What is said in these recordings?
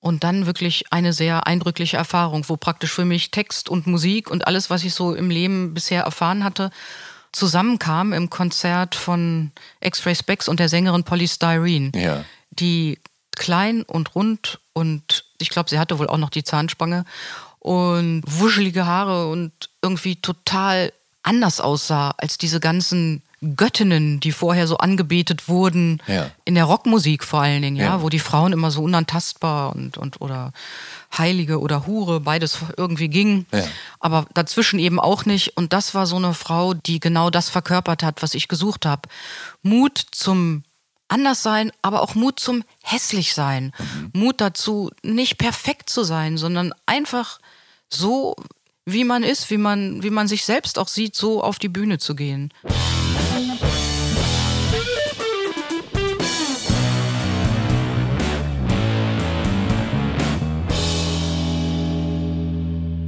Und dann wirklich eine sehr eindrückliche Erfahrung, wo praktisch für mich Text und Musik und alles, was ich so im Leben bisher erfahren hatte, zusammenkam im Konzert von X-Ray Specs und der Sängerin Polly Styrene. Ja. Die klein und rund und ich glaube, sie hatte wohl auch noch die Zahnspange und wuschelige Haare und irgendwie total anders aussah als diese ganzen Göttinnen, die vorher so angebetet wurden, Ja. in der Rockmusik vor allen Dingen, ja, Ja. wo die Frauen immer so unantastbar und, und oder Heilige oder Hure, beides irgendwie ging, Ja. aber dazwischen eben auch nicht. Und das war so eine Frau, die genau das verkörpert hat, was ich gesucht habe. Mut zum Anderssein, aber auch Mut zum Hässlichsein. Mut dazu, nicht perfekt zu sein, sondern einfach so, wie man ist, wie man, wie man sich selbst auch sieht, so auf die Bühne zu gehen.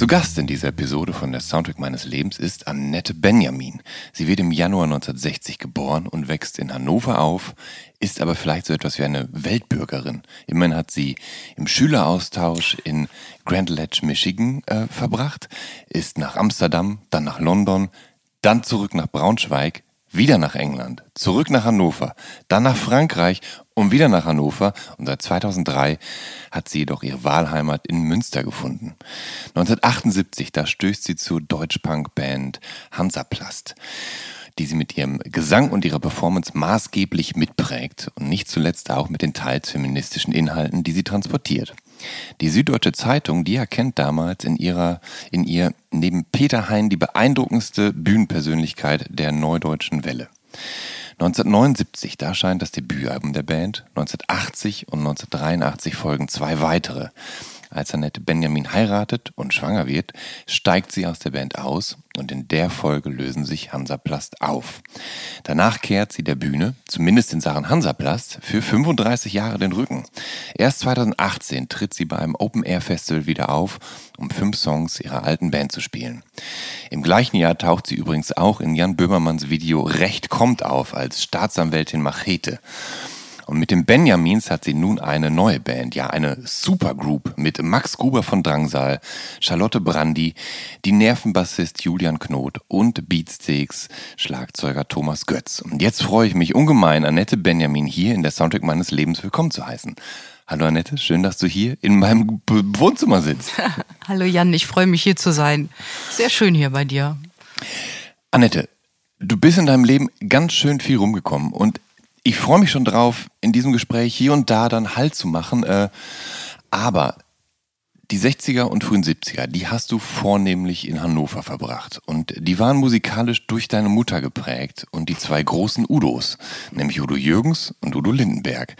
Zu Gast in dieser Episode von der Soundtrack meines Lebens ist Annette Benjamin. Sie wird im Januar 1960 geboren und wächst in Hannover auf, ist aber vielleicht so etwas wie eine Weltbürgerin. Immerhin hat sie im Schüleraustausch in Grand Ledge, Michigan äh, verbracht, ist nach Amsterdam, dann nach London, dann zurück nach Braunschweig, wieder nach England, zurück nach Hannover, dann nach Frankreich und wieder nach Hannover und seit 2003 hat sie jedoch ihre Wahlheimat in Münster gefunden. 1978, da stößt sie zur Deutschpunk-Band Hansaplast, die sie mit ihrem Gesang und ihrer Performance maßgeblich mitprägt und nicht zuletzt auch mit den teils feministischen Inhalten, die sie transportiert. Die Süddeutsche Zeitung, die erkennt damals in ihrer, in ihr neben Peter Hein die beeindruckendste Bühnenpersönlichkeit der neudeutschen Welle. 1979, da erscheint das Debütalbum der Band. 1980 und 1983 folgen zwei weitere. Als Annette Benjamin heiratet und schwanger wird, steigt sie aus der Band aus und in der Folge lösen sich Hansaplast auf. Danach kehrt sie der Bühne, zumindest in Sachen Hansaplast, für 35 Jahre den Rücken. Erst 2018 tritt sie bei einem Open-Air-Festival wieder auf, um fünf Songs ihrer alten Band zu spielen. Im gleichen Jahr taucht sie übrigens auch in Jan Böhmermanns Video Recht kommt auf als Staatsanwältin Machete. Und mit den Benjamins hat sie nun eine neue Band, ja eine Supergroup mit Max Gruber von Drangsal, Charlotte Brandy, die Nervenbassist Julian Knot und Beatsteaks Schlagzeuger Thomas Götz. Und jetzt freue ich mich ungemein, Annette Benjamin hier in der Soundtrack meines Lebens willkommen zu heißen. Hallo Annette, schön, dass du hier in meinem Wohnzimmer sitzt. Hallo Jan, ich freue mich hier zu sein. Sehr schön hier bei dir. Annette, du bist in deinem Leben ganz schön viel rumgekommen und ich freue mich schon drauf, in diesem Gespräch hier und da dann Halt zu machen. Äh, aber die 60er und frühen 70er, die hast du vornehmlich in Hannover verbracht. Und die waren musikalisch durch deine Mutter geprägt und die zwei großen Udos, nämlich Udo Jürgens und Udo Lindenberg.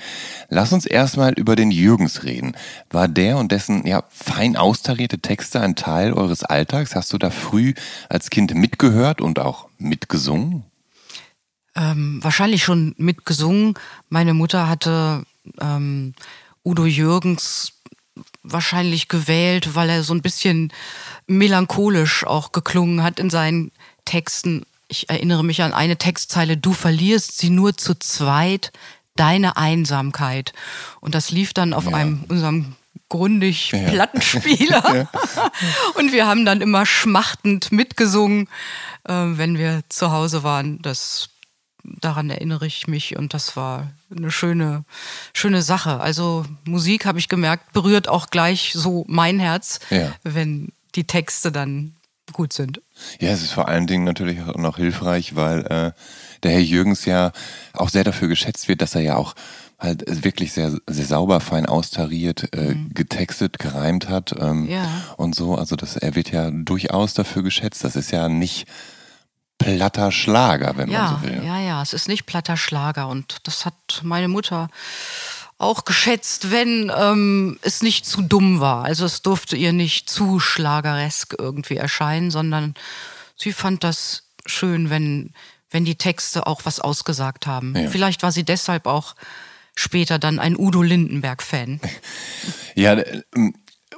Lass uns erstmal über den Jürgens reden. War der und dessen ja, fein austarierte Texte ein Teil eures Alltags? Hast du da früh als Kind mitgehört und auch mitgesungen? Ähm, wahrscheinlich schon mitgesungen. Meine Mutter hatte ähm, Udo Jürgens wahrscheinlich gewählt, weil er so ein bisschen melancholisch auch geklungen hat in seinen Texten. Ich erinnere mich an eine Textzeile, du verlierst sie nur zu zweit, deine Einsamkeit. Und das lief dann auf Ja. einem unserem grundig Ja. Plattenspieler. Und wir haben dann immer schmachtend mitgesungen, äh, wenn wir zu Hause waren. Das daran erinnere ich mich und das war eine schöne, schöne Sache. Also Musik, habe ich gemerkt, berührt auch gleich so mein Herz, Ja. wenn die Texte dann gut sind. Ja, es ist vor allen Dingen natürlich auch noch hilfreich, weil äh, der Herr Jürgens ja auch sehr dafür geschätzt wird, dass er ja auch halt wirklich sehr, sehr sauber, fein austariert, äh, getextet, gereimt hat ähm, Ja. und so. Also das, er wird ja durchaus dafür geschätzt. Das ist ja nicht platter Schlager, wenn Ja, man so will. ja, ja, es ist nicht platter Schlager und das hat meine Mutter auch geschätzt, wenn ähm, es nicht zu dumm war. Also es durfte ihr nicht zu schlageresk irgendwie erscheinen, sondern sie fand das schön, wenn, wenn die Texte auch was ausgesagt haben. Ja. Vielleicht war sie deshalb auch später dann ein Udo Lindenberg-Fan. Ja,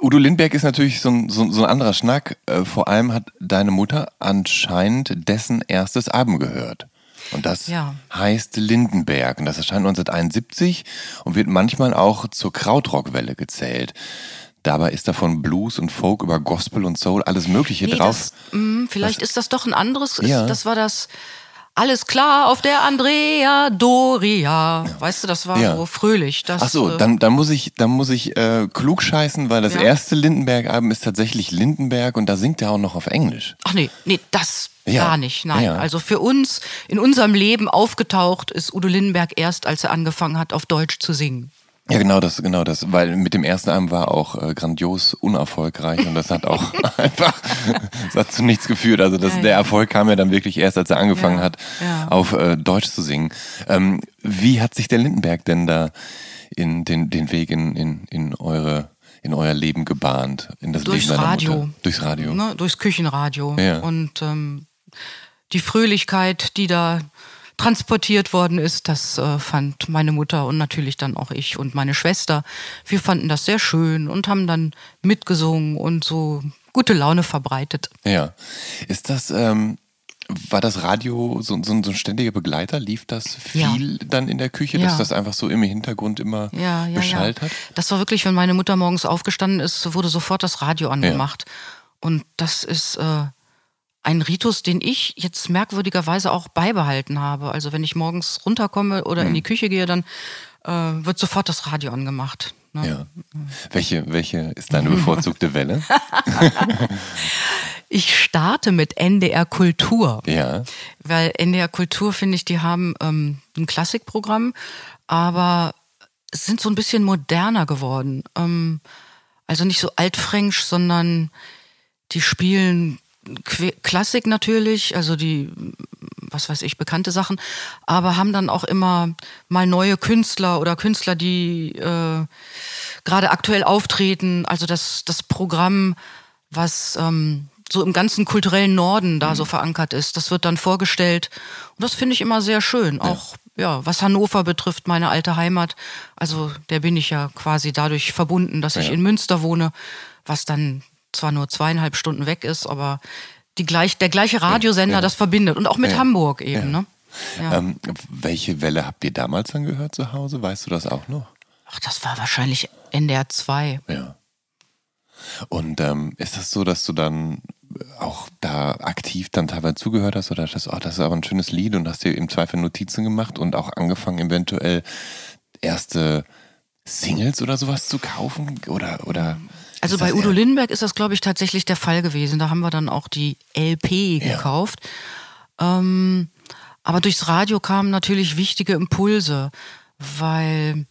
Udo Lindberg ist natürlich so ein, so, so ein anderer Schnack. Äh, vor allem hat deine Mutter anscheinend dessen erstes Album gehört. Und das Ja. heißt Lindenberg. Und das erscheint 1971 und wird manchmal auch zur Krautrockwelle gezählt. Dabei ist davon Blues und Folk über Gospel und Soul alles Mögliche Nee, drauf. Das, mh, vielleicht ist das doch ein anderes. Ja. Das war das. Alles klar auf der Andrea Doria. Weißt du, das war Ja. so fröhlich. Das, Ach so, äh, dann, dann muss ich, dann muss ich äh, klug scheißen, weil das Ja. erste Lindenberg-Album ist tatsächlich Lindenberg und da singt er auch noch auf Englisch. Ach nee, nee, das Ja. gar nicht. Nein. Ja. Also für uns in unserem Leben aufgetaucht ist Udo Lindenberg erst, als er angefangen hat, auf Deutsch zu singen. Ja, genau das, genau das, weil mit dem ersten Album war auch äh, grandios unerfolgreich und das hat auch einfach, das hat zu nichts geführt. Also das, Ja, der. Erfolg kam ja dann wirklich erst, als er angefangen Ja, hat, ja. auf äh, Deutsch zu singen. Ähm, wie hat sich der Lindenberg denn da in den, den Weg in, in, in eure in euer Leben gebahnt, in das Durchs Leben deiner Radio. Mutter? Durchs Radio. Ne, durchs Küchenradio. Ja. Und ähm, die Fröhlichkeit, die da transportiert worden ist, das äh, fand meine Mutter und natürlich dann auch ich und meine Schwester. Wir fanden das sehr schön und haben dann mitgesungen und so gute Laune verbreitet. Ja. Ist das, ähm, war das Radio so, so, so ein ständiger Begleiter? Lief das viel dann in der Küche, dass Ja. das einfach so im Hintergrund immer ja, ja, beschallt ja. hat? Das war wirklich, wenn meine Mutter morgens aufgestanden ist, wurde sofort das Radio angemacht. Und das ist äh, ein Ritus, den ich jetzt merkwürdigerweise auch beibehalten habe. Also wenn ich morgens runterkomme oder Mhm. in die Küche gehe, dann äh, wird sofort das Radio angemacht. Ne? Ja. Welche, welche ist deine bevorzugte Welle? Ich starte mit NDR Kultur. Ja. Weil NDR Kultur, finde ich, die haben ähm, ein Klassikprogramm, aber sind so ein bisschen moderner geworden. Ähm, also nicht so altfränkisch, sondern die spielen Klassik natürlich, also die, was weiß ich, bekannte Sachen, aber haben dann auch immer mal neue Künstler oder Künstler, die äh, gerade aktuell auftreten. Also das, das Programm, was ähm, so im ganzen kulturellen Norden da so verankert ist, das wird dann vorgestellt. Und das finde ich immer sehr schön. Auch ja, was Hannover betrifft, meine alte Heimat. Also der bin ich ja quasi dadurch verbunden, dass ich Ja. in Münster wohne, was dann zwar nur zweieinhalb Stunden weg ist, aber die gleich, der gleiche Radiosender ja. das verbindet. Und auch mit Ja. Hamburg eben, Ja. ne? Ja. Ähm, welche Welle habt ihr damals dann gehört zu Hause? Weißt du das auch noch? Ach, das war wahrscheinlich NDR 2. Ja. Und ähm, ist das so, dass du dann auch da aktiv dann teilweise zugehört hast oder dachtest, oh, das ist aber ein schönes Lied und hast dir im Zweifel Notizen gemacht und auch angefangen, eventuell erste Singles oder sowas zu kaufen? Oder, oder Also bei Udo Lindenberg ist das, glaube ich, tatsächlich der Fall gewesen. Da haben wir dann auch die LP Ja. gekauft. Ähm, aber durchs Radio kamen natürlich wichtige Impulse, weil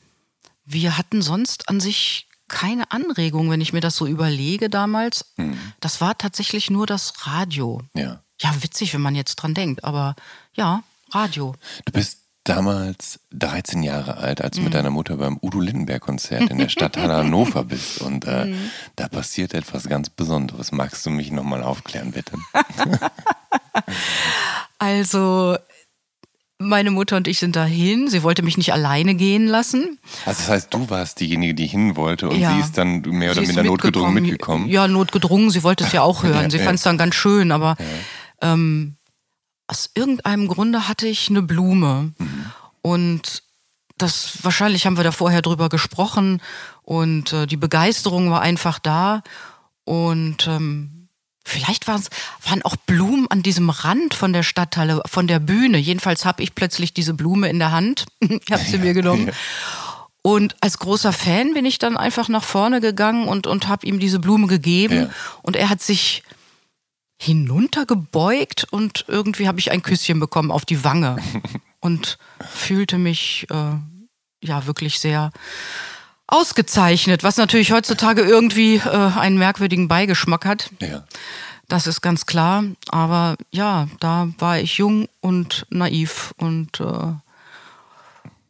wir hatten sonst an sich keine Anregung, wenn ich mir das so überlege damals. Mhm. Das war tatsächlich nur das Radio. Ja. Ja, witzig, wenn man jetzt dran denkt, aber ja, Radio. Du bist damals 13 Jahre alt, als du Mhm. mit deiner Mutter beim Udo Lindenberg-Konzert in der Stadthalle Hannover bist. Und äh, Mhm. da passiert etwas ganz Besonderes. Magst du mich nochmal aufklären, bitte? Also, meine Mutter und ich sind dahin. Sie wollte mich nicht alleine gehen lassen. Also das heißt, du warst diejenige, die hin wollte und Ja. sie ist dann mehr oder minder notgedrungen mitgekommen. Ja, notgedrungen. Sie wollte es ja auch hören. Sie Ja, fand es dann ganz schön, aber ähm, aus irgendeinem Grunde hatte ich eine Blume. Mhm. Und das wahrscheinlich haben wir da vorher drüber gesprochen und äh, die Begeisterung war einfach da. Und ähm, vielleicht waren auch Blumen an diesem Rand von der Stadthalle, von der Bühne. Jedenfalls habe ich plötzlich diese Blume in der Hand. ich habe sie mir genommen. Und als großer Fan bin ich dann einfach nach vorne gegangen und, und habe ihm diese Blume gegeben. Ja. Und er hat sich hinuntergebeugt und irgendwie habe ich ein Küsschen bekommen auf die Wange und fühlte mich äh, ja wirklich sehr ausgezeichnet, was natürlich heutzutage irgendwie äh, einen merkwürdigen Beigeschmack hat. Ja. Das ist ganz klar. Aber ja, da war ich jung und naiv und äh,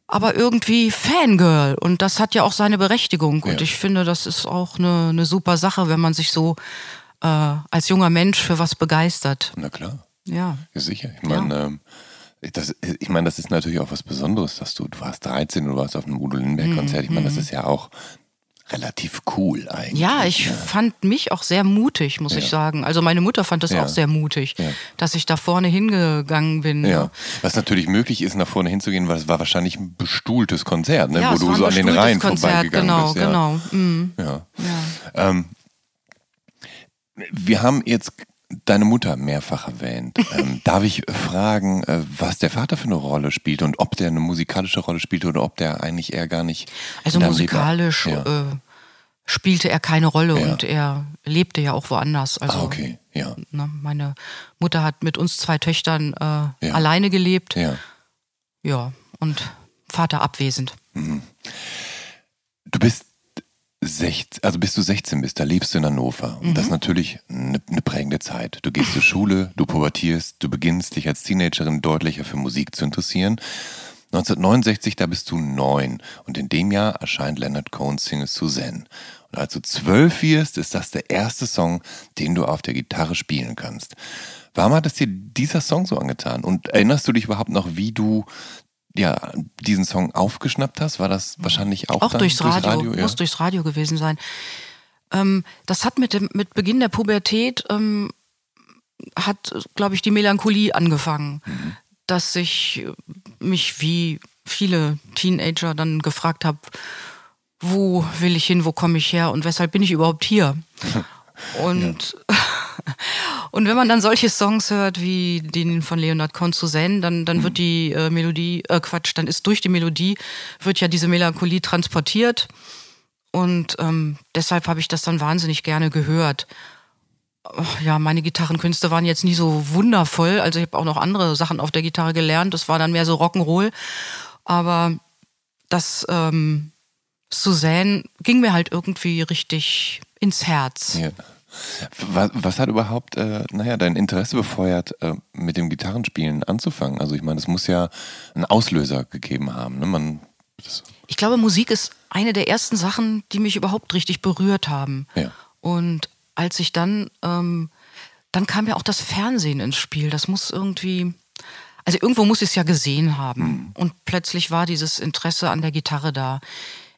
aber irgendwie Fangirl. Und das hat ja auch seine Berechtigung. Und Ja. ich finde, das ist auch eine, eine super Sache, wenn man sich so äh, als junger Mensch für was begeistert. Na klar. Ja. Ja, sicher. Ich meine, ähm, das, ich meine, das ist natürlich auch was Besonderes, dass du, du warst 13 und du warst auf einem Udo Lindenberg-Konzert. Ich meine, das ist ja auch relativ cool eigentlich. Ja, ich ne? fand mich auch sehr mutig, muss ich Ja. sagen. Also meine Mutter fand das Ja. auch sehr mutig, Ja. dass ich da vorne hingegangen bin. Ja, was natürlich möglich ist, nach vorne hinzugehen, weil es war wahrscheinlich ein bestuhltes Konzert, ne? Ja, wo du so an den Reihen Konzert, vorbeigegangen genau, bist. Ja. genau. Mm, Ja. ja. Ähm, wir haben jetzt deine Mutter mehrfach erwähnt. Ähm, darf ich fragen, äh, was der Vater für eine Rolle spielt und ob der eine musikalische Rolle spielt oder ob der eigentlich eher gar nicht. Also musikalisch Ja. äh, spielte er keine Rolle Ja. und er lebte ja auch woanders. Also ah, okay, ja. ne, meine Mutter hat mit uns zwei Töchtern äh, Ja. alleine gelebt. ja. Ja, und Vater abwesend. Du bist 16, also bis du 16 bist, da lebst du in Hannover. Und Mhm. das ist natürlich eine, eine prägende Zeit. Du gehst zur Schule, du pubertierst, du beginnst dich als Teenagerin deutlicher für Musik zu interessieren. 1969, da bist du neun. Und in dem Jahr erscheint Leonard Cohen's Single Suzanne. Und als du zwölf wirst, ist das der erste Song, den du auf der Gitarre spielen kannst. Warum hat es dir dieser Song so angetan? Und erinnerst du dich überhaupt noch, wie du ja, diesen Song aufgeschnappt hast? War das wahrscheinlich auch, Auch dann durchs Radio, ja? muss durchs Radio gewesen sein. Ähm, das hat mit dem mit Beginn der Pubertät ähm, hat, glaube ich, die Melancholie angefangen, Mhm. dass ich mich wie viele Teenager dann gefragt habe, wo will ich hin, wo komme ich her und weshalb bin ich überhaupt hier? Und und wenn man dann solche Songs hört wie den von Leonard Cohen Suzanne, dann dann wird die äh, Melodie äh, Quatsch, dann ist durch die Melodie wird ja diese Melancholie transportiert und ähm, deshalb habe ich das dann wahnsinnig gerne gehört. Oh, Ja, meine Gitarrenkünste waren jetzt nie so wundervoll. Also ich habe auch noch andere Sachen auf der Gitarre gelernt. Das war dann mehr so Rock'n'Roll. Aber das ähm, Suzanne ging mir halt irgendwie richtig ins Herz. Ja. Was, was hat überhaupt, äh, naja, dein Interesse befeuert, äh, mit dem Gitarrenspielen anzufangen? Also ich meine, es muss ja einen Auslöser gegeben haben. Ne? Man, Ich glaube, Musik ist eine der ersten Sachen, die mich überhaupt richtig berührt haben. Ja. Und als ich dann, ähm, dann kam ja auch das Fernsehen ins Spiel. Das muss irgendwie, also irgendwo muss ich es ja gesehen haben. Und plötzlich war dieses Interesse an der Gitarre da.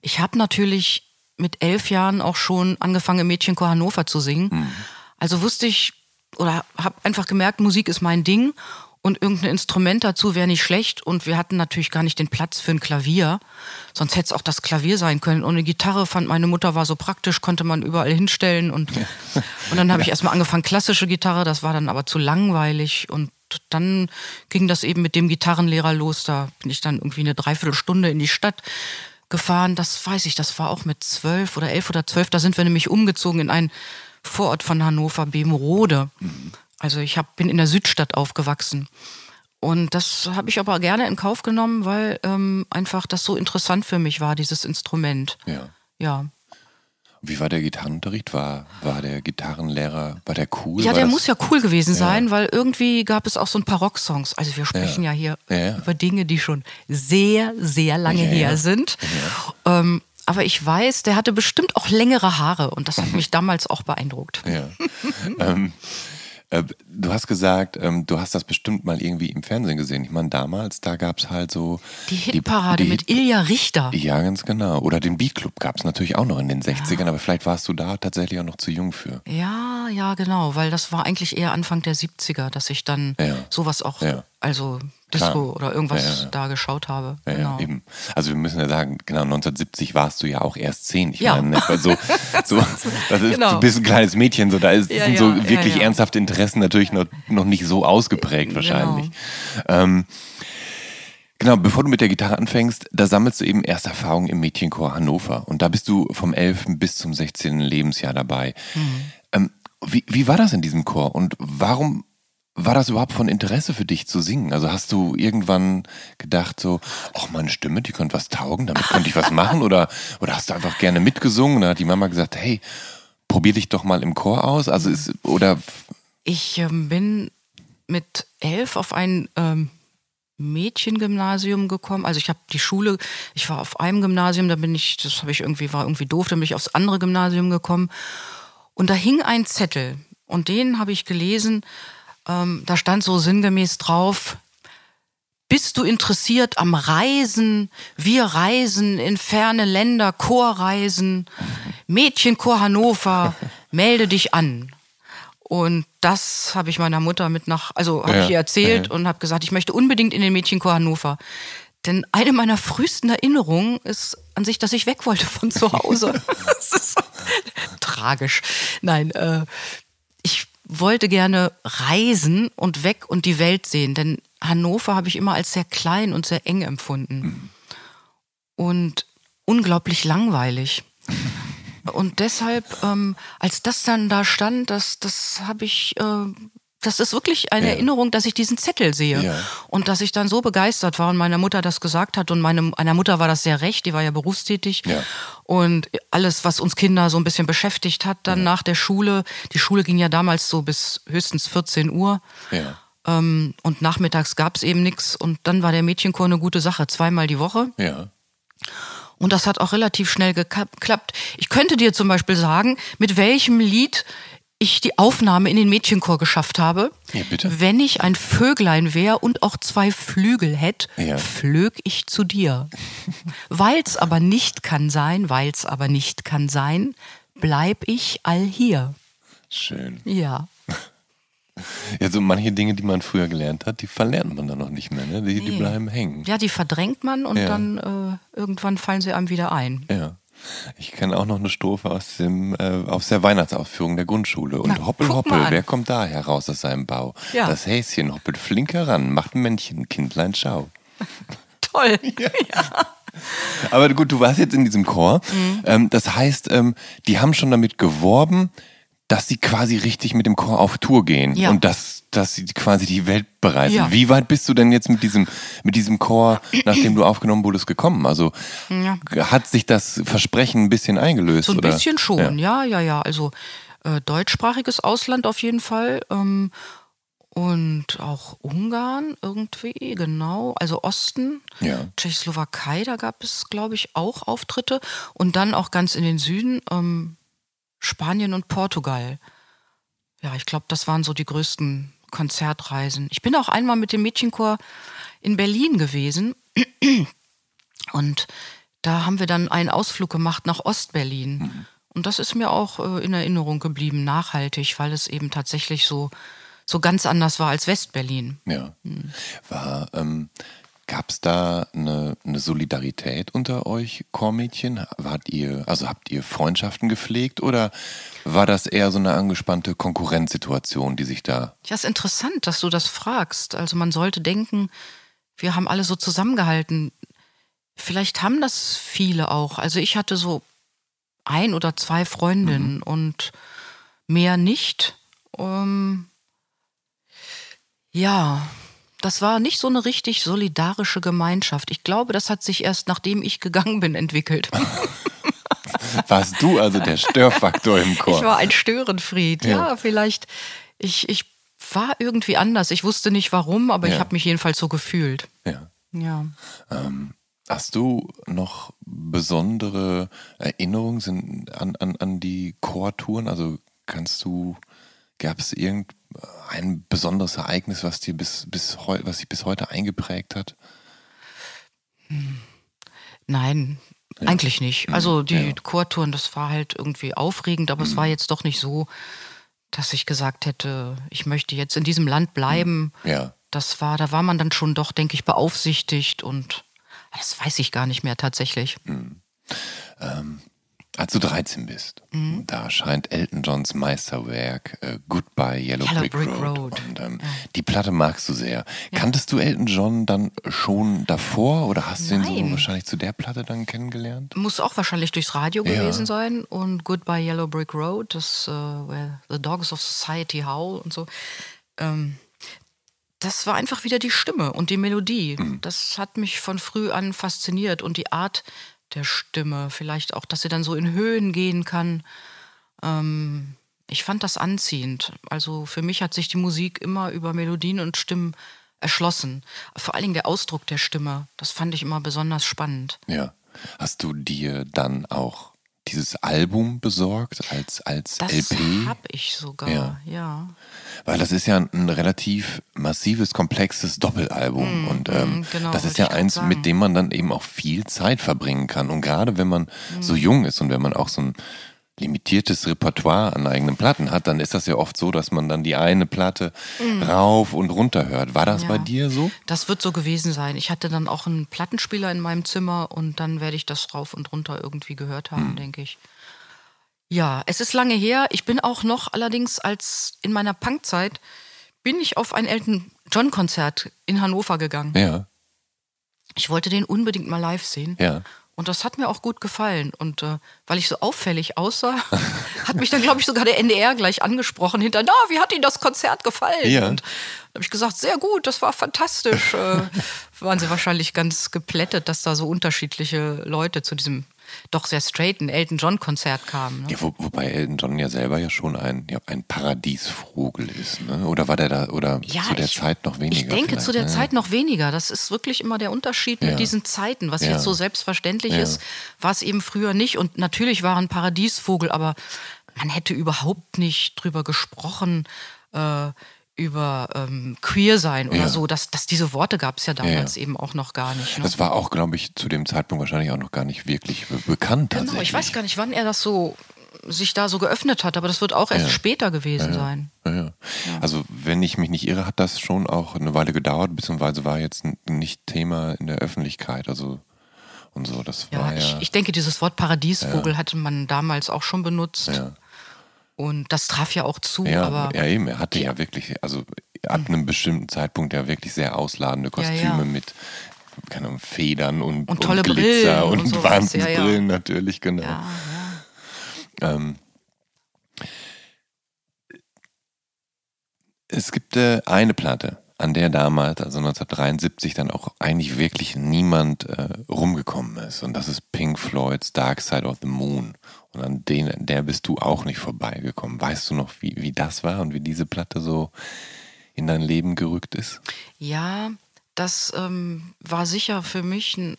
Ich habe natürlich mit elf Jahren auch schon angefangen, im Mädchenchor Hannover zu singen. Also wusste ich oder habe einfach gemerkt, Musik ist mein Ding und irgendein Instrument dazu wäre nicht schlecht. Und wir hatten natürlich gar nicht den Platz für ein Klavier. Sonst hätte es auch das Klavier sein können. Und eine Gitarre fand meine Mutter war so praktisch, konnte man überall hinstellen. Und, und dann habe ich erstmal angefangen, klassische Gitarre, das war dann aber zu langweilig. Und dann ging das eben mit dem Gitarrenlehrer los. Da bin ich dann irgendwie eine Dreiviertelstunde in die Stadt gefahren. Das weiß ich, das war auch mit zwölf oder elf oder zwölf. Da sind wir nämlich umgezogen in einen Vorort von Hannover, Bebenrode. Also ich hab, bin in der Südstadt aufgewachsen. Und das habe ich aber gerne in Kauf genommen, weil ähm, einfach das so interessant für mich war, dieses Instrument. ja. Ja. Wie war der Gitarrenunterricht? War, war der Gitarrenlehrer, war der cool? Ja, war der das, muss ja cool gewesen sein, weil irgendwie gab es auch so ein paar Rocksongs. Also wir sprechen Ja. ja, hier Ja, ja. über Dinge, die schon sehr, sehr lange Ja, her ja. sind. Ähm, aber ich weiß, der hatte bestimmt auch längere Haare und das hat mich damals auch beeindruckt. Ja. ähm, äh, du hast gesagt, ähm, du hast das bestimmt mal irgendwie im Fernsehen gesehen. Ich meine, damals, da gab es halt so. Die Hitparade die mit Ilja Richter. Ja, ganz genau. Oder den Beat Club gab es natürlich auch noch in den 60ern, aber vielleicht warst du da tatsächlich auch noch zu jung für. Ja, Ja, ja, genau, weil das war eigentlich eher Anfang der 70er, dass ich dann Ja. sowas auch, Ja. also Disco Klar. oder irgendwas Ja, ja. da geschaut habe. Ja, genau. eben. Also wir müssen ja sagen, genau, 1970 warst du ja auch erst zehn. Ich Ja. meine, ne, so, so, das ist, Genau. du bist ein kleines Mädchen, so da ist, sind so wirklich ernsthafte Interessen natürlich noch, noch nicht so ausgeprägt wahrscheinlich. Ähm, genau, bevor du mit der Gitarre anfängst, da sammelst du eben erste Erfahrungen im Mädchenchor Hannover. Und da bist du vom 11. bis zum 16. Lebensjahr dabei. Mhm. Ähm, wie, wie war das in diesem Chor und warum war das überhaupt von Interesse für dich zu singen? Also hast du irgendwann gedacht so, ach meine Stimme, die könnte was taugen, damit könnte ich was machen? Oder, oder hast du einfach gerne mitgesungen? Dann hat die Mama gesagt, hey, probier dich doch mal im Chor aus. Also ist, oder, Ich ähm, bin mit elf auf ein ähm, Mädchengymnasium gekommen. Also ich habe die Schule, ich war auf einem Gymnasium, da bin ich, das habe ich irgendwie, war irgendwie doof, dann bin ich aufs andere Gymnasium gekommen. Und da hing ein Zettel und den habe ich gelesen. Ähm, da stand so sinngemäß drauf, bist du interessiert am Reisen? Wir reisen in ferne Länder, Chorreisen. Mädchenchor Hannover, melde dich an. Und das habe ich meiner Mutter mit nach, also habe Ja, ich ihr erzählt ja. und habe gesagt, ich möchte unbedingt in den Mädchenchor Hannover. Denn eine meiner frühesten Erinnerungen ist an sich, dass ich weg wollte von zu Hause. das ist so tragisch. Nein, äh, ich wollte gerne reisen und weg und die Welt sehen, denn Hannover habe ich immer als sehr klein und sehr eng empfunden. Und unglaublich langweilig. Und deshalb, ähm, als das dann da stand, das, das habe ich, äh, das ist wirklich eine Ja. Erinnerung, dass ich diesen Zettel sehe. Ja. Und dass ich dann so begeistert war und meiner Mutter das gesagt hat. Und meine, meiner Mutter war das sehr recht, die war ja berufstätig. Ja. Und alles, was uns Kinder so ein bisschen beschäftigt hat, dann nach der Schule. Die Schule ging ja damals so bis höchstens 14 Uhr. Ähm, und nachmittags gab es eben nichts. Und dann war der Mädchenchor eine gute Sache, zweimal die Woche. Und das hat auch relativ schnell geklappt. Ich könnte dir zum Beispiel sagen, mit welchem Lied ich die Aufnahme in den Mädchenchor geschafft habe. Ja. Wenn ich ein Vöglein wäre und auch zwei Flügel hätte, Ja. flög ich zu dir. weil's aber nicht kann sein, weil's aber nicht kann sein, bleib ich all hier. Schön. Ja. Ja, so manche Dinge, die man früher gelernt hat, die verlernt man dann noch nicht mehr, ne? Die, die Nee. bleiben hängen. Ja, die verdrängt man und Ja. dann äh, irgendwann fallen sie einem wieder ein. Ja. Ich kenne auch noch eine Strophe aus, dem, äh, aus der Weihnachtsaufführung der Grundschule. Und Na, hoppel, hoppel, wer kommt da heraus aus seinem Bau? Ja. Das Häschen hoppelt flink heran, macht ein Männchen, Kindlein, schau. Toll. Aber gut, du warst jetzt in diesem Chor. Mhm. Ähm, das heißt, ähm, die haben schon damit geworben, dass sie quasi richtig mit dem Chor auf Tour gehen Ja. und dass, dass sie quasi die Welt bereisen. Ja. Wie weit bist du denn jetzt mit diesem, mit diesem Chor, nachdem du aufgenommen wurdest, gekommen? Also Ja. hat sich das Versprechen ein bisschen eingelöst? So ein oder? bisschen schon, ja, ja, ja. Also äh, deutschsprachiges Ausland auf jeden Fall. Ähm, und auch Ungarn irgendwie, genau. Also Osten, Ja. Tschechoslowakei, da gab es, glaube ich, auch Auftritte. Und dann auch ganz in den Süden, ähm, Spanien und Portugal. Ja, ich glaube, das waren so die größten Konzertreisen. Ich bin auch einmal mit dem Mädchenchor in Berlin gewesen. Und da haben wir dann einen Ausflug gemacht nach Ostberlin. Und das ist mir auch äh, in Erinnerung geblieben, nachhaltig, weil es eben tatsächlich so, so ganz anders war als Westberlin. Ja. Hm. War, ähm, gab es da eine, eine Solidarität unter euch Chormädchen? Wart ihr, also habt ihr Freundschaften gepflegt oder war das eher so eine angespannte Konkurrenzsituation, die sich da. Ja, ist interessant, dass du das fragst. Also man sollte denken, wir haben alle so zusammengehalten. Vielleicht haben das viele auch. Also ich hatte so ein oder zwei Freundinnen und mehr nicht. Ähm, ja, das war nicht so eine richtig solidarische Gemeinschaft. Ich glaube, das hat sich erst nachdem ich gegangen bin entwickelt. Warst du also der Störfaktor im Chor? Ich war ein Störenfried. Ja, Ja. vielleicht. Ich, ich war irgendwie anders. Ich wusste nicht warum, aber ich Ja. habe mich jedenfalls so gefühlt. ja. Ja. Hast du noch besondere Erinnerungen an, an, an die Chortouren? Also kannst du, gab es irgendein besonderes Ereignis, was dir bis, bis heu, was sich bis heute eingeprägt hat? Nein, eigentlich nicht. Also die Ja. Chortouren, das war halt irgendwie aufregend, aber es war jetzt doch nicht so, dass ich gesagt hätte, ich möchte jetzt in diesem Land bleiben. Ja. Das war, da war man dann schon doch, denke ich, beaufsichtigt und das weiß ich gar nicht mehr tatsächlich. Als du 13 bist, Mhm. da erscheint Elton Johns Meisterwerk äh, Goodbye Yellow, Yellow Brick, Brick Road. Road. Und ähm, die Platte magst du sehr. Kanntest du Elton John dann schon davor oder hast du ihn so Nein. wahrscheinlich zu der Platte dann kennengelernt? Muss auch wahrscheinlich durchs Radio Ja. gewesen sein und Goodbye Yellow Brick Road, das äh, where The Dogs of Society Howl und so. Ähm, das war einfach wieder die Stimme und die Melodie. Mhm. Das hat mich von früh an fasziniert und die Art der Stimme, vielleicht auch, dass sie dann so in Höhen gehen kann. Ähm, ich fand das anziehend. Also für mich hat sich die Musik immer über Melodien und Stimmen erschlossen. Vor allen Dingen der Ausdruck der Stimme, das fand ich immer besonders spannend. Ja. Hast du dir dann auch dieses Album besorgt als, als Das LP? habe ich sogar, Ja. ja. Weil das ist ja ein relativ massives, komplexes Doppelalbum. und ähm, genau, das ist ja eins, sagen. mit dem man dann eben auch viel Zeit verbringen kann. Und gerade wenn man so jung ist und wenn man auch so ein limitiertes Repertoire an eigenen Platten hat, dann ist das ja oft so, dass man dann die eine Platte rauf und runter hört. War das Ja. bei dir so? Das wird so gewesen sein. Ich hatte dann auch einen Plattenspieler in meinem Zimmer und dann werde ich das rauf und runter irgendwie gehört haben, Hm. denke ich. Ja, es ist lange her. Ich bin auch noch allerdings als in meiner Punkzeit bin ich auf ein Elton John Konzert in Hannover gegangen. Ja, Ich wollte den unbedingt mal live sehen. ja. Und das hat mir auch gut gefallen. Und äh, weil ich so auffällig aussah, hat mich dann, glaube ich, sogar der NDR gleich angesprochen hinter, na, wie hat Ihnen das Konzert gefallen? Ja. Und da habe ich gesagt, sehr gut, das war fantastisch. äh, waren sie wahrscheinlich ganz geplättet, dass da so unterschiedliche Leute zu diesem doch sehr straighten Elton John Konzert kamen. Ne? Ja, wo, wobei Elton John ja selber ja schon ein, ja, ein Paradiesvogel ist, ne? Oder war der da, oder zu der ich, Zeit noch weniger? Ich denke zu der ne? Zeit noch weniger. Das ist wirklich immer der Unterschied Ja. mit diesen Zeiten. Was Ja. jetzt so selbstverständlich Ja. ist, war es eben früher nicht. Und natürlich war ein Paradiesvogel, aber man hätte überhaupt nicht drüber gesprochen, äh, über ähm, queer sein oder Ja. so. Das, das, diese Worte gab es ja damals Ja. eben auch noch gar nicht. Ne? Das war auch, glaube ich, zu dem Zeitpunkt wahrscheinlich auch noch gar nicht wirklich be bekannt Genau, ich weiß gar nicht, wann er das so sich da so geöffnet hat, aber das wird auch erst Ja. später gewesen sein. Ja, ja. Also, wenn ich mich nicht irre, hat das schon auch eine Weile gedauert, beziehungsweise war jetzt nicht Thema in der Öffentlichkeit. Also, und so, das Ja, war ja. ich, ich denke, dieses Wort Paradiesvogel hatte man damals auch schon benutzt. ja. Und das traf ja auch zu, Ja, aber ja, eben. Er hatte ja wirklich, also ab einem bestimmten Zeitpunkt ja wirklich sehr ausladende Ja, Kostüme ja. mit keine Ahnung, Federn und, Und tolle Glitzer Brillen und, und Wahnsinnsbrillen ja, ja. natürlich, genau. ja, Ähm, es gibt äh, eine Platte, an der damals, also 1973, dann auch eigentlich wirklich niemand äh, rumgekommen ist. Und das ist Pink Floyds Dark Side of the Moon. Und an den, der bist du auch nicht vorbeigekommen. Weißt du noch, wie, wie das war und wie diese Platte so in dein Leben gerückt ist? Ja, das ähm, war sicher für mich ein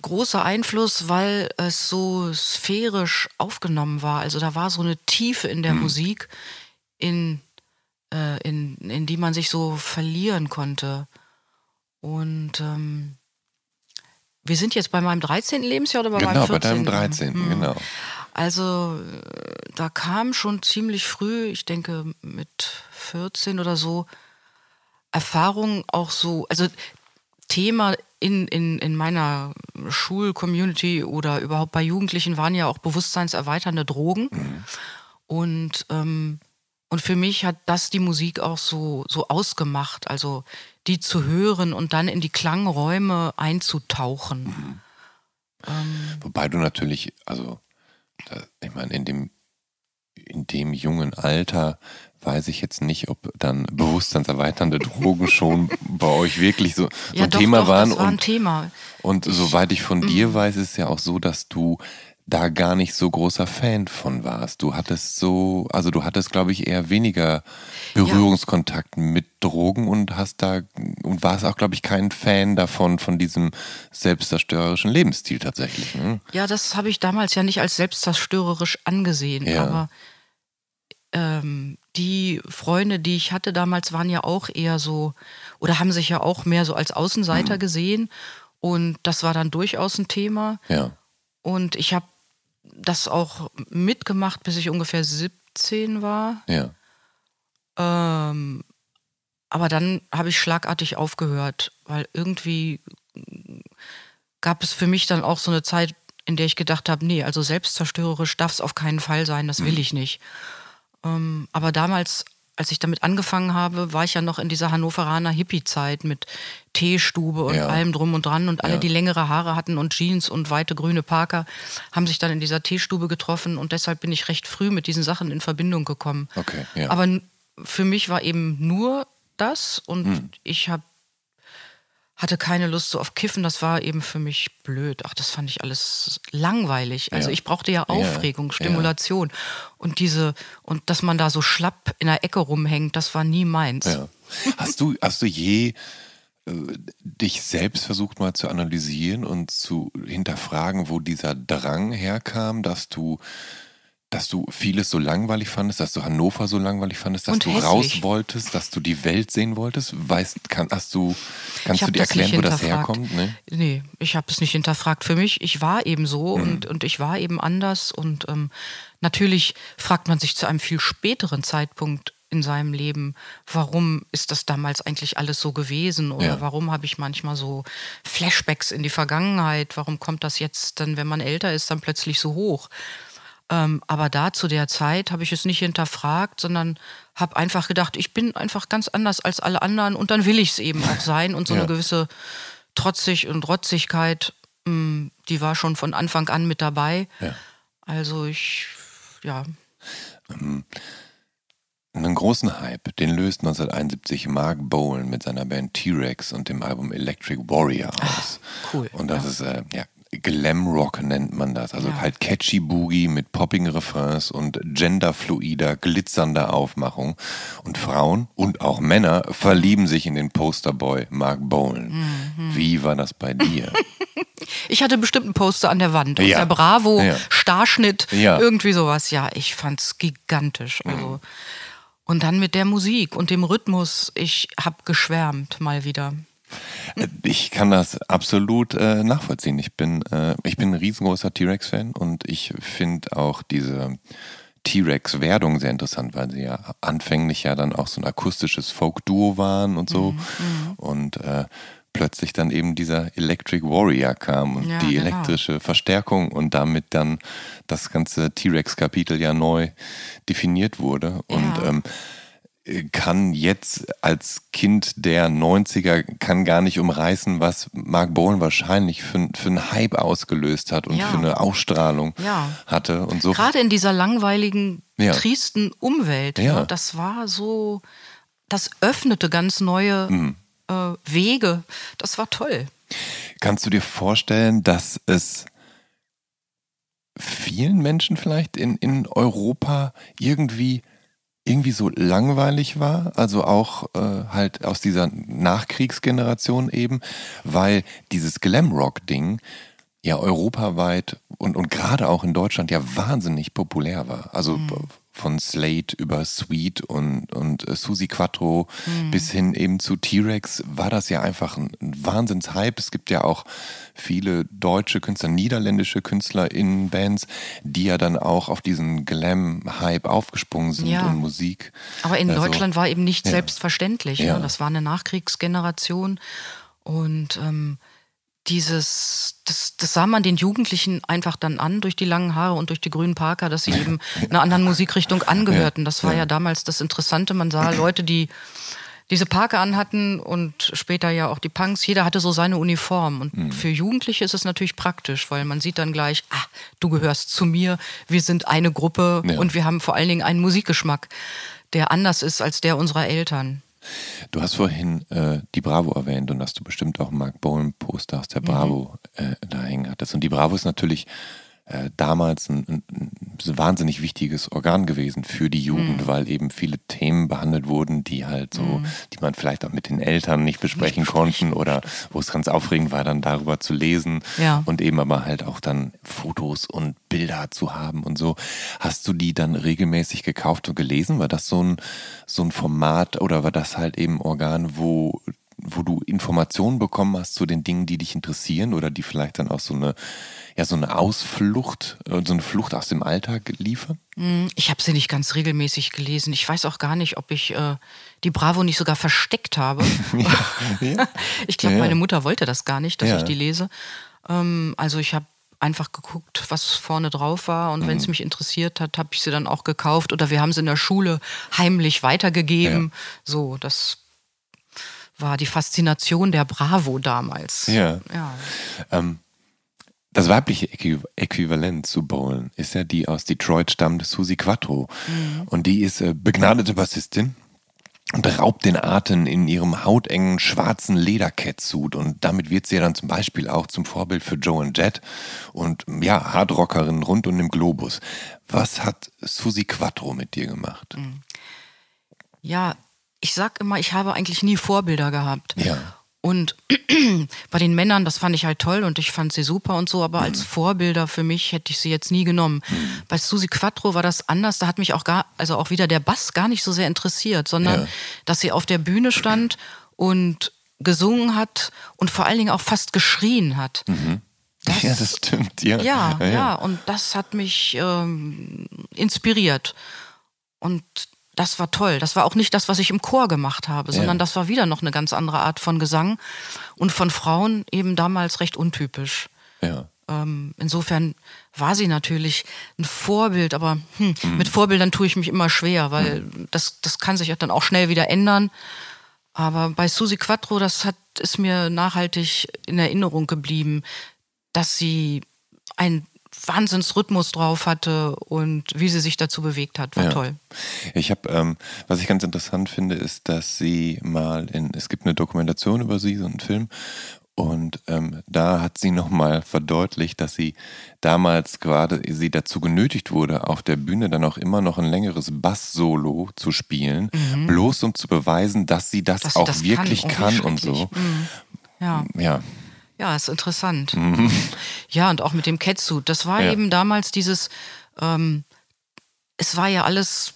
großer Einfluss, weil es so sphärisch aufgenommen war. Also da war so eine Tiefe in der Musik, in, äh, in, in die man sich so verlieren konnte. Und ähm, wir sind jetzt bei meinem 13. Lebensjahr oder bei genau, meinem bei 14. deinem 13. Hm. Genau. Also äh, da kam schon ziemlich früh, ich denke mit 14 oder so, Erfahrung auch so, also Thema in, in, in meiner Schulcommunity oder überhaupt bei Jugendlichen waren ja auch bewusstseinserweiternde Drogen. Und, ähm, und für mich hat das die Musik auch so, so ausgemacht, also die zu hören und dann in die Klangräume einzutauchen. Wobei du natürlich, also, ich meine, in dem, in dem jungen Alter weiß ich jetzt nicht, ob dann bewusstseinserweiternde Drogen schon bei euch wirklich so, so Ja, ein doch, Thema doch, waren. das war ein und, Thema. und soweit ich von Mhm. dir weiß, ist es ja auch so, dass du da gar nicht so großer Fan von warst. Du hattest so, also du hattest, glaube ich, eher weniger Berührungskontakt mit Drogen und hast da und warst auch, glaube ich, kein Fan davon, von diesem selbstzerstörerischen Lebensstil tatsächlich. Ne? Ja, das habe ich damals ja nicht als selbstzerstörerisch angesehen, Ja. aber ähm, die Freunde, die ich hatte damals, waren ja auch eher so oder haben sich ja auch mehr so als. Außenseiter gesehen und das war dann durchaus ein Thema Ja. und ich habe das auch mitgemacht, bis ich ungefähr 17 war. Ja. Ähm, aber dann habe ich schlagartig aufgehört, weil irgendwie gab es für mich dann auch so eine Zeit, in der ich gedacht habe, nee, also selbstzerstörerisch darf es auf keinen Fall sein, das will ich nicht. Ähm, aber damals, als ich damit angefangen habe, war ich ja noch in dieser Hannoveraner Hippie-Zeit mit Teestube und Ja. allem drum und dran und alle, Ja. die längere Haare hatten und Jeans und weite grüne Parker, haben sich dann in dieser Teestube getroffen und deshalb bin ich recht früh mit diesen Sachen in Verbindung gekommen. Okay, ja. Aber für mich war eben nur das und Hm. ich hab, hatte keine Lust so auf Kiffen. Das war eben für mich blöd. Ach, das fand ich alles langweilig. Also Ja. ich brauchte ja Aufregung, ja. Stimulation. Und diese, und dass man da so schlapp in der Ecke rumhängt, das war nie meins. Ja. Hast du, hast du je äh, dich selbst versucht mal zu analysieren und zu hinterfragen, wo dieser Drang herkam, dass du, dass du vieles so langweilig fandest, dass du Hannover so langweilig fandest, dass Und du hässlich. raus wolltest, dass du die Welt sehen wolltest? Weißt, kann, hast du, kannst du dir erklären, wo das herkommt? Ne? Nee, ich habe es nicht hinterfragt. Für mich, ich war eben so Mhm. und, und ich war eben anders. Und ähm, natürlich fragt man sich zu einem viel späteren Zeitpunkt in seinem Leben, warum ist das damals eigentlich alles so gewesen? Oder Ja. warum habe ich manchmal so Flashbacks in die Vergangenheit? Warum kommt das jetzt dann, wenn man älter ist, dann plötzlich so hoch? Ähm, aber da zu der Zeit habe ich es nicht hinterfragt, sondern habe einfach gedacht, ich bin einfach ganz anders als alle anderen und dann will ich es eben auch sein. Und so Ja. eine gewisse Trotzig und Rotzigkeit, mh, die war schon von Anfang an mit dabei. Ja. Also ich, ja, Einen großen Hype, den löst 1971 Mark Bowen mit seiner Band T-Rex und dem Album Electric Warrior aus. cool, Und das ist, äh, ja, Glam Rock nennt man das. Also Ja. halt catchy Boogie mit poppigen Refrains und genderfluider, glitzernder Aufmachung. Und Frauen und auch Männer verlieben sich in den Posterboy Mark Bowen. Mhm. Wie war das bei dir? Ich hatte bestimmt einen Poster an der Wand. Aus Ja. der Bravo, Ja. Starschnitt, Ja. irgendwie sowas. Ja, ich fand's gigantisch. Also. Und dann mit der Musik und dem Rhythmus. Ich hab geschwärmt mal wieder. Ich kann das absolut äh, nachvollziehen. Ich bin, äh, ich bin ein riesengroßer T-Rex-Fan und ich finde auch diese T-Rex-Werdung sehr interessant, weil sie ja anfänglich ja dann auch so ein akustisches Folk-Duo waren und so. Und äh, plötzlich dann eben dieser Electric Warrior kam und Ja, die genau. elektrische Verstärkung und damit dann das ganze T-Rex-Kapitel ja neu definiert wurde. Und Ja. ähm, kann jetzt als Kind der 90er kann gar nicht umreißen, was Mark Bowen wahrscheinlich für, für einen Hype ausgelöst hat und Ja. für eine Ausstrahlung Ja. hatte und so. Gerade in dieser langweiligen, Ja. triesten Umwelt. Ja. ne, Das war so, das öffnete ganz neue Mhm. äh, Wege. Das war toll. Kannst du dir vorstellen, dass es vielen Menschen vielleicht in, in Europa irgendwie irgendwie so langweilig war, also auch äh, halt aus dieser Nachkriegsgeneration eben, weil dieses Glamrock-Ding ja europaweit und, und gerade auch in Deutschland ja wahnsinnig populär war. Also von Slate über Sweet und, und äh, Susi Quattro bis hin eben zu T-Rex war das ja einfach ein, ein Wahnsinnshype. Es gibt ja auch viele deutsche Künstler, niederländische Künstler in Bands, die ja dann auch auf diesen Glam-Hype aufgesprungen sind Ja. und Musik. Aber in Also, Deutschland war eben nicht ja. selbstverständlich. Ja. Ne? Das war eine Nachkriegsgeneration. Und ähm, dieses, das, das sah man den Jugendlichen einfach dann an, durch die langen Haare und durch die grünen Parker, dass sie eben einer anderen Musikrichtung angehörten. Das war ja damals das Interessante. Man sah Leute, die diese Parker anhatten und später ja auch die Punks. Jeder hatte so seine Uniform. Und Mhm. für Jugendliche ist es natürlich praktisch, weil man sieht dann gleich, ah, du gehörst zu mir, wir sind eine Gruppe Ja. und wir haben vor allen Dingen einen Musikgeschmack, der anders ist als der unserer Eltern. Du hast vorhin äh, die Bravo erwähnt und dass du bestimmt auch Mark Bowen Poster aus der Bravo äh, da hängen hattest. Und die Bravo ist natürlich äh, damals ein, ein, ein wahnsinnig wichtiges Organ gewesen für die Jugend, weil eben viele Themen behandelt wurden, die halt so, die man vielleicht auch mit den Eltern nicht besprechen konnten oder wo es ganz aufregend war, dann darüber zu lesen Ja. und eben aber halt auch dann Fotos und Bilder zu haben und so. Hast du die dann regelmäßig gekauft und gelesen? War das so ein, so ein Format oder war das halt eben ein Organ, wo wo du Informationen bekommen hast zu den Dingen, die dich interessieren oder die vielleicht dann auch so eine, ja, so eine Ausflucht, äh, so eine Flucht aus dem Alltag liefern? Hm, ich habe sie nicht ganz regelmäßig gelesen. Ich weiß auch gar nicht, ob ich äh, die Bravo nicht sogar versteckt habe. ja, ja. Ich glaube, ja, meine Mutter wollte das gar nicht, dass ich die lese. Ähm, also ich habe einfach geguckt, was vorne drauf war. Und mhm. wenn es mich interessiert hat, habe ich sie dann auch gekauft. Oder wir haben sie in der Schule heimlich weitergegeben. Ja. So, das war die Faszination der Bravo damals. Ja. ja. Ähm, das weibliche Äquivalent zu Bowlen ist ja die aus Detroit stammende Susie Quattro. Mhm. Und die ist äh, begnadete Bassistin und raubt den Atem in ihrem hautengen schwarzen Ledercatsuit und damit wird sie ja dann zum Beispiel auch zum Vorbild für Joe und Jet und ja, Hardrockerin rund um den Globus. Was hat Susi Quattro mit dir gemacht? Mhm. Ja, ich sag immer, ich habe eigentlich nie Vorbilder gehabt. Ja. Und bei den Männern, das fand ich halt toll und ich fand sie super und so, aber mhm. als Vorbilder für mich hätte ich sie jetzt nie genommen. Mhm. Bei Susi Quattro war das anders, da hat mich auch gar, also auch wieder der Bass gar nicht so sehr interessiert, sondern ja. dass sie auf der Bühne stand und gesungen hat und vor allen Dingen auch fast geschrien hat. Mhm. Das, ja, das stimmt, ja. Ja, ja, ja. und das hat mich ähm, inspiriert. Und das war toll. Das war auch nicht das, was ich im Chor gemacht habe, sondern ja. das war wieder noch eine ganz andere Art von Gesang und von Frauen eben damals recht untypisch. Ja. Ähm, insofern war sie natürlich ein Vorbild, aber hm, mhm. mit Vorbildern tue ich mich immer schwer, weil mhm. das, das kann sich dann auch schnell wieder ändern. Aber bei Susi Quattro, das hat, ist mir nachhaltig in Erinnerung geblieben, dass sie ein Wahnsinnsrhythmus drauf hatte und wie sie sich dazu bewegt hat, war ja. toll. Ich habe, ähm, was ich ganz interessant finde, ist, dass sie mal in, es gibt eine Dokumentation über sie, so einen Film, und ähm, da hat sie nochmal verdeutlicht, dass sie damals gerade sie dazu genötigt wurde, auf der Bühne dann auch immer noch ein längeres Bass-Solo zu spielen, mhm. bloß um zu beweisen, dass sie das dass auch sie das wirklich kann, kann und so. Mhm. Ja. ja. Ja, ist interessant. Mhm. Ja, und auch mit dem Catsuit. Das war ja. eben damals dieses, ähm, es war ja alles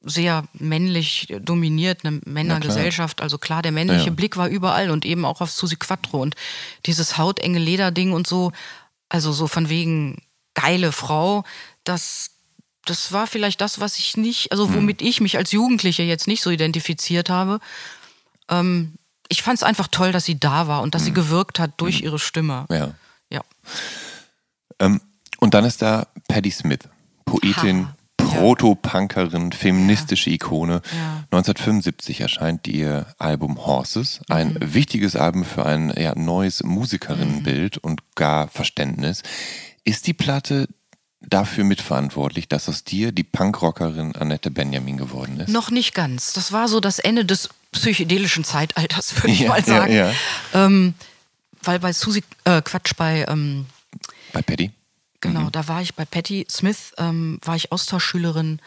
sehr männlich dominiert, eine Männergesellschaft. Also klar, der männliche ja. Blick war überall und eben auch auf Susi Quattro und dieses hautenge Lederding und so, also so von wegen geile Frau, das, das war vielleicht das, was ich nicht, also mhm. womit ich mich als Jugendliche jetzt nicht so identifiziert habe. Ähm, ich fand es einfach toll, dass sie da war und dass mhm. sie gewirkt hat durch mhm. ihre Stimme. Ja. ja. Ähm, und dann ist da Patti Smith, Poetin, ha. Proto-Punkerin, feministische Ikone. Ja. 1975 erscheint ihr Album Horses, ein mhm. wichtiges Album für ein ja, neues Musikerinnenbild mhm. und gar Verständnis. Ist die Platte dafür mitverantwortlich, dass aus dir die Punkrockerin Annette Benjamin geworden ist? Noch nicht ganz. Das war so das Ende des psychedelischen Zeitalters, würde ich ja, mal sagen. Ja, ja. Ähm, weil bei Susi, äh, Quatsch, bei... Ähm, bei Patty? Genau, mhm. da war ich bei Patty Smith, ähm, war ich Austauschschülerin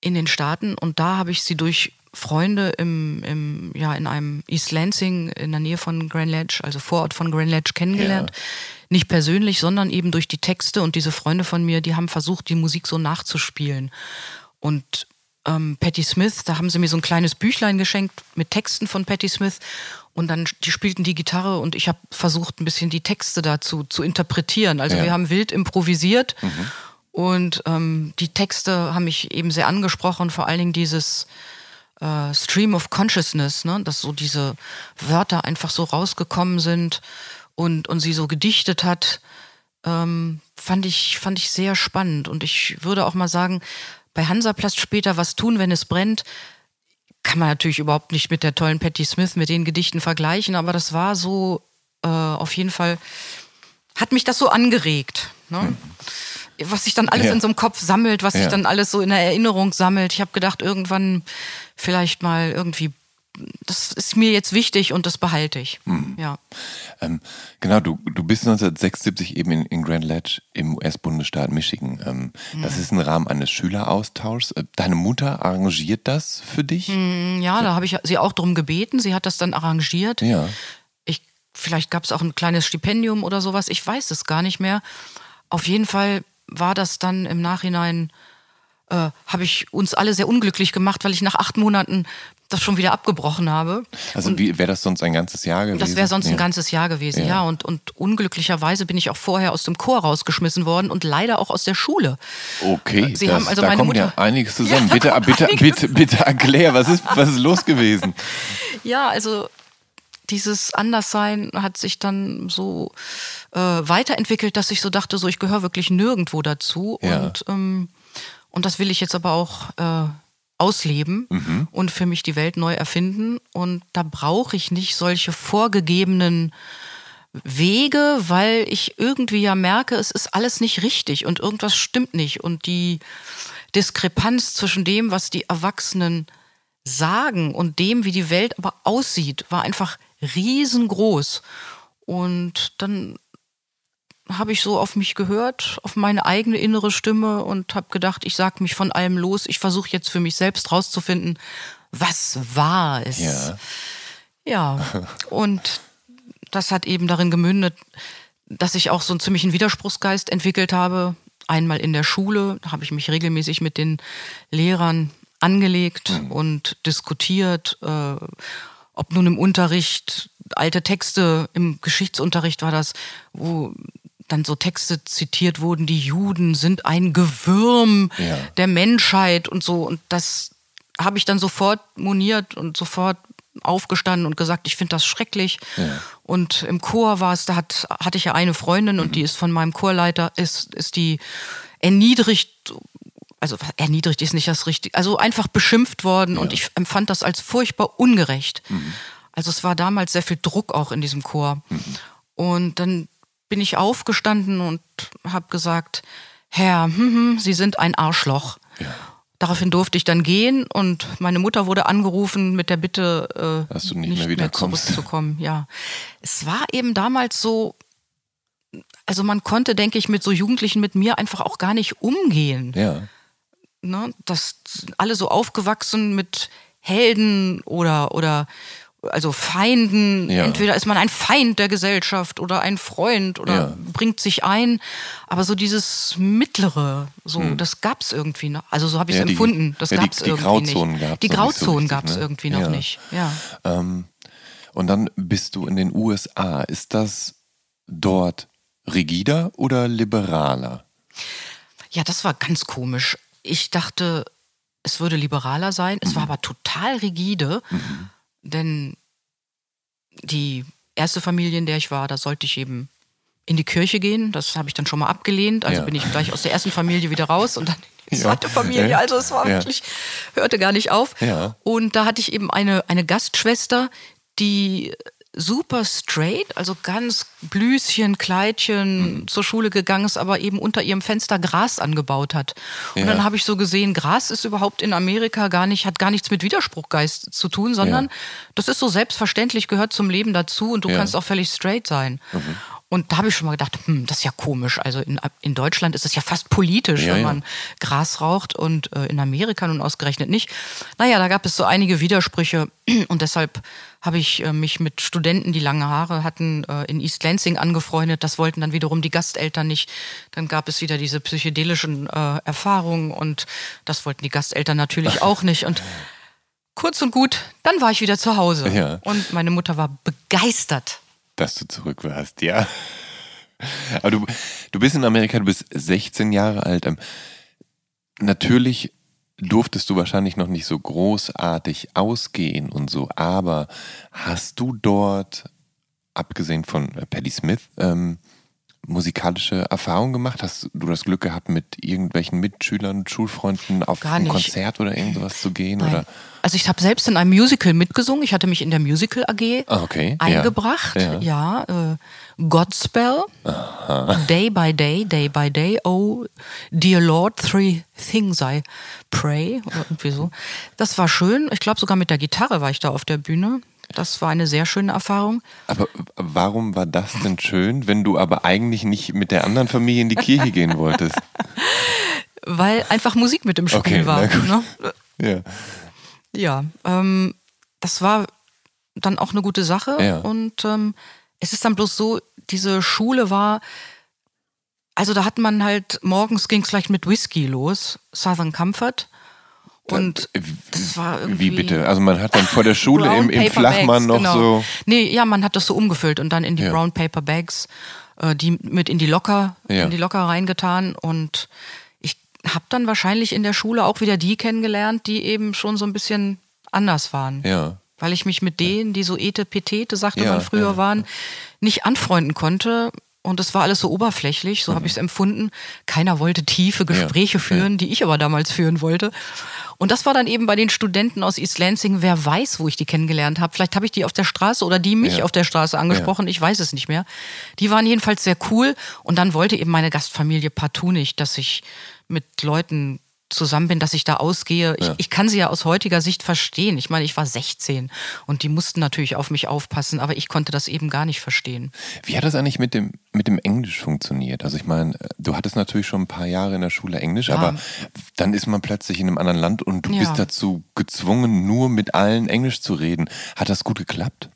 in den Staaten und da habe ich sie durch Freunde im, im, ja, in einem East Lansing in der Nähe von Grand Ledge, also Vorort von Grand Ledge kennengelernt. Ja. Nicht persönlich, sondern eben durch die Texte und diese Freunde von mir, die haben versucht, die Musik so nachzuspielen. Und ähm, Patti Smith, da haben sie mir so ein kleines Büchlein geschenkt mit Texten von Patti Smith und dann die spielten die Gitarre und ich habe versucht ein bisschen die Texte dazu zu interpretieren. Also ja. wir haben wild improvisiert mhm. und ähm, die Texte haben mich eben sehr angesprochen, vor allen Dingen dieses äh, Stream of Consciousness, ne? dass so diese Wörter einfach so rausgekommen sind und, und sie so gedichtet hat. Ähm, fand ich fand ich sehr spannend und ich würde auch mal sagen, bei Hansaplast später was tun, wenn es brennt, kann man natürlich überhaupt nicht mit der tollen Patti Smith, mit den Gedichten vergleichen, aber das war so äh, auf jeden Fall, hat mich das so angeregt. Ne? Hm. Was sich dann alles ja. in so einem Kopf sammelt, was ja. sich dann alles so in der Erinnerung sammelt. Ich habe gedacht, irgendwann vielleicht mal irgendwie das ist mir jetzt wichtig und das behalte ich. Mhm. Ja. Ähm, genau, du, du bist 1976 eben in, in Grand Ledge im US-Bundesstaat Michigan. Ähm, mhm. Das ist im Rahmen eines Schüleraustauschs. Äh, deine Mutter arrangiert das für dich? Mhm, ja, da habe ich sie auch drum gebeten. Sie hat das dann arrangiert. Ja. Ich, vielleicht gab es auch ein kleines Stipendium oder sowas. Ich weiß es gar nicht mehr. Auf jeden Fall war das dann im Nachhinein äh, habe ich uns alle sehr unglücklich gemacht, weil ich nach acht Monaten das schon wieder abgebrochen habe. Also wie wäre das sonst ein ganzes Jahr gewesen? Das wäre sonst ja. ein ganzes Jahr gewesen, Ja. ja. Und, und unglücklicherweise bin ich auch vorher aus dem Chor rausgeschmissen worden und leider auch aus der Schule. Okay, Sie das, haben also da meine kommt Mutter- ja einiges zusammen. Ja, bitte, bitte, einiges. bitte, bitte erklär, was ist, was ist los gewesen? Ja, also dieses Anderssein hat sich dann so äh, weiterentwickelt, dass ich so dachte, so ich gehöre wirklich nirgendwo dazu. Ja. Und, ähm, und das will ich jetzt aber auch äh, ausleben Mhm. und für mich die Welt neu erfinden. Und da brauche ich nicht solche vorgegebenen Wege, weil ich irgendwie ja merke, es ist alles nicht richtig und irgendwas stimmt nicht. Und die Diskrepanz zwischen dem, was die Erwachsenen sagen und dem, wie die Welt aber aussieht, war einfach riesengroß. Und dann habe ich so auf mich gehört, auf meine eigene innere Stimme und habe gedacht, ich sag mich von allem los. Ich versuche jetzt für mich selbst rauszufinden, was war es. Ja. Ja, und das hat eben darin gemündet, dass ich auch so einen ziemlichen Widerspruchsgeist entwickelt habe. Einmal in der Schule da habe ich mich regelmäßig mit den Lehrern angelegt und diskutiert, äh, ob nun im Unterricht alte Texte, im Geschichtsunterricht war das, wo dann so Texte zitiert wurden, die Juden sind ein Gewürm Ja. der Menschheit und so. Und das habe ich dann sofort moniert und sofort aufgestanden und gesagt, ich finde das schrecklich. Und im Chor war es, da hat, hatte ich ja eine Freundin und die ist von meinem Chorleiter, ist, ist die erniedrigt, also erniedrigt ist nicht das Richtige, also einfach beschimpft worden und ich empfand das als furchtbar ungerecht. Also es war damals sehr viel Druck auch in diesem Chor. Und dann bin ich aufgestanden und habe gesagt, Herr, hm, hm, Sie sind ein Arschloch. Daraufhin durfte ich dann gehen und meine Mutter wurde angerufen mit der Bitte, äh, Dass du nicht mehr wiederkommst. zurückzukommen. Ja, es war eben damals so, also man konnte, denke ich, mit so Jugendlichen mit mir einfach auch gar nicht umgehen Ja. ne, das sind alle so aufgewachsen mit Helden oder oder also Feinden. Ja. Entweder ist man ein Feind der Gesellschaft oder ein Freund oder Ja. bringt sich ein. Aber so dieses Mittlere, so das gab's irgendwie noch. Also so habe ich es Hm. Ja, empfunden. Das ja, die- gab's die irgendwie Grauzonen nicht. gab's die nicht so Grauzonen richtig, gab's ne? irgendwie noch nicht. Ja. Ähm, und dann bist du in den USA. Ist das dort rigider oder liberaler? Ja, das war ganz komisch. Ich dachte, es würde liberaler sein. Es Mhm. war aber total rigide, denn die erste Familie, in der ich war, da sollte ich eben in die Kirche gehen. Das habe ich dann schon mal abgelehnt. Also Ja. bin ich gleich aus der ersten Familie wieder raus und dann in die Ja. zweite Familie. Ja. Also es war Ja. wirklich, hörte gar nicht auf. Und da hatte ich eben eine, eine Gastschwester, die super straight, also ganz Blüschen, Kleidchen Mhm. zur Schule gegangen ist, aber eben unter ihrem Fenster Gras angebaut hat. Und Ja. dann habe ich so gesehen, Gras ist überhaupt in Amerika gar nicht, hat gar nichts mit Widerspruchgeist zu tun, sondern Ja. das ist so selbstverständlich, gehört zum Leben dazu und du Ja. Mhm. kannst auch völlig straight sein. Und da habe ich schon mal gedacht, hm, das ist ja komisch. Also in, in Deutschland ist es ja fast politisch, Ja, wenn ja. man Gras raucht und äh, in Amerika nun ausgerechnet nicht. Naja, da gab es so einige Widersprüche und deshalb habe ich äh, mich mit Studenten, die lange Haare hatten, äh, in East Lansing angefreundet. Das wollten dann wiederum die Gasteltern nicht. Dann gab es wieder diese psychedelischen äh, Erfahrungen und das wollten die Gasteltern natürlich auch nicht. Und kurz und gut, dann war ich wieder zu Hause. Ja. Und meine Mutter war begeistert. Dass du zurück warst, ja. Aber du, du bist in Amerika, du bist 16 Jahre alt. Ähm, Natürlich durftest du wahrscheinlich noch nicht so großartig ausgehen und so, aber hast du dort, abgesehen von Patti Smith, ähm, musikalische Erfahrungen gemacht? Hast du das Glück gehabt, mit irgendwelchen Mitschülern, Schulfreunden auf ein. Konzert oder irgend sowas zu gehen? Nein. Oder? Also ich habe selbst in einem Musical mitgesungen. Ich hatte mich in der Musical AG Ah, okay. Ja. eingebracht. Ja. Ja, äh, Godspell. Day by day, day by day. Oh, dear Lord, three things I pray. Oder irgendwie so. Das war schön. Ich glaube sogar mit der Gitarre war ich da auf der Bühne. Das war eine sehr schöne Erfahrung. Aber warum war das denn schön, wenn du aber eigentlich nicht mit der anderen Familie in die Kirche gehen wolltest? Weil einfach Musik mit im Spiel Okay, war. Ne? Ja. Ja, ähm, das war dann auch eine gute Sache. Ja. Und ähm, es ist dann bloß so, diese Schule war, also da hat man halt, morgens ging es gleich mit Whisky los, Southern Comfort. Und das war irgendwie. Wie bitte? Also man hat dann vor der Schule im, im Flachmann noch genau. so. Nee, ja, man hat das so umgefüllt und dann in die Ja. Brown Paper Bags, äh, die mit in die Locker, Ja. in die Locker reingetan. Und ich habe dann wahrscheinlich in der Schule auch wieder die kennengelernt, die eben schon so ein bisschen anders waren. Ja. Weil ich mich mit denen, die so Ete Petete, sagte Ja, man früher waren, nicht anfreunden konnte. Und es war alles so oberflächlich, so habe ich es empfunden. Keiner wollte tiefe Gespräche Mhm. ja. führen, die ich aber damals führen wollte. Und das war dann eben bei den Studenten aus East Lansing, wer weiß, wo ich die kennengelernt habe. Vielleicht habe ich die auf der Straße oder die mich Ja. auf der Straße angesprochen, ich weiß es nicht mehr. Die waren jedenfalls sehr cool und dann wollte eben meine Gastfamilie partout nicht, dass ich mit Leuten zusammen bin, dass ich da ausgehe. Ich, Ja. ich kann sie ja aus heutiger Sicht verstehen. Ich meine, ich war 16 und die mussten natürlich auf mich aufpassen, aber ich konnte das eben gar nicht verstehen. Wie hat das eigentlich mit dem, mit dem Englisch funktioniert? Also ich meine, du hattest natürlich schon ein paar Jahre in der Schule Englisch, Ja. aber dann ist man plötzlich in einem anderen Land und du Ja. bist dazu gezwungen, nur mit allen Englisch zu reden. Hat das gut geklappt?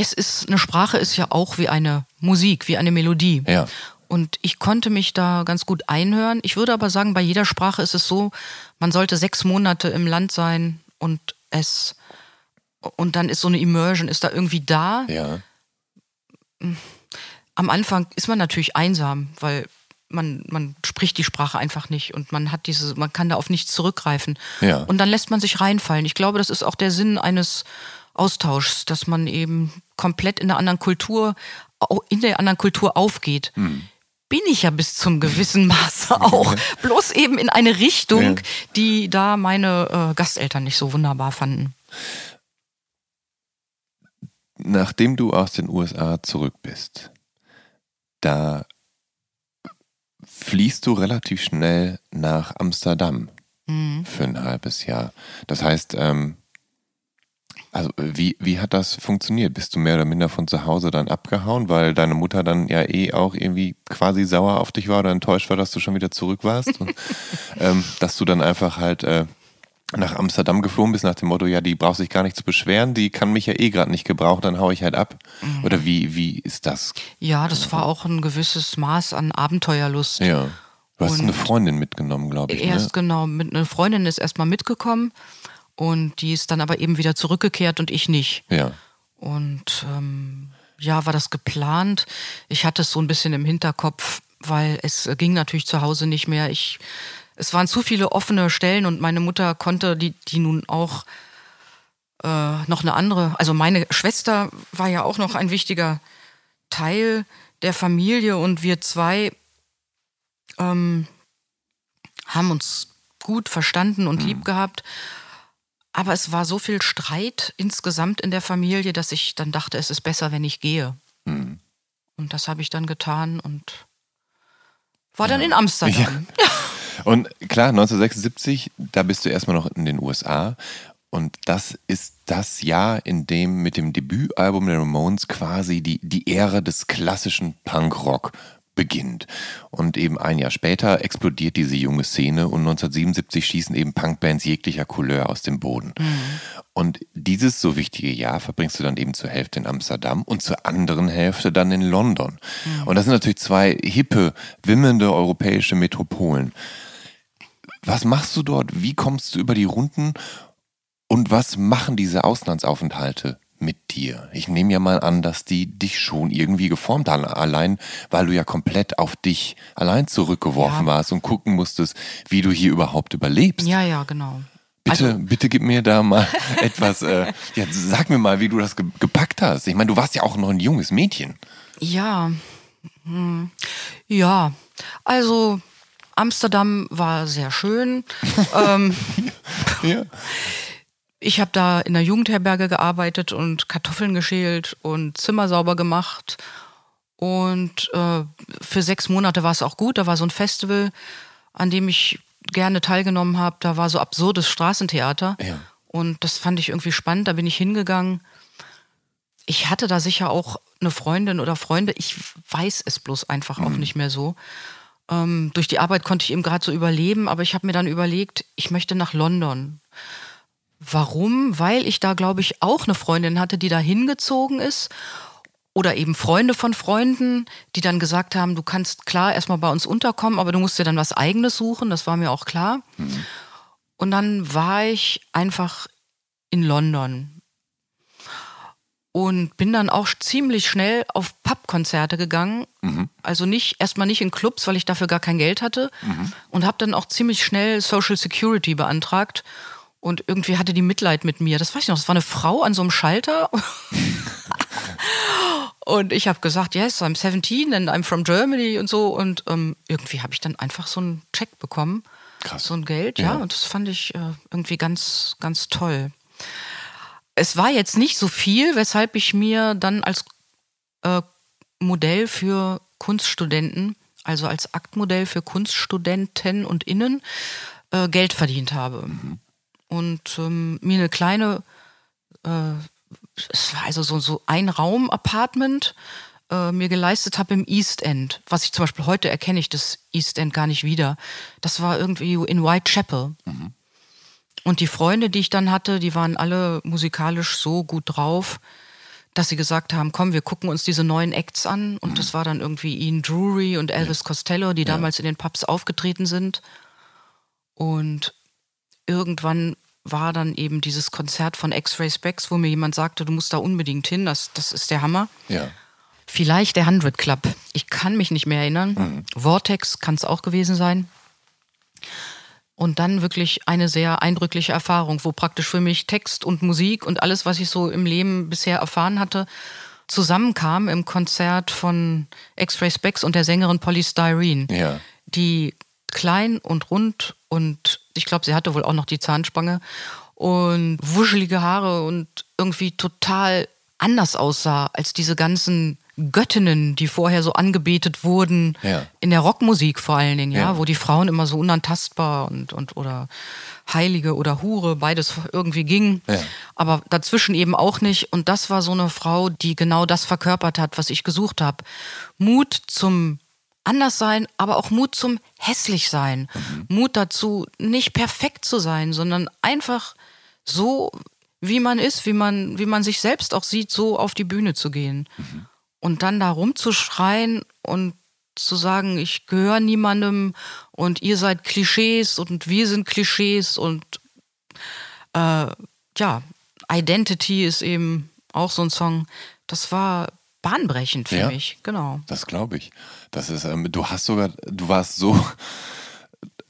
Es ist, eine Sprache ist ja auch wie eine Musik, wie eine Melodie. Ja. Und ich konnte mich da ganz gut einhören. Ich würde aber sagen, bei jeder Sprache ist es so, man sollte sechs Monate im Land sein und es, und dann ist so eine Immersion, ist da irgendwie da. Ja. Am Anfang ist man natürlich einsam, weil man, man spricht die Sprache einfach nicht und man hat diese, man kann da auf nichts zurückgreifen. Ja. Und dann lässt man sich reinfallen. Ich glaube, das ist auch der Sinn eines Austauschs, dass man eben komplett in der anderen Kultur, in der anderen Kultur aufgeht. Hm. Bin ich ja bis zum gewissen Maße auch. Bloß eben in eine Richtung, Ja. die da meine äh, Gasteltern nicht so wunderbar fanden. Nachdem du aus den USA zurück bist, da fließt du relativ schnell nach Amsterdam für ein halbes Jahr. Das heißt, ähm, also wie, wie hat das funktioniert? Bist du mehr oder minder von zu Hause dann abgehauen, weil deine Mutter dann ja eh auch irgendwie quasi sauer auf dich war oder enttäuscht war, dass du schon wieder zurück warst? Und, ähm, dass du dann einfach halt äh, nach Amsterdam geflogen bist nach dem Motto, ja, die braucht sich gar nicht zu beschweren, die kann mich ja eh gerade nicht gebrauchen, dann hau ich halt ab. Oder wie, wie ist das? Ja, das war auch ein gewisses Maß an Abenteuerlust. Ja. Du hast Und eine Freundin mitgenommen, glaube ich. Erst Ne? genau, mit einer Freundin ist erstmal mitgekommen und die ist dann aber eben wieder zurückgekehrt und ich nicht. Ja. Und ähm, ja, war das geplant. Ich hatte es so ein bisschen im Hinterkopf, weil es ging natürlich zu Hause nicht mehr. Ich, es waren zu viele offene Stellen und meine Mutter konnte, die, die nun auch äh, noch eine andere, also meine Schwester war ja auch noch ein wichtiger Teil der Familie und wir zwei ähm, haben uns gut verstanden und lieb gehabt. Aber es war so viel Streit insgesamt in der Familie, dass ich dann dachte, es ist besser, wenn ich gehe. Und das habe ich dann getan und war dann in Amsterdam. Und klar, 1976, da bist du erstmal noch in den USA. Und das ist das Jahr, in dem mit dem Debütalbum der Ramones quasi die, die Ära des klassischen Punkrock beginnt. Und eben ein Jahr später explodiert diese junge Szene und 1977 schießen eben Punkbands jeglicher Couleur aus dem Boden. Und dieses so wichtige Jahr verbringst du dann eben zur Hälfte in Amsterdam und zur anderen Hälfte dann in London. Und das sind natürlich zwei hippe, wimmelnde europäische Metropolen. Was machst du dort? Wie kommst du über die Runden? Und was machen diese Auslandsaufenthalte mit dir? Ich nehme ja mal an, dass die dich schon irgendwie geformt haben, allein weil du ja komplett auf dich allein zurückgeworfen Ja. warst und gucken musstest, wie du hier überhaupt überlebst. Ja, ja, genau. Bitte, Also- bitte gib mir da mal etwas, äh, ja, sag mir mal, wie du das ge gepackt hast. Ich meine, du warst ja auch noch ein junges Mädchen. Ja. Hm. Ja, also Amsterdam war sehr schön. ähm, Ja. Ich habe da in der Jugendherberge gearbeitet und Kartoffeln geschält und Zimmer sauber gemacht. Und äh, für sechs Monate war es auch gut. Da war so ein Festival, an dem ich gerne teilgenommen habe. Da war so absurdes Straßentheater. Ja. Und das fand ich irgendwie spannend. Da bin ich hingegangen. Ich hatte da sicher auch eine Freundin oder Freunde. Ich weiß es bloß einfach auch nicht mehr so. Ähm, durch die Arbeit konnte ich eben gerade so überleben, aber ich habe mir dann überlegt, ich möchte nach London. Warum? Weil ich da, glaube ich, auch eine Freundin hatte, die da hingezogen ist. Oder eben Freunde von Freunden, die dann gesagt haben, du kannst klar erstmal bei uns unterkommen, aber du musst dir dann was eigenes suchen. Das war mir auch klar. Und dann war ich einfach in London und bin dann auch ziemlich schnell auf Pubkonzerte gegangen. Mhm. Also nicht erstmal nicht in Clubs, weil ich dafür gar kein Geld hatte und habe dann auch ziemlich schnell Social Security beantragt und irgendwie hatte die Mitleid mit mir. Das weiß ich noch, das war eine Frau an so einem Schalter. Und ich habe gesagt, yes, I'm 17 and I'm from Germany und so. Und ähm, irgendwie habe ich dann einfach so einen Check bekommen. Krass. So ein Geld, ja. Ja. Und das fand ich äh, irgendwie ganz, ganz toll. Es war jetzt nicht so viel, weshalb ich mir dann als äh, Modell für Kunststudenten, also als Aktmodell für Kunststudenten und Innen, äh, Geld verdient habe. Und ähm, mir eine kleine äh, es war also so, so ein Raum-Apartment äh, mir geleistet habe im East End. Was ich zum Beispiel heute erkenne ich das East End gar nicht wieder. Das war irgendwie in Whitechapel. Und die Freunde, die ich dann hatte, die waren alle musikalisch so gut drauf, dass sie gesagt haben, komm, wir gucken uns diese neuen Acts an. Und das war dann irgendwie Ian Drury und Elvis Costello, die damals in den Pubs aufgetreten sind. Und irgendwann war dann eben dieses Konzert von X-Ray Specs, wo mir jemand sagte, du musst da unbedingt hin, das, das ist der Hammer. Ja. Vielleicht der 100 Club. Ich kann mich nicht mehr erinnern. Vortex kann es auch gewesen sein. Und dann wirklich eine sehr eindrückliche Erfahrung, wo praktisch für mich Text und Musik und alles, was ich so im Leben bisher erfahren hatte, zusammenkam im Konzert von X-Ray Specs und der Sängerin Polystyrene, Ja. die klein und rund und ich glaube, sie hatte wohl auch noch die Zahnspange und wuschelige Haare und irgendwie total anders aussah als diese ganzen Göttinnen, die vorher so angebetet wurden, Ja. in der Rockmusik vor allen Dingen, ja, Ja. wo die Frauen immer so unantastbar und, und oder Heilige oder Hure, beides irgendwie ging, Ja. aber dazwischen eben auch nicht. Und das war so eine Frau, die genau das verkörpert hat, was ich gesucht habe. Mut zum Anderssein, aber auch Mut zum Hässlichsein. Mut dazu, nicht perfekt zu sein, sondern einfach so, wie man ist, wie man, wie man sich selbst auch sieht, so auf die Bühne zu gehen. Und dann da rumzuschreien und zu sagen, ich gehöre niemandem und ihr seid Klischees und wir sind Klischees und äh, ja, Identity ist eben auch so ein Song. Das war bahnbrechend für Ja. mich, genau. Das glaube ich. Das ist, ähm, du hast sogar, du warst so,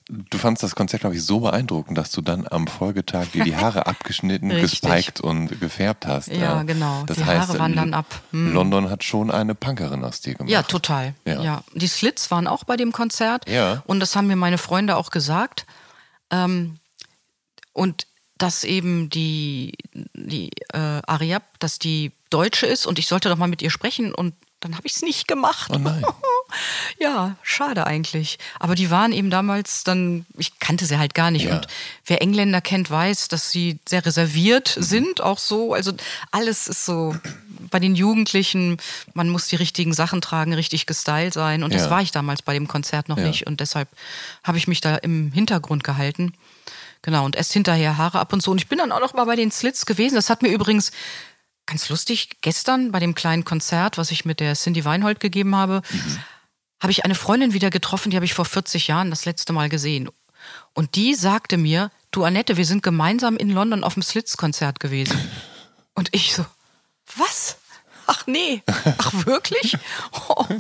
du fandst das Konzert, glaube ich, so beeindruckend, dass du dann am Folgetag dir die Haare abgeschnitten, gespiked und gefärbt hast. Ja, genau. Das Die heißt, Haare waren dann ab. Hm. London hat schon eine Punkerin aus dir gemacht. Ja, total. Ja. Ja. Die Slits waren auch bei dem Konzert. Ja. Und das haben mir meine Freunde auch gesagt. Ähm, und dass eben die, die äh, Ariab, dass die Deutsche ist und ich sollte doch mal mit ihr sprechen und dann habe ich es nicht gemacht. Oh nein. ja, schade eigentlich. Aber die waren eben damals dann, ich kannte sie halt gar nicht. Ja. Und wer Engländer kennt, weiß, dass sie sehr reserviert Mhm. sind, auch so. Also alles ist so bei den Jugendlichen, man muss die richtigen Sachen tragen, richtig gestylt sein. Und Ja. das war ich damals bei dem Konzert noch Ja. nicht. Und deshalb habe ich mich da im Hintergrund gehalten. Genau, und erst hinterher Haare ab und so. Und ich bin dann auch noch mal bei den Slits gewesen. Das hat mir übrigens ganz lustig, gestern bei dem kleinen Konzert, was ich mit der Cindy Weinhold gegeben habe, habe ich eine Freundin wieder getroffen, die habe ich vor 40 Jahren das letzte Mal gesehen. Und die sagte mir, du Annette, wir sind gemeinsam in London auf dem Slits-Konzert gewesen. Und ich so, was? Ach nee, ach wirklich? Oh.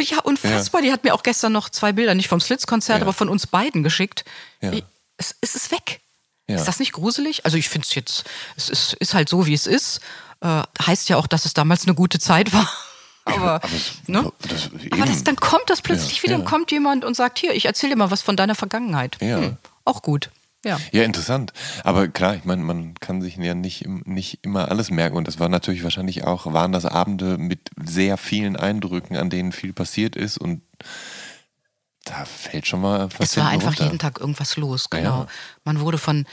Ja, unfassbar. Die hat mir auch gestern noch zwei Bilder, nicht vom Slits-Konzert, Ja. aber von uns beiden geschickt. Ja. Ich- Es, es ist weg. Ja. Ist das nicht gruselig? Also ich finde es jetzt, es ist, ist halt so, wie es ist. Äh, heißt ja auch, dass es damals eine gute Zeit war. Aber, Aber es- ne? das- aber das, dann kommt das plötzlich Ja, wieder, ja. kommt jemand und sagt, hier, ich erzähle dir mal was von deiner Vergangenheit. Hm, Ja. auch gut. Ja. Ja, interessant. Aber klar, ich meine, man kann sich ja nicht, nicht immer alles merken. Und das war natürlich wahrscheinlich auch, waren das Abende mit sehr vielen Eindrücken, an denen viel passiert ist. Und da fällt schon mal was Es war einfach runter. jeden Tag irgendwas los, genau. Ja. Man wurde von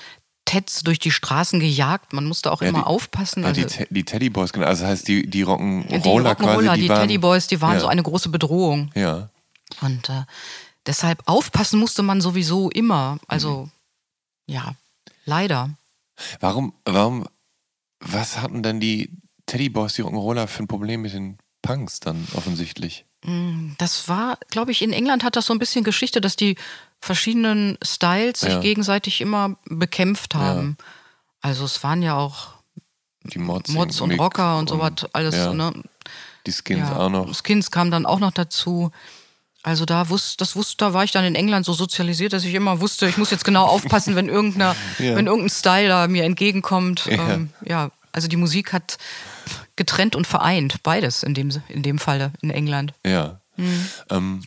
Teds durch die Straßen gejagt, man musste auch Ja, immer die- aufpassen. Ja, Also die, Te- die Teddyboys, genau. Also das heißt, die, die Rock'n'Roller die quasi, Rock'n'Roller, die, die, waren, Teddyboys, die waren ja, so eine große Bedrohung. Ja. Und äh, deshalb aufpassen musste man sowieso immer. Also, Mhm. ja, leider. Warum, warum, was hatten denn die Teddyboys, die Rock'n'Roller für ein Problem mit den Punks dann offensichtlich? Das war, glaube ich, in England hat das so ein bisschen Geschichte, dass die verschiedenen Styles sich Ja. gegenseitig immer bekämpft haben. Also es waren ja auch Die Mods, Mods und Mick Rocker und sowas, alles, ja, ne? Die Skins Ja, auch noch. Skins kamen dann auch noch dazu. Also da wusste, das wusste, da war ich dann in England so sozialisiert, dass ich immer wusste, ich muss jetzt genau aufpassen, wenn irgendeiner, Ja. wenn irgendein Style da mir entgegenkommt. Ja. Ähm, ja, also die Musik hat getrennt und vereint, beides in dem, in dem Falle in England. Ja. Mhm. Ähm,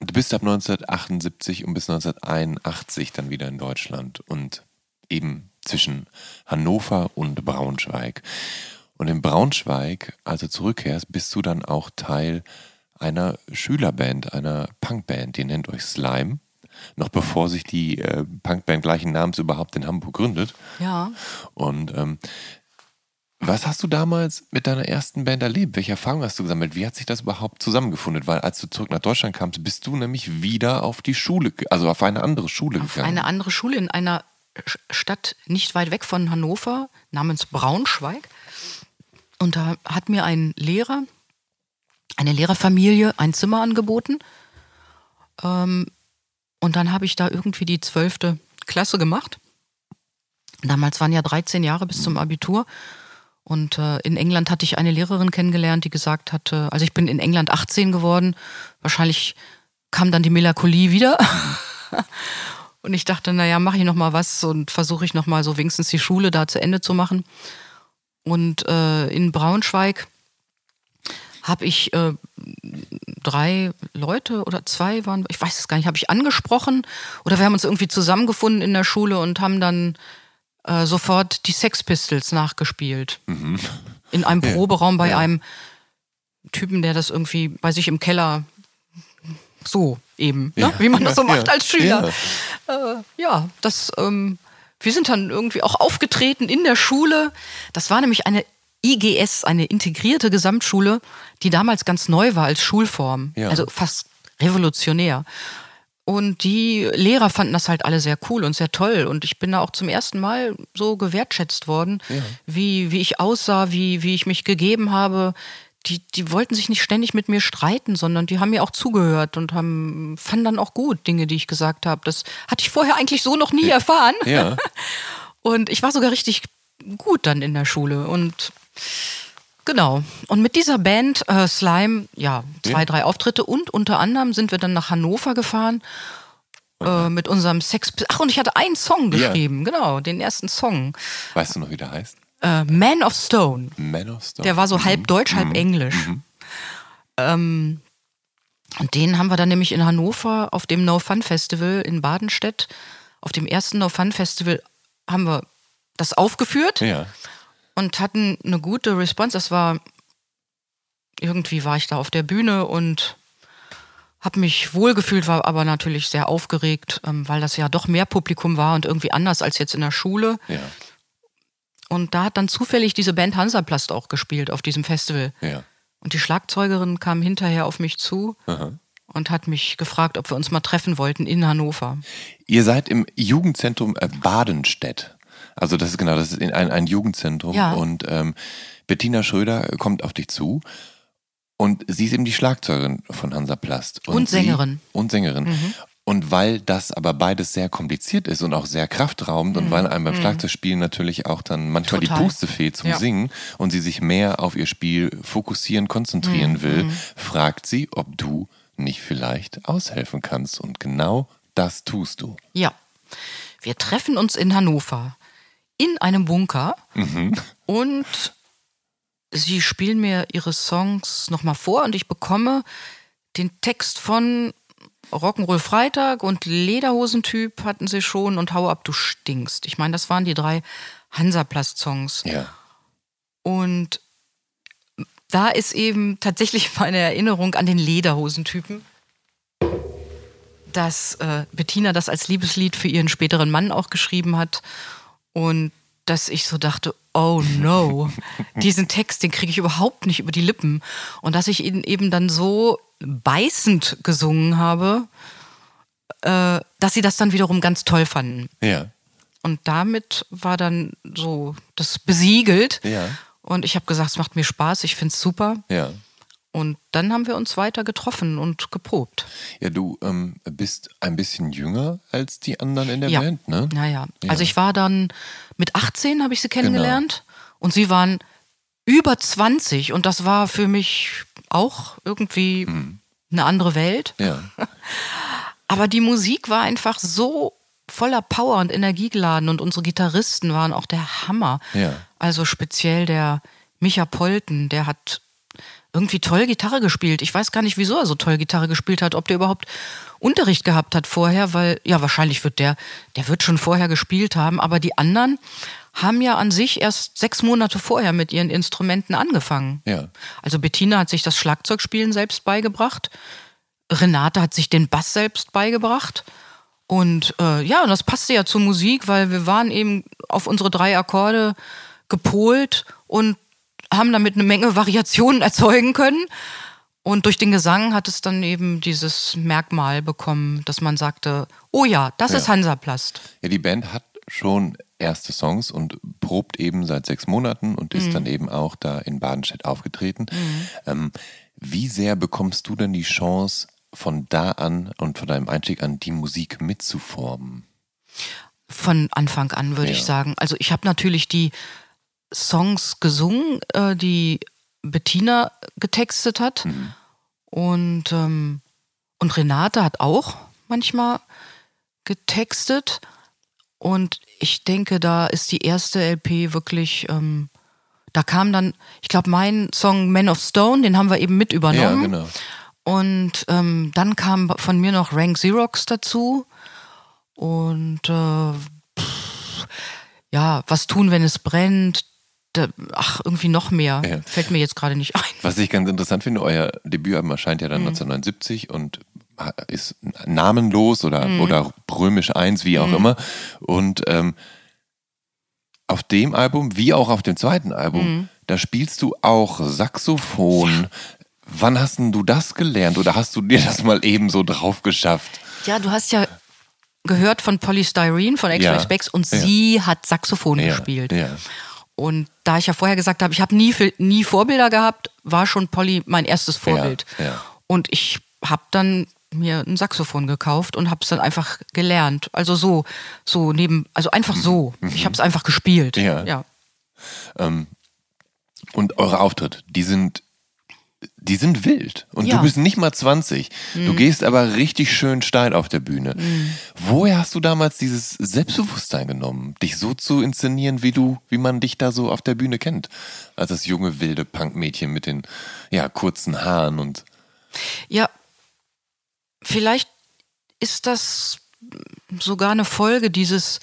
du bist ab 1978 und bis 1981 dann wieder in Deutschland und eben zwischen Hannover und Braunschweig. Und in Braunschweig, als du zurückkehrst, bist du dann auch Teil einer Schülerband, einer Punkband, die nennt euch Slime. Noch bevor sich die äh, Punkband gleichen Namens überhaupt in Hamburg gründet. Ja. Und ähm, was hast du damals mit deiner ersten Band erlebt? Welche Erfahrungen hast du gesammelt? Wie hat sich das überhaupt zusammengefunden? Weil als du zurück nach Deutschland kamst, bist du nämlich wieder auf die Schule, also auf eine andere Schule Auf gegangen. eine andere Schule in einer Stadt nicht weit weg von Hannover namens Braunschweig. Und da hat mir ein Lehrer, eine Lehrerfamilie ein Zimmer angeboten. Ähm, und dann habe ich da irgendwie die zwölfte Klasse gemacht. Damals waren ja 13 Jahre bis zum Abitur. Und äh, in England hatte ich eine Lehrerin kennengelernt, die gesagt hatte, also ich bin in England 18 geworden, wahrscheinlich kam dann die Melancholie wieder. Und ich dachte, naja, mache ich noch mal was und versuche ich noch mal so wenigstens die Schule da zu Ende zu machen. Und äh, in Braunschweig habe ich äh, drei Leute oder zwei waren, ich weiß es gar nicht, habe ich angesprochen oder wir haben uns irgendwie zusammengefunden in der Schule und haben dann äh, sofort die Sex Pistols nachgespielt. In einem Proberaum bei Ja. einem Typen, der das irgendwie bei sich im Keller so eben, ne? Ja. wie man das so Ja, macht ja. als Schüler. Äh, ja, das, ähm, wir sind dann irgendwie auch aufgetreten in der Schule. Das war nämlich eine IGS, eine integrierte Gesamtschule, die damals ganz neu war als Schulform. Ja. Also fast revolutionär. Und die Lehrer fanden das halt alle sehr cool und sehr toll. Und ich bin da auch zum ersten Mal so gewertschätzt worden, wie, wie ich aussah, wie, wie ich mich gegeben habe. Die, die wollten sich nicht ständig mit mir streiten, sondern die haben mir auch zugehört und haben, fanden dann auch gut Dinge, die ich gesagt habe. Das hatte ich vorher eigentlich so noch nie erfahren. Ja. Und ich war sogar richtig gut dann in der Schule. Und genau. Und mit dieser Band äh, Slime, ja, zwei, Ja. drei Auftritte und unter anderem sind wir dann nach Hannover gefahren. Äh, mit unserem Sex. Ach, und ich hatte einen Song geschrieben, genau, den ersten Song. Weißt du noch, wie der heißt? Äh, Man of Stone. Man of Stone. Der war so halb deutsch, halb englisch. Ähm, und den haben wir dann nämlich in Hannover auf dem No Fun Festival in Badenstedt. Auf dem ersten No Fun Festival haben wir das aufgeführt Ja. Und hatten eine gute Response. Das war irgendwie war ich da auf der Bühne und habe mich wohlgefühlt, war aber natürlich sehr aufgeregt, ähm, weil das ja doch mehr Publikum war und irgendwie anders als jetzt in der Schule. Ja. Und da hat dann zufällig diese Band Hansaplast auch gespielt auf diesem Festival. Ja. Und die Schlagzeugerin kam hinterher auf mich zu Aha. und hat mich gefragt, ob wir uns mal treffen wollten in Hannover. Ihr seid im Jugendzentrum äh, Badenstedt. Also das ist genau, das ist in ein, ein Jugendzentrum. Ja. Und ähm, Bettina Schröder kommt auf dich zu. Und sie ist eben die Schlagzeugerin von Hansa Plast. Und sie- Sängerin. Mhm. Und Sängerin. Und weil das aber beides sehr kompliziert ist und auch sehr kraftraubend und weil einem beim Schlagzeugspielen natürlich auch dann manchmal Mhm. Total. die Puste fehlt zum Ja. Singen und sie sich mehr auf ihr Spiel fokussieren, konzentrieren Mhm. will, fragt sie, ob du nicht vielleicht aushelfen kannst. Und genau das tust du. Ja, wir treffen uns in Hannover in einem Bunker und sie spielen mir ihre Songs nochmal vor und ich bekomme den Text von Rock'n'Roll Freitag und Lederhosentyp hatten sie schon und Hau ab, du stinkst. Ich meine, das waren die drei Hansaplast-Songs. Ja. Und da ist eben tatsächlich meine Erinnerung an den Lederhosentypen, dass äh, Bettina das als Liebeslied für ihren späteren Mann auch geschrieben hat und dass ich so dachte, oh no, diesen Text, den kriege ich überhaupt nicht über die Lippen und dass ich ihn eben dann so beißend gesungen habe, äh, dass sie das dann wiederum ganz toll fanden. Ja. Und damit war dann so das besiegelt. Ja. Und ich habe gesagt, es macht mir Spaß, ich finde es super. Ja. Und dann haben wir uns weiter getroffen und geprobt. Ja, du ähm, bist ein bisschen jünger als die anderen in der ja. Band, ne? Naja, Ja. also ich war dann mit 18 habe ich sie kennengelernt Genau. und sie waren über 20 und das war für mich auch irgendwie Mhm. eine andere Welt. Ja. Aber die Musik war einfach so voller Power und Energie geladen und unsere Gitarristen waren auch der Hammer. Ja. Also speziell der Micha Polten, der hat irgendwie toll Gitarre gespielt. Ich weiß gar nicht, wieso er so toll Gitarre gespielt hat, ob der überhaupt Unterricht gehabt hat vorher, weil ja wahrscheinlich wird der, der wird schon vorher gespielt haben, aber die anderen haben ja an sich erst sechs Monate vorher mit ihren Instrumenten angefangen. Ja. Also Bettina hat sich das Schlagzeugspielen selbst beigebracht. Renate hat sich den Bass selbst beigebracht. Und äh, ja, und das passte ja zur Musik, weil wir waren eben auf unsere drei Akkorde gepolt und haben damit eine Menge Variationen erzeugen können. Und durch den Gesang hat es dann eben dieses Merkmal bekommen, dass man sagte, oh ja, das ist Hansaplast. Ja, die Band hat schon erste Songs und probt eben seit sechs Monaten und ist dann eben auch da in Badenstedt aufgetreten. Ähm, wie sehr bekommst du denn die Chance, von da an und von deinem Einstieg an die Musik mitzuformen? Von Anfang an, würde Ja. ich sagen. Also ich habe natürlich die Songs gesungen, äh, die Bettina getextet hat. Und, ähm, und Renate hat auch manchmal getextet. Und ich denke, da ist die erste LP wirklich, ähm, da kam dann, ich glaube, mein Song Man of Stone, den haben wir eben mit übernommen. Ja, genau. Und ähm, dann kam von mir noch Rank Xerox dazu. Und äh, pff, ja, was tun, wenn es brennt? Da, ach, irgendwie noch mehr. Ja. Fällt mir jetzt gerade nicht ein. Was ich ganz interessant finde, euer Debütalbum erscheint ja dann 1979 und ist namenlos oder, oder römisch 1, wie auch immer. Und ähm, auf dem Album, wie auch auf dem zweiten Album, da spielst du auch Saxophon. Wann hast denn du das gelernt oder hast du dir das mal eben so drauf geschafft? Ja, du hast ja gehört von Polystyrene, von X-Ray Ja. Specs und Ja. sie hat Saxophon Ja, gespielt. ja. Und da ich ja vorher gesagt habe, ich habe nie, nie Vorbilder gehabt, war schon Polly mein erstes Vorbild. Ja, ja. Und ich habe dann mir ein Saxophon gekauft und habe es dann einfach gelernt. Also so, so neben, also einfach so. Ich habe es einfach gespielt. Mhm. Ja. ja. Und eure Auftritte, die sind, die sind wild. Und Ja. du bist nicht mal 20. Du gehst aber richtig schön steil auf der Bühne. Woher hast du damals dieses Selbstbewusstsein genommen, dich so zu inszenieren, wie du, wie man dich da so auf der Bühne kennt? Als das junge, wilde Punkmädchen mit den, ja, kurzen Haaren und, Ja, vielleicht ist das sogar eine Folge dieses,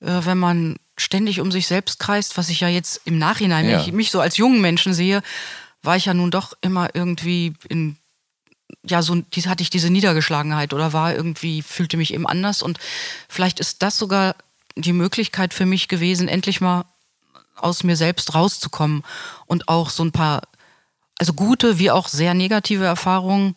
äh, wenn man ständig um sich selbst kreist, was ich ja jetzt im Nachhinein, Ja. wenn ich mich so als jungen Menschen sehe, war ich ja nun doch immer irgendwie in, ja, so die, hatte ich diese Niedergeschlagenheit oder war irgendwie, fühlte mich eben anders und vielleicht ist das sogar die Möglichkeit für mich gewesen, endlich mal aus mir selbst rauszukommen und auch so ein paar, also gute wie auch sehr negative Erfahrungen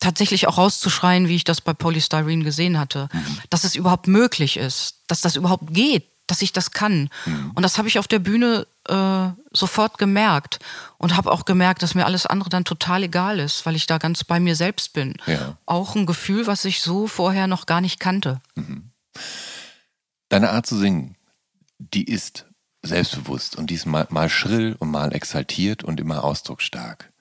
tatsächlich auch rauszuschreien, wie ich das bei Polystyrene gesehen hatte. Dass es überhaupt möglich ist, dass das überhaupt geht, dass ich das kann. Und das habe ich auf der Bühne äh, sofort gemerkt und habe auch gemerkt, dass mir alles andere dann total egal ist, weil ich da ganz bei mir selbst bin. Ja. Auch ein Gefühl, was ich so vorher noch gar nicht kannte. deine Art zu singen, die ist selbstbewusst und die ist mal, mal schrill und mal exaltiert und immer ausdrucksstark.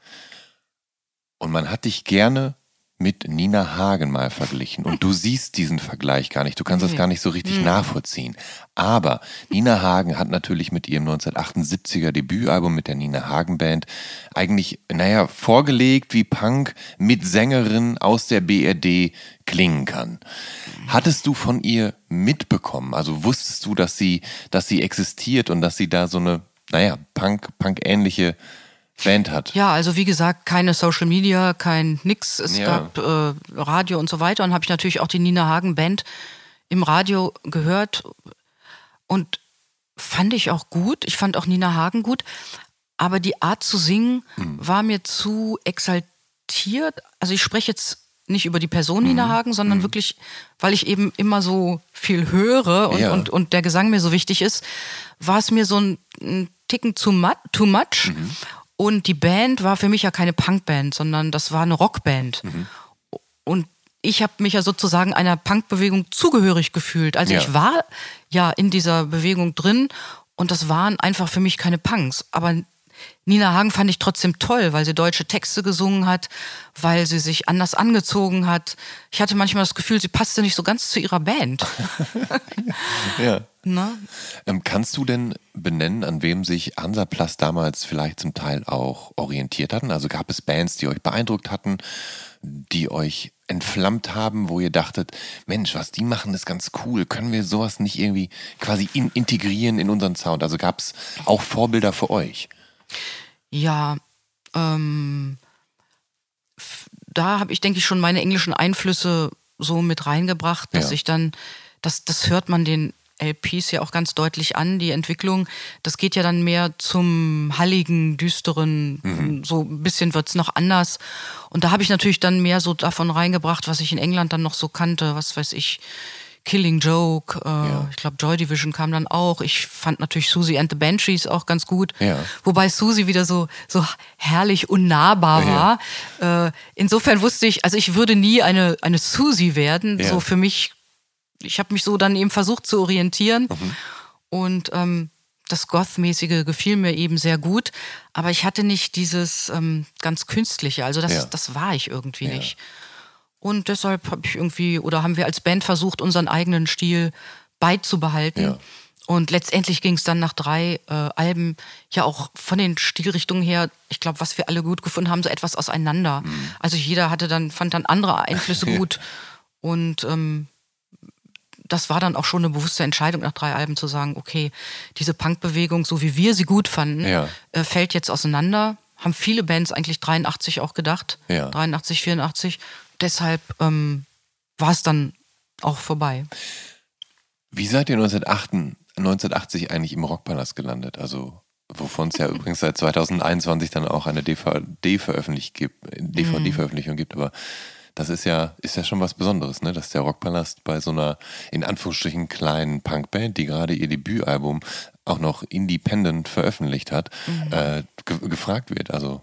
Und man hat dich gerne mit Nina Hagen mal verglichen. Und du siehst diesen Vergleich gar nicht. Du kannst das gar nicht so richtig nachvollziehen. Aber Nina Hagen hat natürlich mit ihrem 1978er Debütalbum mit der Nina Hagen Band eigentlich, naja, vorgelegt, wie Punk mit Sängerin aus der BRD klingen kann. Hattest du von ihr mitbekommen? Also wusstest du, dass sie, dass sie existiert und dass sie da so eine, naja, Punk, Punk-ähnliche Band hat? Ja, also wie gesagt, keine Social Media, kein nix. Es Ja. gab äh, Radio und so weiter. Und habe ich natürlich auch die Nina Hagen Band im Radio gehört und fand ich auch gut. Ich fand auch Nina Hagen gut. Aber die Art zu singen war mir zu exaltiert. Also ich spreche jetzt nicht über die Person Nina Hagen, sondern wirklich, weil ich eben immer so viel höre und, Ja. und, und der Gesang mir so wichtig ist, war es mir so ein, ein Ticken too much. Too much. Und die Band war für mich ja keine Punkband, sondern das war eine Rockband. Und ich habe mich ja sozusagen einer Punkbewegung zugehörig gefühlt. Also Ja. ich war ja in dieser Bewegung drin und das waren einfach für mich keine Punks. Aber Nina Hagen fand ich trotzdem toll, weil sie deutsche Texte gesungen hat, weil sie sich anders angezogen hat. Ich hatte manchmal das Gefühl, sie passte nicht so ganz zu ihrer Band. Ja. Ne? Ähm, kannst du denn benennen, an wem sich Hansaplast damals vielleicht zum Teil auch orientiert hatten? Also gab es Bands, die euch beeindruckt hatten, die euch entflammt haben, wo ihr dachtet, Mensch, was die machen, ist ganz cool. Können wir sowas nicht irgendwie quasi in, integrieren in unseren Sound? Also gab es auch Vorbilder für euch? Ja, ähm, da habe ich, denke ich, schon meine englischen Einflüsse so mit reingebracht, dass Ja. ich dann, das, das hört man den LPs ja auch ganz deutlich an, die Entwicklung. Das geht ja dann mehr zum halligen, düsteren, so ein bisschen wird's noch anders. Und da habe ich natürlich dann mehr so davon reingebracht, was ich in England dann noch so kannte, was weiß ich, Killing Joke, äh, ich glaube Joy Division kam dann auch. Ich fand natürlich Susie and the Banshees auch ganz gut. Ja. Wobei Susi wieder so, so herrlich unnahbar war. Äh, insofern wusste ich, also ich würde nie eine, eine Susi werden. Ja. So für mich, ich habe mich so dann eben versucht zu orientieren. Mhm. Und ähm, das Goth-mäßige gefiel mir eben sehr gut. Aber ich hatte nicht dieses ähm, ganz Künstliche. Also das, Ja. das war ich irgendwie Ja. nicht. Und deshalb habe ich irgendwie, oder haben wir als Band versucht, unseren eigenen Stil beizubehalten. Ja. Und letztendlich ging es dann nach drei äh, Alben ja auch von den Stilrichtungen her, ich glaube, was wir alle gut gefunden haben, so etwas auseinander. Mhm. Also jeder hatte dann, fand dann andere Einflüsse gut. Und ähm, das war dann auch schon eine bewusste Entscheidung nach drei Alben zu sagen, okay, diese Punkbewegung, so wie wir sie gut fanden, Ja. äh, fällt jetzt auseinander. Haben viele Bands eigentlich 83 auch gedacht. Ja. 83, 84. Deshalb ähm, war es dann auch vorbei. Wie seid ihr 1980, 1980 eigentlich im Rockpalast gelandet? Also wovon es ja übrigens seit 2021 dann auch eine DVD-Veröffentlichung gibt, DVD-Veröffentlichung gibt, aber das ist ja, ist ja schon was Besonderes, ne? dass der Rockpalast bei so einer in Anführungsstrichen kleinen Punkband, die gerade ihr Debütalbum auch noch independent veröffentlicht hat, äh, ge gefragt wird. Also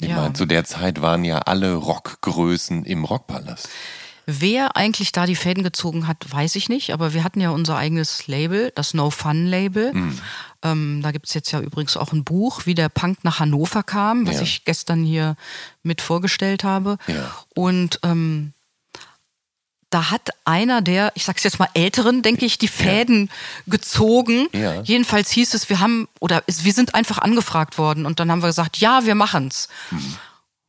ich Ja. meine, zu der Zeit waren ja alle Rockgrößen im Rockpalast. Wer eigentlich da die Fäden gezogen hat, weiß ich nicht, aber wir hatten ja unser eigenes Label, das No Fun Label. Mhm. Ähm, da gibt's jetzt ja übrigens auch ein Buch, wie der Punk nach Hannover kam, was Ja. ich gestern hier mit vorgestellt habe. Ja. Und ähm, da hat einer der, ich sag's jetzt mal Älteren, denke ich, die Fäden gezogen. Ja. Jedenfalls hieß es, wir haben, oder es, wir sind einfach angefragt worden und dann haben wir gesagt, ja, wir machen's.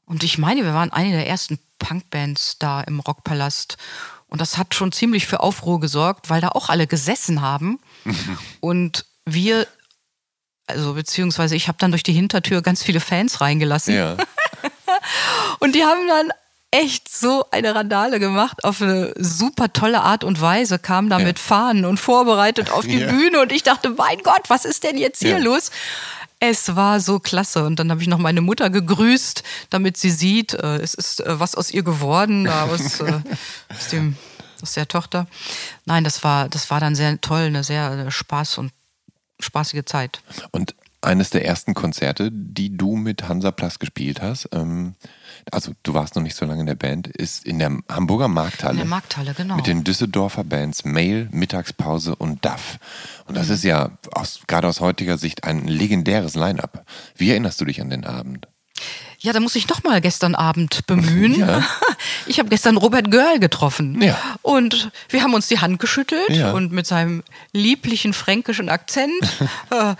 Und ich meine, wir waren eine der ersten Punkbands da im Rockpalast. Und das hat schon ziemlich für Aufruhr gesorgt, weil da auch alle gesessen haben. Und wir, also beziehungsweise ich habe dann durch die Hintertür ganz viele Fans reingelassen. Ja. Und die haben dann echt so eine Randale gemacht auf eine super tolle Art und Weise, kamen da Ja. mit Fahnen und vorbereitet auf die Ja. Bühne und ich dachte, mein Gott, was ist denn jetzt hier Ja. los? Es war so klasse und dann habe ich noch meine Mutter gegrüßt, damit sie sieht, äh, es ist äh, was aus ihr geworden, aus, äh, aus dem aus der Tochter. Nein, das war das war dann sehr toll, eine sehr äh, Spaß und spaßige Zeit. Und eines der ersten Konzerte, die du mit Hansaplast gespielt hast, ähm, also du warst noch nicht so lange in der Band, ist in der Hamburger Markthalle. In der Markthalle, genau. Mit den Düsseldorfer Bands Mail, Mittagspause und Duff. Und Mhm. das ist ja aus, gerade aus heutiger Sicht ein legendäres Line-up. Wie erinnerst du dich an den Abend? Ja, da muss ich noch mal gestern Abend bemühen. Ja. Ich habe gestern Robert Görl getroffen. Ja. Und wir haben uns die Hand geschüttelt Ja. und mit seinem lieblichen fränkischen Akzent äh,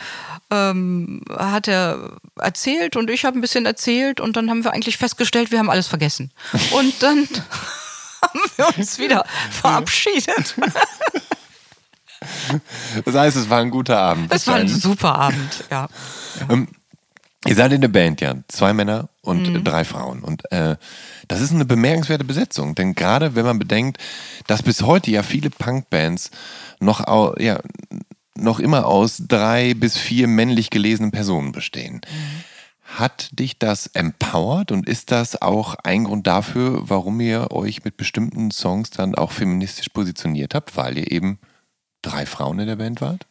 ähm, hat er erzählt und ich habe ein bisschen erzählt und dann haben wir eigentlich festgestellt, wir haben alles vergessen. Und dann haben wir uns wieder verabschiedet. Das heißt, es war ein guter Abend. Es war ein super Abend, ja. Ihr seid in der Band, ja. Zwei Männer und Mhm. drei Frauen. Und äh, das ist eine bemerkenswerte Besetzung. Denn gerade wenn man bedenkt, dass bis heute ja viele Punkbands noch, ja, noch immer aus drei bis vier männlich gelesenen Personen bestehen. Hat dich das empowert und ist das auch ein Grund dafür, warum ihr euch mit bestimmten Songs dann auch feministisch positioniert habt, weil ihr eben drei Frauen in der Band wart?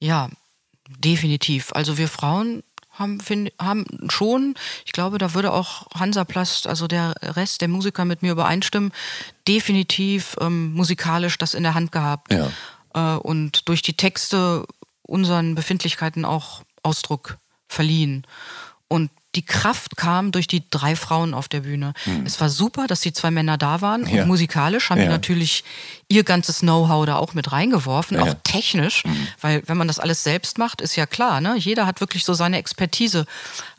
Ja, definitiv. Also wir Frauen haben, find, haben schon, ich glaube, da würde auch Hansaplast, also der Rest der Musiker mit mir übereinstimmen, definitiv ähm, musikalisch das in der Hand gehabt. Ja. Äh, und durch die Texte unseren Befindlichkeiten auch Ausdruck verliehen. Und die Kraft kam durch die drei Frauen auf der Bühne. Es war super, dass die zwei Männer da waren. Ja. Und musikalisch haben Ja. die natürlich ihr ganzes Know-how da auch mit reingeworfen, Ja. auch technisch. Weil wenn man das alles selbst macht, ist ja klar, ne? jeder hat wirklich so seine Expertise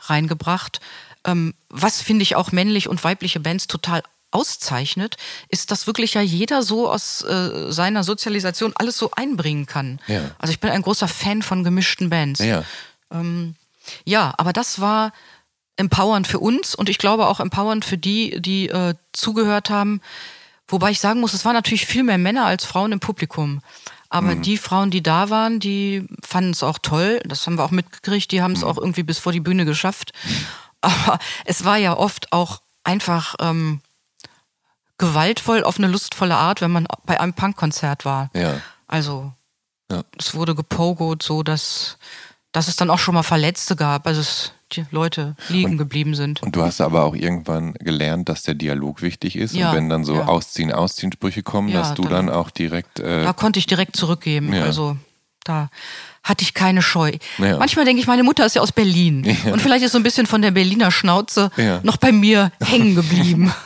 reingebracht. Ähm, was finde ich auch männlich und weibliche Bands total auszeichnet, ist, dass wirklich ja jeder so aus äh, seiner Sozialisation alles so einbringen kann. Ja. Also ich bin ein großer Fan von gemischten Bands. Ja. Ja, aber das war empowernd für uns und ich glaube auch empowernd für die, die äh, zugehört haben. Wobei ich sagen muss, es waren natürlich viel mehr Männer als Frauen im Publikum. Aber die Frauen, die da waren, die fanden es auch toll. Das haben wir auch mitgekriegt. Die haben es auch irgendwie bis vor die Bühne geschafft. Aber es war ja oft auch einfach ähm, gewaltvoll auf eine lustvolle Art, wenn man bei einem Punkkonzert war. Ja. Also Ja. es wurde gepogot, so dass, dass es dann auch schon mal Verletzte gab, also es, die Leute liegen geblieben sind. Und du hast aber auch irgendwann gelernt, dass der Dialog wichtig ist. Ja, und wenn dann so ja. Ausziehen, Ausziehen-Sprüche kommen, Ja, dass du dann- dann auch direkt. Äh, Da konnte ich direkt zurückgeben. Also da hatte ich keine Scheu. Manchmal denke ich, meine Mutter ist ja aus Berlin. Und vielleicht ist so ein bisschen von der Berliner Schnauze noch bei mir hängen geblieben.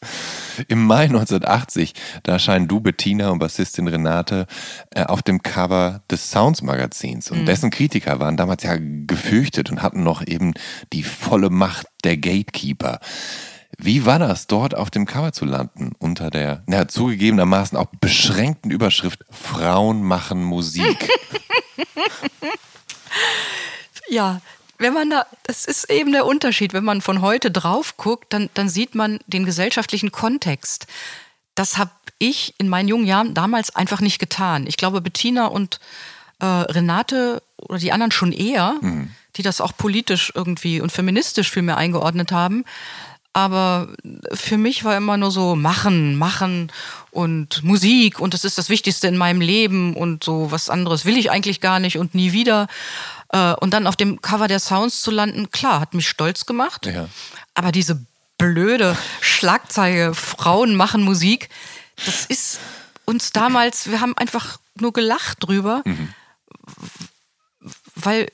Im Mai 1980, da erscheinen du, Bettina und Bassistin Renate äh, auf dem Cover des Sounds Magazins. Mhm. Und dessen Kritiker waren damals ja gefürchtet und hatten noch eben die volle Macht der Gatekeeper. Wie war das, dort auf dem Cover zu landen, unter der, na, zugegebenermaßen auch beschränkten Überschrift Frauen machen Musik? Ja, wenn man da, das ist eben der Unterschied, wenn man von heute drauf guckt, dann, dann sieht man den gesellschaftlichen Kontext. Das habe ich in meinen jungen Jahren damals einfach nicht getan. Ich glaube, Bettina und äh, Renate oder die anderen schon eher, die das auch politisch irgendwie und feministisch viel mehr eingeordnet haben. Aber für mich war immer nur so machen, machen und Musik und das ist das Wichtigste in meinem Leben und so was anderes will ich eigentlich gar nicht und nie wieder. Äh, Und dann auf dem Cover der Sounds zu landen, klar, hat mich stolz gemacht. Ja. Aber diese blöde Schlagzeile, Frauen machen Musik, das ist uns damals, wir haben einfach nur gelacht drüber, weil,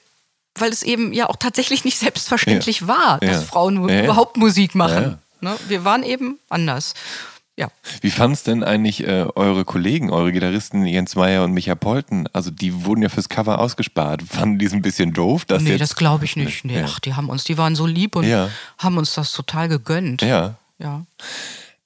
weil es eben ja auch tatsächlich nicht selbstverständlich Ja. war, dass Ja. Frauen Ja, überhaupt Musik machen. Ne? Wir waren eben anders. Ja. Wie fanden es denn eigentlich äh, eure Kollegen, eure Gitarristen Jens Meyer und Micha Polten? Also die wurden ja fürs Cover ausgespart. Fanden die es ein bisschen doof? Dass nee, das glaube ich nicht. Nee, ach, die haben uns, die waren so lieb und haben uns das total gegönnt. Ja. Ja.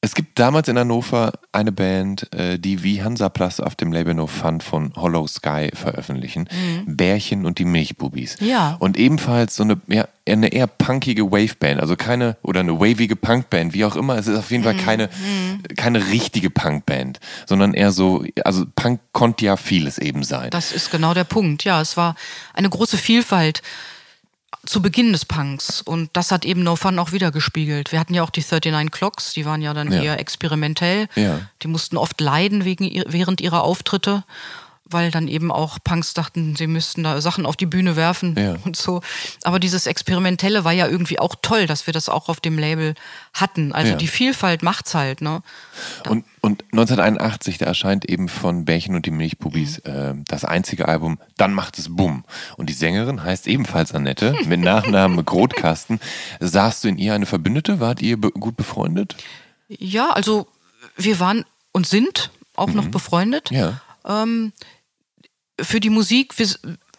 Es gibt damals in Hannover eine Band, äh, die wie Hansaplast auf dem Label No Fun von Hollow Sky veröffentlichen. Bärchen und die Milchbubis. Mhm. Ja. Und ebenfalls so eine, ja, eine eher punkige Waveband, also keine, oder eine wavige Punkband, wie auch immer. Es ist auf jeden Mhm. Fall keine, keine richtige Punkband, sondern eher so, also Punk konnte ja vieles eben sein. Das ist genau der Punkt. Ja, es war eine große Vielfalt zu Beginn des Punks und das hat eben No Fun auch wieder gespiegelt. Wir hatten ja auch die 39 Clocks, die waren ja dann Ja. eher experimentell. Ja. Die mussten oft leiden wegen, während ihrer Auftritte, weil dann eben auch Punks dachten, sie müssten da Sachen auf die Bühne werfen Ja. und so. Aber dieses Experimentelle war ja irgendwie auch toll, dass wir das auch auf dem Label hatten. Also Ja. die Vielfalt macht's halt, ne? Und, und 1981, da erscheint eben von Bärchen und die Milchbubis Mhm. äh, das einzige Album, Dann macht es Bumm. Und die Sängerin heißt ebenfalls Annette, mit Nachnamen Grotkasten. Sahst du in ihr eine Verbündete? Wart ihr be gut befreundet? Ja, also wir waren und sind auch noch befreundet. Mhm. Ja. Ähm, für die Musik, wir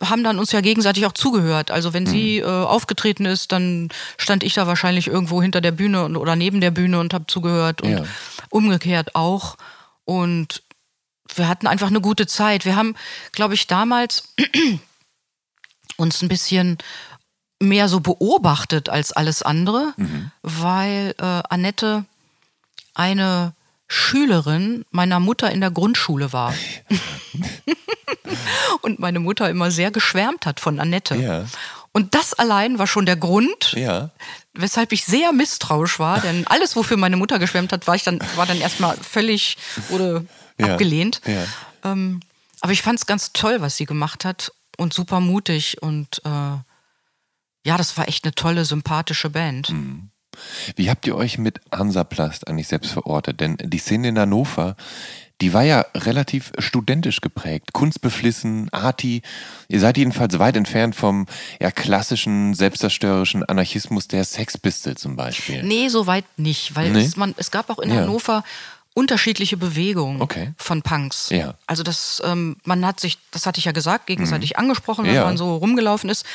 haben dann uns ja gegenseitig auch zugehört. Also wenn sie Mhm. äh, aufgetreten ist, dann stand ich da wahrscheinlich irgendwo hinter der Bühne und, oder neben der Bühne und habe zugehört und Ja. umgekehrt auch. Und wir hatten einfach eine gute Zeit. Wir haben, glaube ich, damals uns ein bisschen mehr so beobachtet als alles andere, weil äh, Annette eine Schülerin meiner Mutter in der Grundschule war. Und meine Mutter immer sehr geschwärmt hat von Annette. Ja. Und das allein war schon der Grund, Ja. weshalb ich sehr misstrauisch war, denn alles, wofür meine Mutter geschwärmt hat, war ich dann, war dann erstmal völlig, wurde Ja. abgelehnt. Ähm, aber ich fand es ganz toll, was sie gemacht hat und super mutig und äh, ja, das war echt eine tolle, sympathische Band. Mhm. Wie habt ihr euch mit Hansaplast eigentlich selbst verortet? Denn die Szene in Hannover, die war ja relativ studentisch geprägt, kunstbeflissen, arty. Ihr seid jedenfalls weit entfernt vom ja, klassischen, selbstzerstörerischen Anarchismus der Sex Pistols zum Beispiel. Nee, so weit nicht, weil Nee? es, man, es gab auch in Ja. Hannover unterschiedliche Bewegungen Okay. von Punks. Ja. Also das, ähm, man hat sich, das hatte ich ja gesagt, gegenseitig angesprochen, wenn Mhm. Ja. man so rumgelaufen ist.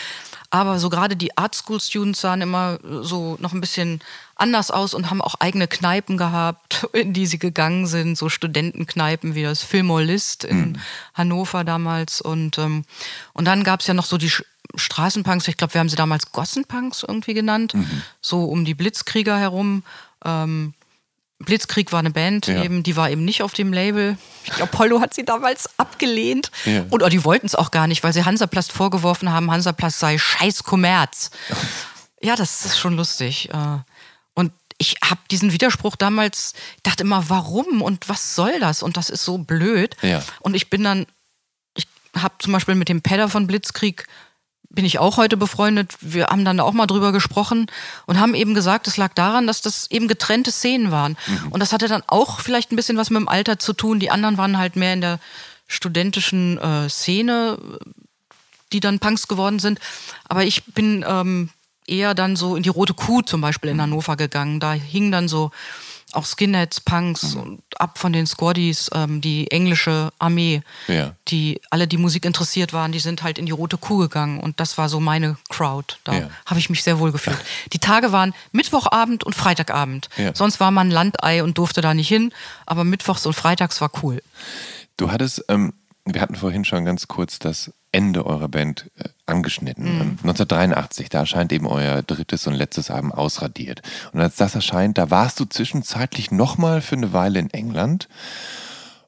Aber so gerade die Art School Students sahen immer so noch ein bisschen anders aus und haben auch eigene Kneipen gehabt, in die sie gegangen sind, so Studentenkneipen wie das Fillmore List in Hannover damals. Und, ähm, und dann gab es ja noch so die Straßenpunks, ich glaube, wir haben sie damals Gossenpunks irgendwie genannt, so um die Blitzkrieger herum. Ähm, Blitzkrieg war eine Band, Ja. eben, die war eben nicht auf dem Label. Ich glaube, Apollo hat sie damals abgelehnt. Ja. Oder die wollten es auch gar nicht, weil sie Hansaplast vorgeworfen haben, Hansaplast sei scheiß Kommerz. Ja, das ist schon lustig. äh. Und ich habe diesen Widerspruch damals, ich dachte immer, warum und was soll das? Und das ist so blöd. Ja. Und ich bin dann, ich habe zum Beispiel mit dem Pedder von Blitzkrieg, bin ich auch heute befreundet. Wir haben dann auch mal drüber gesprochen und haben eben gesagt, es lag daran, dass das eben getrennte Szenen waren. Und das hatte dann auch vielleicht ein bisschen was mit dem Alter zu tun. Die anderen waren halt mehr in der studentischen äh, Szene, die dann Punks geworden sind. Aber ich bin ähm, eher dann so in die Rote Kuh zum Beispiel in Hannover gegangen. Da hingen dann so auch Skinheads, Punks und ab von den Squaddies, ähm, die englische Armee, Ja. die alle, die Musik interessiert waren, die sind halt in die Rote Kuh gegangen und das war so meine Crowd. Da Ja. habe ich mich sehr wohl gefühlt. Die Tage waren Mittwochabend und Freitagabend. Ja. Sonst war man Landei und durfte da nicht hin, aber Mittwochs und Freitags war cool. Du hattest, ähm, wir hatten vorhin schon ganz kurz das Ende eurer Band äh, angeschnitten. Mhm. Ähm, 1983, da erscheint eben euer drittes und letztes Album ausradiert. Und als das erscheint, da warst du zwischenzeitlich nochmal für eine Weile in England.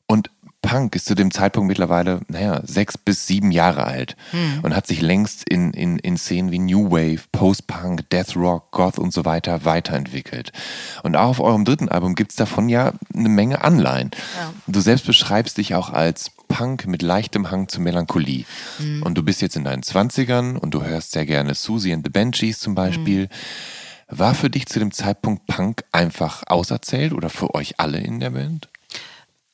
Und Punk ist zu dem Zeitpunkt mittlerweile, naja, sechs bis sieben Jahre alt und hat sich längst in, in, in Szenen wie New Wave, Post-Punk, Death Rock, Goth und so weiter weiterentwickelt. Und auch auf eurem dritten Album gibt's davon ja eine Menge Anleihen. Du selbst beschreibst dich auch als Punk mit leichtem Hang zur Melancholie. Und du bist jetzt in deinen Zwanzigern und du hörst sehr gerne Susie and the Banshees zum Beispiel. War für dich zu dem Zeitpunkt Punk einfach auserzählt oder für euch alle in der Band?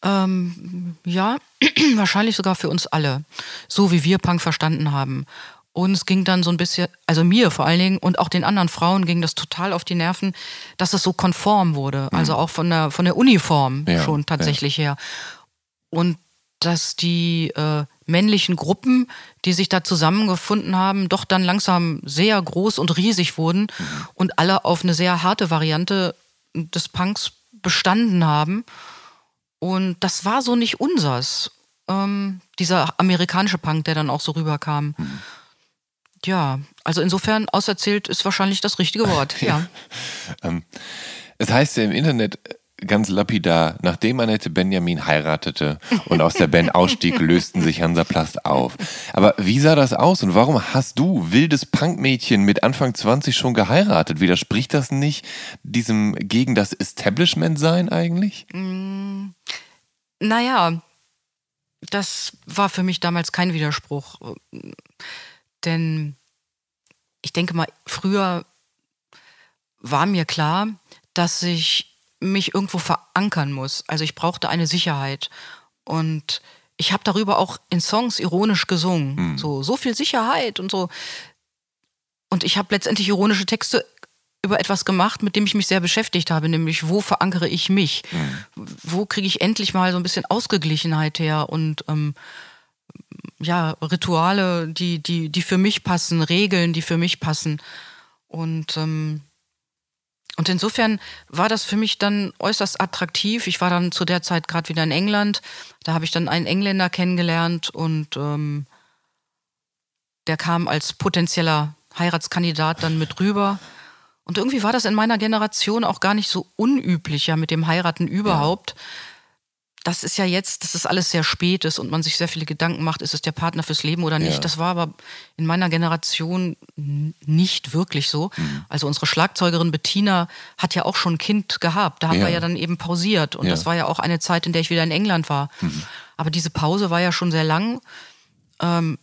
Ähm, ja, wahrscheinlich sogar für uns alle. So wie wir Punk verstanden haben. Und es ging dann so ein bisschen, also mir vor allen Dingen und auch den anderen Frauen ging das total auf die Nerven, dass es so konform wurde. Also auch von der, von der Uniform Ja, schon tatsächlich her. Und dass die äh, männlichen Gruppen, die sich da zusammengefunden haben, doch dann langsam sehr groß und riesig wurden und alle auf eine sehr harte Variante des Punks bestanden haben. Und das war so nicht unsers. Ähm, dieser amerikanische Punk, der dann auch so rüberkam. Ja, also insofern auserzählt ist wahrscheinlich das richtige Wort. Ja. Ähm, es heißt ja im Internet ganz lapidar, nachdem Annette Benjamin heiratete und aus der Band ausstieg, lösten sich Hansaplast auf. Aber wie sah das aus und warum hast du, wildes Punkmädchen mit Anfang 20 schon geheiratet? Widerspricht das nicht diesem gegen das Establishment sein eigentlich? Naja, das war für mich damals kein Widerspruch. Denn ich denke mal, früher war mir klar, dass ich mich irgendwo verankern muss. Also ich brauchte eine Sicherheit. Und ich habe darüber auch in Songs ironisch gesungen. So, so viel Sicherheit und so. Und ich habe letztendlich ironische Texte über etwas gemacht, mit dem ich mich sehr beschäftigt habe, nämlich wo verankere ich mich? Wo kriege ich endlich mal so ein bisschen Ausgeglichenheit her und ähm, ja, Rituale, die, die, die für mich passen, Regeln, die für mich passen. Und, ähm, und insofern war das für mich dann äußerst attraktiv. Ich war dann zu der Zeit gerade wieder in England. Da habe ich dann einen Engländer kennengelernt und ähm, der kam als potenzieller Heiratskandidat dann mit rüber. Und irgendwie war das in meiner Generation auch gar nicht so unüblich, ja, mit dem Heiraten überhaupt. Das ist ja jetzt, dass das alles sehr spät ist und man sich sehr viele Gedanken macht, ist es der Partner fürs Leben oder nicht. Ja. Das war aber in meiner Generation nicht wirklich so. Mhm. Also unsere Schlagzeugerin Bettina hat ja auch schon ein Kind gehabt. Da haben Ja. wir ja dann eben pausiert. Und Ja. Mhm. das war ja auch eine Zeit, in der ich wieder in England war. Aber diese Pause war ja schon sehr lang. Ähm,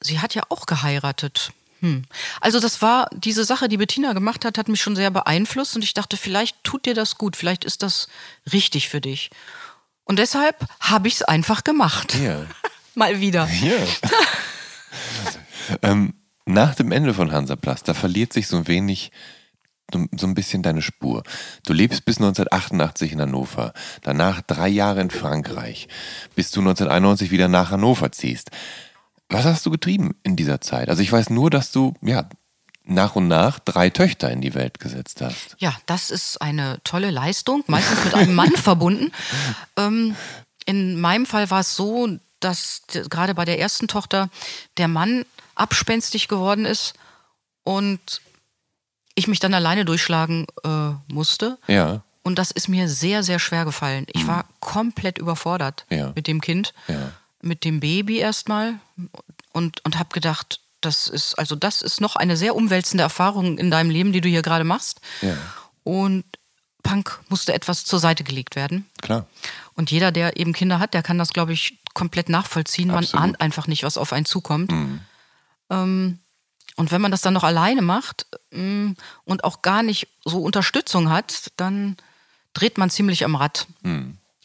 sie hat ja auch geheiratet Also das war, diese Sache, die Bettina gemacht hat, hat mich schon sehr beeinflusst und ich dachte, vielleicht tut dir das gut, vielleicht ist das richtig für dich. Und deshalb habe ich es einfach gemacht. Ja. Mal wieder. Ja. ähm, nach dem Ende von Hansaplast, da verliert sich so ein wenig, so so ein bisschen deine Spur. Du lebst bis 1988 in Hannover, danach drei Jahre in Frankreich, bis du 1991 wieder nach Hannover ziehst. Was hast du getrieben in dieser Zeit? Also ich weiß nur, dass du, ja, nach und nach drei Töchter in die Welt gesetzt hast. Ja, das ist eine tolle Leistung, meistens mit einem Mann verbunden. Ähm, in meinem Fall war es so, dass gerade bei der ersten Tochter der Mann abspenstig geworden ist und ich mich dann alleine durchschlagen äh, musste. Ja, Und das ist mir sehr, sehr schwer gefallen. Ich war komplett überfordert Ja. mit dem Kind, Ja. mit dem Baby erstmal und, und habe gedacht, das ist, also das ist noch eine sehr umwälzende Erfahrung in deinem Leben, die du hier gerade machst. Ja. Und Punk musste etwas zur Seite gelegt werden. klar. Und jeder, der eben Kinder hat, der kann das, glaube ich, komplett nachvollziehen. Man Absolut. ahnt einfach nicht, was auf einen zukommt. Ähm, und wenn man das dann noch alleine macht ähm, und auch gar nicht so Unterstützung hat, dann dreht man ziemlich am Rad.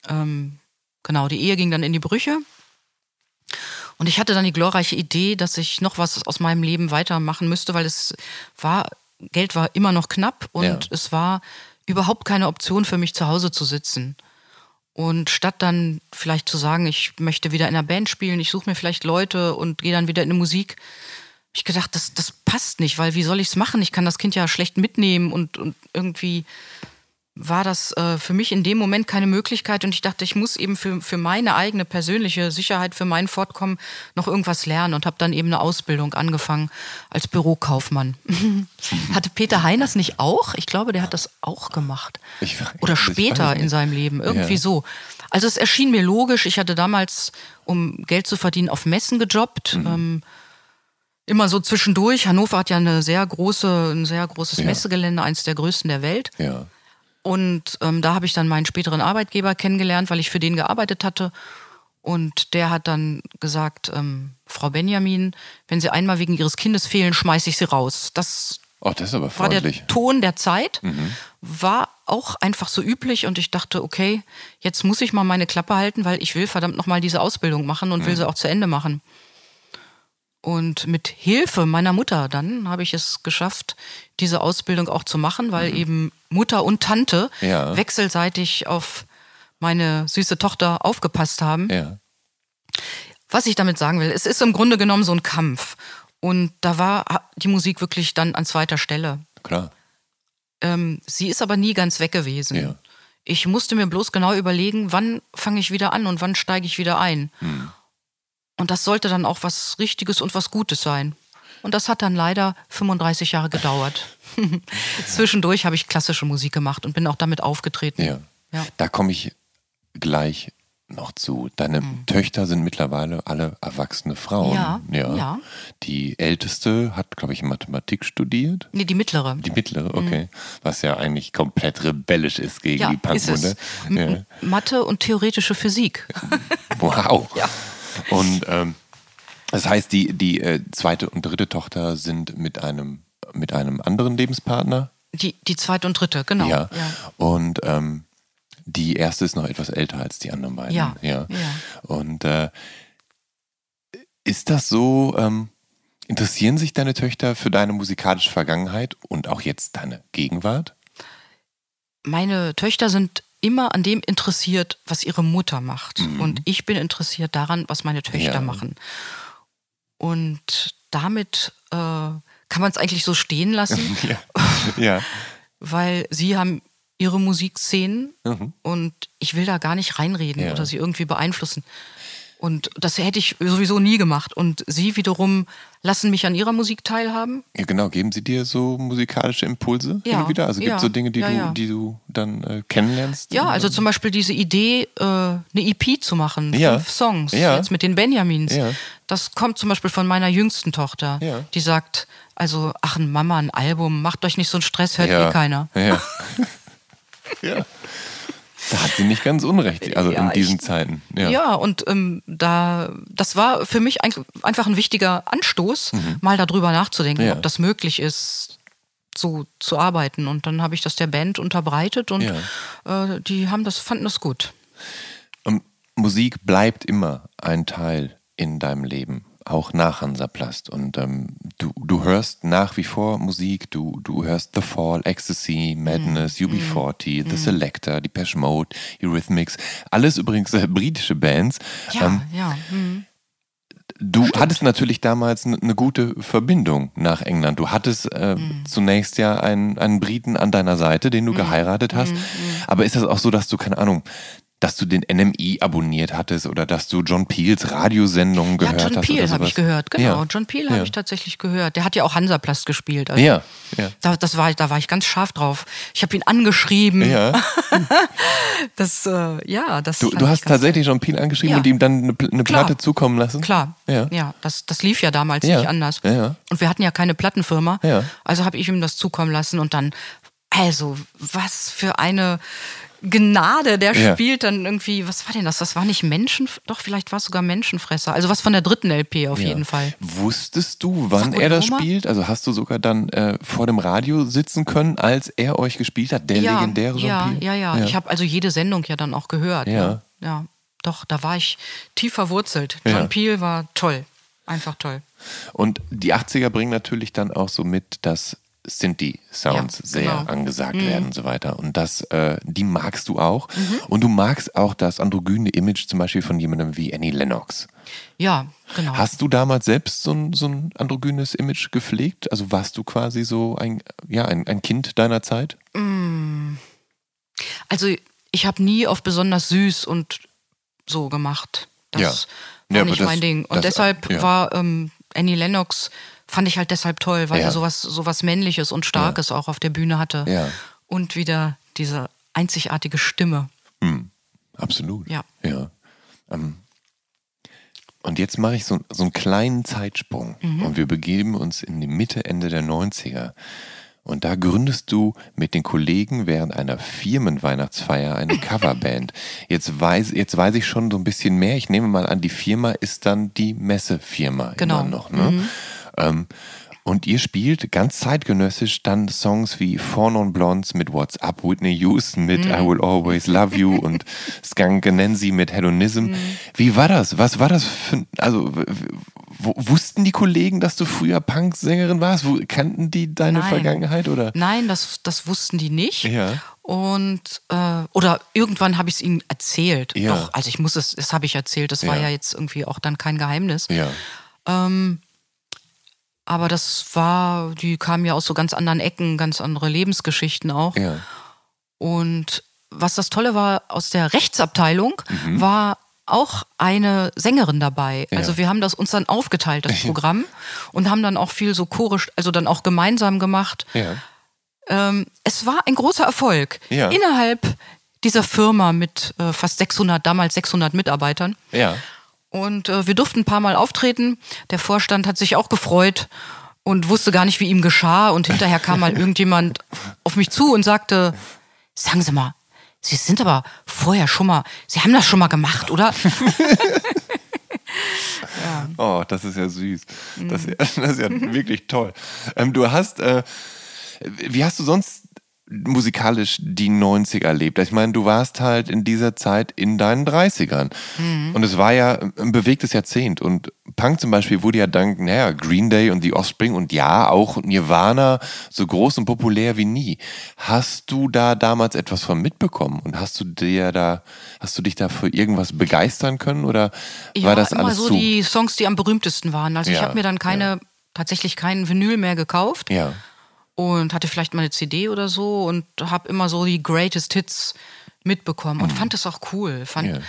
Ähm, genau, die Ehe ging dann in die Brüche. Und ich hatte dann die glorreiche Idee, dass ich noch was aus meinem Leben weitermachen müsste, weil es war, Geld war immer noch knapp und Ja. es war überhaupt keine Option für mich zu Hause zu sitzen. Und statt dann vielleicht zu sagen, ich möchte wieder in einer Band spielen, ich suche mir vielleicht Leute und gehe dann wieder in die Musik, hab ich gedacht, das, das passt nicht, weil wie soll ich es machen? Ich kann das Kind ja schlecht mitnehmen und, und irgendwie war das äh, für mich in dem Moment keine Möglichkeit und ich dachte, ich muss eben für, für meine eigene persönliche Sicherheit, für mein Fortkommen noch irgendwas lernen und habe dann eben eine Ausbildung angefangen als Bürokaufmann. Hatte Peter Heiners nicht auch? Ich glaube, der hat das auch gemacht. Ich Oder später in seinem Leben, irgendwie Ja. so. Also es erschien mir logisch, ich hatte damals, um Geld zu verdienen, auf Messen gejobbt. Mhm. Ähm, immer so zwischendurch. Hannover hat ja eine sehr große, ein sehr großes Ja. Messegelände, eins der größten der Welt. Ja. Und ähm, da habe ich dann meinen späteren Arbeitgeber kennengelernt, weil ich für den gearbeitet hatte. Und der hat dann gesagt, ähm, Frau Benjamin, wenn Sie einmal wegen Ihres Kindes fehlen, schmeiße ich Sie raus. Das Oh, das ist aber war der. Ton der Zeit, war auch einfach so üblich und ich dachte, okay, jetzt muss ich mal meine Klappe halten, weil ich will verdammt nochmal diese Ausbildung machen und will sie auch zu Ende machen. Und mit Hilfe meiner Mutter dann habe ich es geschafft, diese Ausbildung auch zu machen, weil eben Mutter und Tante Ja. wechselseitig auf meine süße Tochter aufgepasst haben. Ja. Was ich damit sagen will, es ist im Grunde genommen so ein Kampf. Und da war die Musik wirklich dann an zweiter Stelle. Klar. Ähm, sie ist aber nie ganz weg gewesen. Ja. Ich musste mir bloß genau überlegen, wann fange ich wieder an und wann steige ich wieder ein. Hm. Und das sollte dann auch was Richtiges und was Gutes sein. Und das hat dann leider 35 Jahre gedauert. Zwischendurch habe ich klassische Musik gemacht und bin auch damit aufgetreten. Ja. Ja. Da komme ich gleich noch zu. Deine Töchter sind mittlerweile alle erwachsene Frauen. Ja, ja. Die älteste hat, glaube ich, Mathematik studiert. Nee, die mittlere. Die mittlere, okay. Was ja eigentlich komplett rebellisch ist gegen ja, die. Punkwunde. Ja. Mathe und theoretische Physik. Wow. Ja. Und ähm, das heißt, die, die äh, zweite und dritte Tochter sind mit einem, mit einem anderen Lebenspartner. Die, die zweite und dritte, genau. Ja. Und ähm, die erste ist noch etwas älter als die anderen beiden. Ja, ja. ja. Und äh, ist das so, ähm, interessieren sich deine Töchter für deine musikalische Vergangenheit und auch jetzt deine Gegenwart? meine Töchter sind immer an dem interessiert, was ihre Mutter macht. Und ich bin interessiert daran, was meine Töchter Ja. machen. Und damit äh, kann man es eigentlich so stehen lassen, Ja. ja. weil sie haben ihre Musikszenen Mhm. und ich will da gar nicht reinreden Ja. oder sie irgendwie beeinflussen. Und das hätte ich sowieso nie gemacht. Und sie wiederum lassen mich an ihrer Musik teilhaben. Ja, genau. Geben sie dir so musikalische Impulse Ja, immer wieder? Also gibt es ja, so Dinge, die, ja, du, ja. die du dann äh, kennenlernst? Ja, also zum Beispiel diese Idee, äh, eine EP zu machen, fünf Songs, jetzt mit den Benjamins. Ja. Das kommt zum Beispiel von meiner jüngsten Tochter, die sagt, also, ach, ein Mama, ein Album, macht euch nicht so einen Stress, hört eh keiner. Ja. ja. Da hat sie nicht ganz unrecht, also Ja, in diesen ich- Zeiten. Ja, Ja. und ähm, da, das war für mich ein, einfach ein wichtiger Anstoß, mal darüber nachzudenken, Mhm. Ja. ob das möglich ist, so zu arbeiten. Und dann habe ich das der Band unterbreitet und äh, die haben das, fanden das gut. Und Musik bleibt immer ein Teil in deinem Leben, auch nach Hansaplast. Und ähm, du, du hörst nach wie vor Musik, du, du hörst The Fall, Ecstasy, Madness, UB40, The Selector, Depeche Mode, Eurythmics, alles übrigens äh, britische Bands. Ja, Ähm, ja. Hm. Du hattest natürlich damals eine gute Verbindung nach England. Du hattest äh, Mhm. zunächst ja einen, einen Briten an deiner Seite, den du geheiratet hast. Mhm. Aber ist das auch so, dass du, keine Ahnung, dass du den NMI abonniert hattest oder dass du John Peels Radiosendungen Ja, gehört John hast? Peel oder habe ich gehört, genau. Ja. John Peel Ja. habe ich tatsächlich gehört. Der hat ja auch Hansaplast gespielt. Also Ja, ja. Da, das war, da war ich ganz scharf drauf. Ich habe ihn angeschrieben. Ja, Das, äh, ja, das. du, du hast tatsächlich John Peel angeschrieben Ja. und ihm dann eine, eine. Platte zukommen lassen? Klar, Ja. ja, das, das lief ja damals nicht anders. ja. Und wir hatten ja keine Plattenfirma, Ja. also habe ich ihm das zukommen lassen und dann, also was für eine Gnade, der Ja. spielt dann irgendwie, was war denn das? Das war nicht Menschen, doch vielleicht war es sogar Menschenfresser, also was von der dritten LP auf Ja. jeden Fall. Wusstest du, wann Sag er das Roma? spielt? Also hast du sogar dann äh, vor dem Radio sitzen können, als er euch gespielt hat, der ja, legendäre ja, Peel? ja, ja, Ich habe also jede Sendung ja dann auch gehört. Ja. ja. Doch, da war ich tief verwurzelt. John Ja. Peel war toll. Einfach toll. Und die 80er bringen natürlich dann auch so mit, dass Synthi-Sounds Ja, sehr genau. angesagt werden und so weiter. Und das, äh, die magst du auch. Und du magst auch das androgyne Image zum Beispiel von jemandem wie Annie Lennox. Ja, genau. Hast du damals selbst so ein, so ein androgynes Image gepflegt? Also warst du quasi so ein, ja, ein, ein Kind deiner Zeit? Also ich habe nie auf besonders süß und so gemacht. Das Ja. war Ja, nicht mein Ding. Und das- deshalb ja. war ähm, Annie Lennox, fand ich halt deshalb toll, weil Ja. er sowas, sowas Männliches und Starkes auch auf der Bühne hatte. Ja. Und wieder diese einzigartige Stimme. Absolut. Ja. ja. Ähm, und jetzt mache ich so, so einen kleinen Zeitsprung Mhm. und wir begeben uns in die Mitte, Ende der 90er. Und da gründest du mit den Kollegen während einer Firmenweihnachtsfeier eine Coverband. Jetzt weiß, jetzt weiß ich schon so ein bisschen mehr. Ich nehme mal an, die Firma ist dann die Messefirma Genau. immer noch. Ne? Ähm, und ihr spielt ganz zeitgenössisch dann Songs wie Four Non Blondes mit What's Up, Whitney Houston mit I Will Always Love You und Skunk Nancy mit Hedonism. Wie war das? Was war das für, also, wussten die Kollegen, dass du früher Punksängerin warst? Kannten die deine Nein. Vergangenheit oder? Nein, das, das wussten die nicht. Ja. Und äh, oder irgendwann habe ich es ihnen erzählt. Ja. Doch, also ich muss es, das habe ich erzählt. Das war Ja. ja jetzt irgendwie auch dann kein Geheimnis. Ja. Aber das war, die kamen ja aus so ganz anderen Ecken, ganz andere Lebensgeschichten auch. Ja. Und was das Tolle war, aus der Rechtsabteilung Mhm. war auch eine Sängerin dabei. Ja. Also wir haben das uns dann aufgeteilt, das Programm, und haben dann auch viel so chorisch, also dann auch gemeinsam gemacht. Ja. Ähm, es war ein großer Erfolg. Ja. Innerhalb dieser Firma mit äh, fast 600, damals 600 Mitarbeitern. Ja. Und äh, wir durften ein paar Mal auftreten. Der Vorstand hat sich auch gefreut und wusste gar nicht, wie ihm geschah. Und hinterher kam mal irgendjemand auf mich zu und sagte, sagen Sie mal, Sie sind aber vorher schon mal, Sie haben das schon mal gemacht, oder? Oh, das ist ja süß. Das, ist ja, Mhm. das ist ja wirklich toll. Ähm, du hast, äh, wie hast du sonst musikalisch die 90er erlebt? Ich meine, du warst halt in dieser Zeit in deinen 30ern. Mhm. Und es war ja ein bewegtes Jahrzehnt. Und Punk zum Beispiel wurde ja dank, naja, Green Day und The Offspring und ja, auch Nirvana so groß und populär wie nie. Hast du da damals etwas von mitbekommen? Und hast du dir da, hast du dich da für irgendwas begeistern können? Oder war das immer alles so zu? die Songs, die am berühmtesten waren. Also ich Ja, habe mir dann keine, tatsächlich keinen Vinyl mehr gekauft. ja. Und hatte vielleicht mal eine CD oder so und habe immer so die Greatest Hits mitbekommen und fand es auch cool, fand, Mhm. Ja.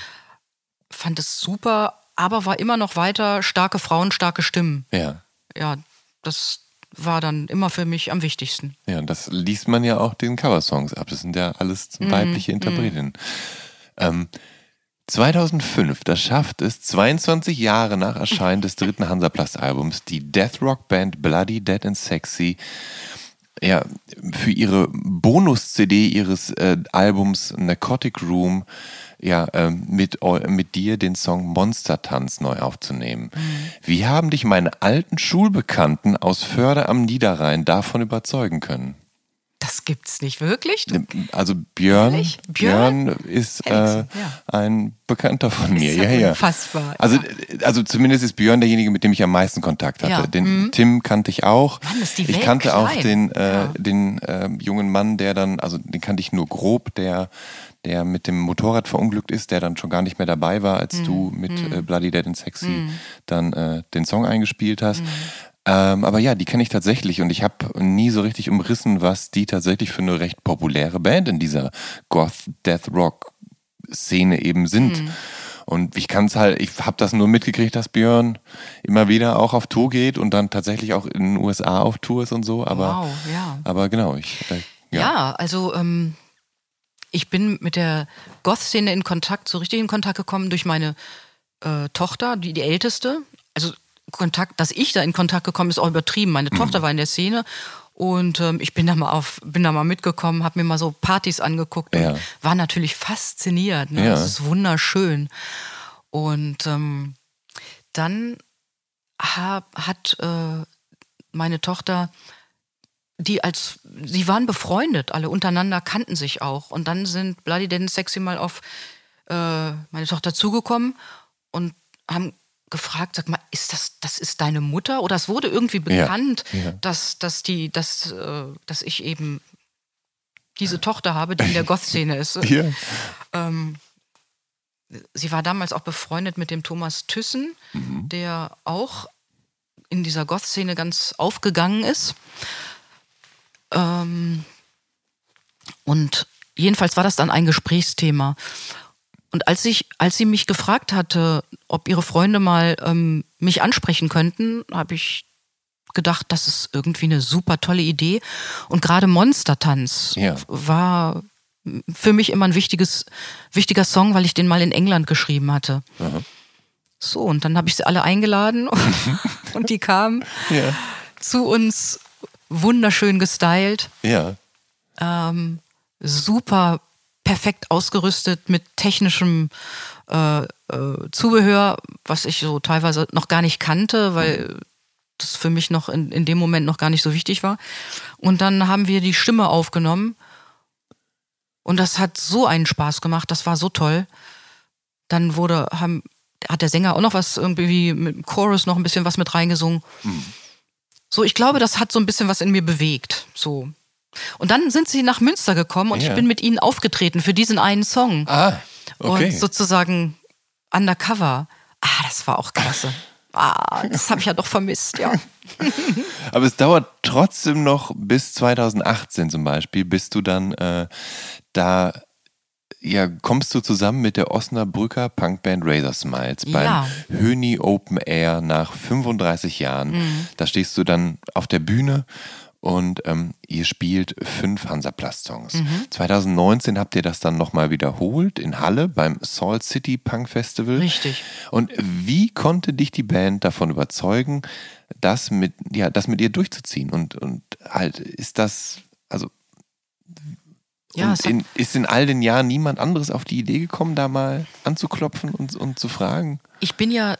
fand es super, aber war immer noch weiter starke Frauen, starke Stimmen. Ja. Ja, das war dann immer für mich am wichtigsten. Ja, das liest man ja auch den Coversongs ab. Das sind ja alles Mhm, weibliche Interpretinnen. Ähm, 2005, das schafft es, 22 Jahre nach Erscheinen des dritten Hansaplast-Albums, die Death Rock Band Bloody Dead and Sexy ja, für ihre Bonus-CD ihres äh, Albums Narcotic Room ja, ähm, mit, mit dir den Song Monstertanz neu aufzunehmen. Mhm. Wie haben dich meine alten Schulbekannten aus Förder am Niederrhein davon überzeugen können? Das gibt's nicht wirklich. Also Björn, Björn? Björn ist äh, ja. ein Bekannter von mir. Ist ja, ja, unfassbar. Also, also zumindest ist Björn derjenige, mit dem ich am meisten Kontakt hatte. Ja. Den mhm. Tim kannte ich auch. Mann, ist die ich Welt kannte klein. auch den, äh, den äh, jungen Mann, der dann, also den kannte ich nur grob, der der mit dem Motorrad verunglückt ist, der dann schon gar nicht mehr dabei war, als mhm. du mit mhm. äh, Bloody Dead and Sexy mhm. dann äh, den Song eingespielt hast. Ähm, aber ja, die kenne ich tatsächlich und ich habe nie so richtig umrissen, was die tatsächlich für eine recht populäre Band in dieser Goth Death Rock Szene eben sind. Mhm. Und ich kann es halt, ich habe das nur mitgekriegt, dass Björn immer wieder auch auf Tour geht und dann tatsächlich auch in den USA auf Tour ist und so. Aber, wow, ja. aber genau, ich. Äh, ja. ja. also ähm, ich bin mit der Goth-Szene in Kontakt, so richtig in Kontakt gekommen durch meine äh, Tochter, die, die älteste. Also Kontakt, dass ich da in Kontakt gekommen ist, auch übertrieben. Meine mhm. Tochter war in der Szene und ähm, ich bin da mal auf, bin da mal mitgekommen, habe mir mal so Partys angeguckt ja. und war natürlich fasziniert. Ne? Ja. Das ist wunderschön. Und ähm, dann hab, hat äh, meine Tochter die als, sie waren befreundet, alle untereinander kannten sich auch. Und dann sind Bloody Dead Sexy mal auf äh, meine Tochter zugekommen und haben gefragt, sag mal, ist das, das ist deine Mutter? Oder es wurde irgendwie bekannt, ja, ja. dass, dass die, dass, äh, dass ich eben diese Tochter habe, die in der Goth-Szene ist. Ja. Ähm, sie war damals auch befreundet mit dem Thomas Thyssen, mhm. der auch in dieser Goth-Szene ganz aufgegangen ist. Ähm, und jedenfalls war das dann ein Gesprächsthema. Und als ich, als sie mich gefragt hatte, ob ihre Freunde mal ähm, mich ansprechen könnten, habe ich gedacht, das ist irgendwie eine super tolle Idee. Und gerade Monstertanz ja. war für mich immer ein wichtiges, wichtiger Song, weil ich den mal in England geschrieben hatte. Aha. So, und dann habe ich sie alle eingeladen und die kamen ja. zu uns wunderschön gestylt. Ja. Ähm, super perfekt ausgerüstet mit technischem äh, äh, Zubehör, was ich so teilweise noch gar nicht kannte, weil das für mich noch in, in dem Moment noch gar nicht so wichtig war. Und dann haben wir die Stimme aufgenommen und das hat so einen Spaß gemacht, das war so toll. Dann wurde, haben, hat der Sänger auch noch was irgendwie mit dem Chorus noch ein bisschen was mit reingesungen. Mhm. So, ich glaube, das hat so ein bisschen was in mir bewegt. So. Und dann sind sie nach Münster gekommen und ja. ich bin mit ihnen aufgetreten für diesen einen Song. Ah, okay. Und sozusagen undercover. Ah, das war auch klasse. Ah, das habe ich ja doch vermisst, ja. Aber es dauert trotzdem noch bis 2018 zum Beispiel, bis du dann äh, da ja, kommst du zusammen mit der Osnabrücker Punkband Razor Smiles beim ja. Höni Open Air nach 35 Jahren. Mhm. Da stehst du dann auf der Bühne und ähm, ihr spielt fünf Hansaplast-Songs. Mhm. 2019 habt ihr das dann nochmal wiederholt in Halle beim Salt City Punk Festival. Richtig. Und wie konnte dich die Band davon überzeugen, das mit, ja, das mit ihr durchzuziehen? Und, und halt, ist das, also ja, in, ist in all den Jahren niemand anderes auf die Idee gekommen, da mal anzuklopfen und, und zu fragen? Ich bin ja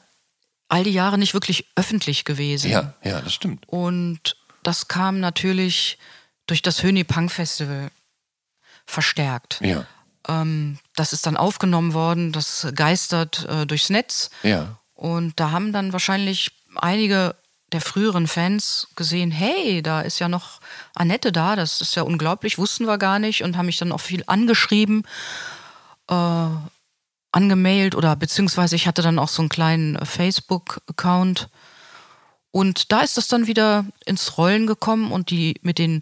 all die Jahre nicht wirklich öffentlich gewesen. Ja, ja, das stimmt. Und das kam natürlich durch das Höni Punk Festival verstärkt. Ja. Ähm, das ist dann aufgenommen worden, das geistert äh, durchs Netz. Ja. Und da haben dann wahrscheinlich einige der früheren Fans gesehen, hey, da ist ja noch Annette da, das ist ja unglaublich, wussten wir gar nicht und haben mich dann auch viel angeschrieben, äh, angemailt oder beziehungsweise ich hatte dann auch so einen kleinen Facebook-Account und da ist das dann wieder ins Rollen gekommen und die mit den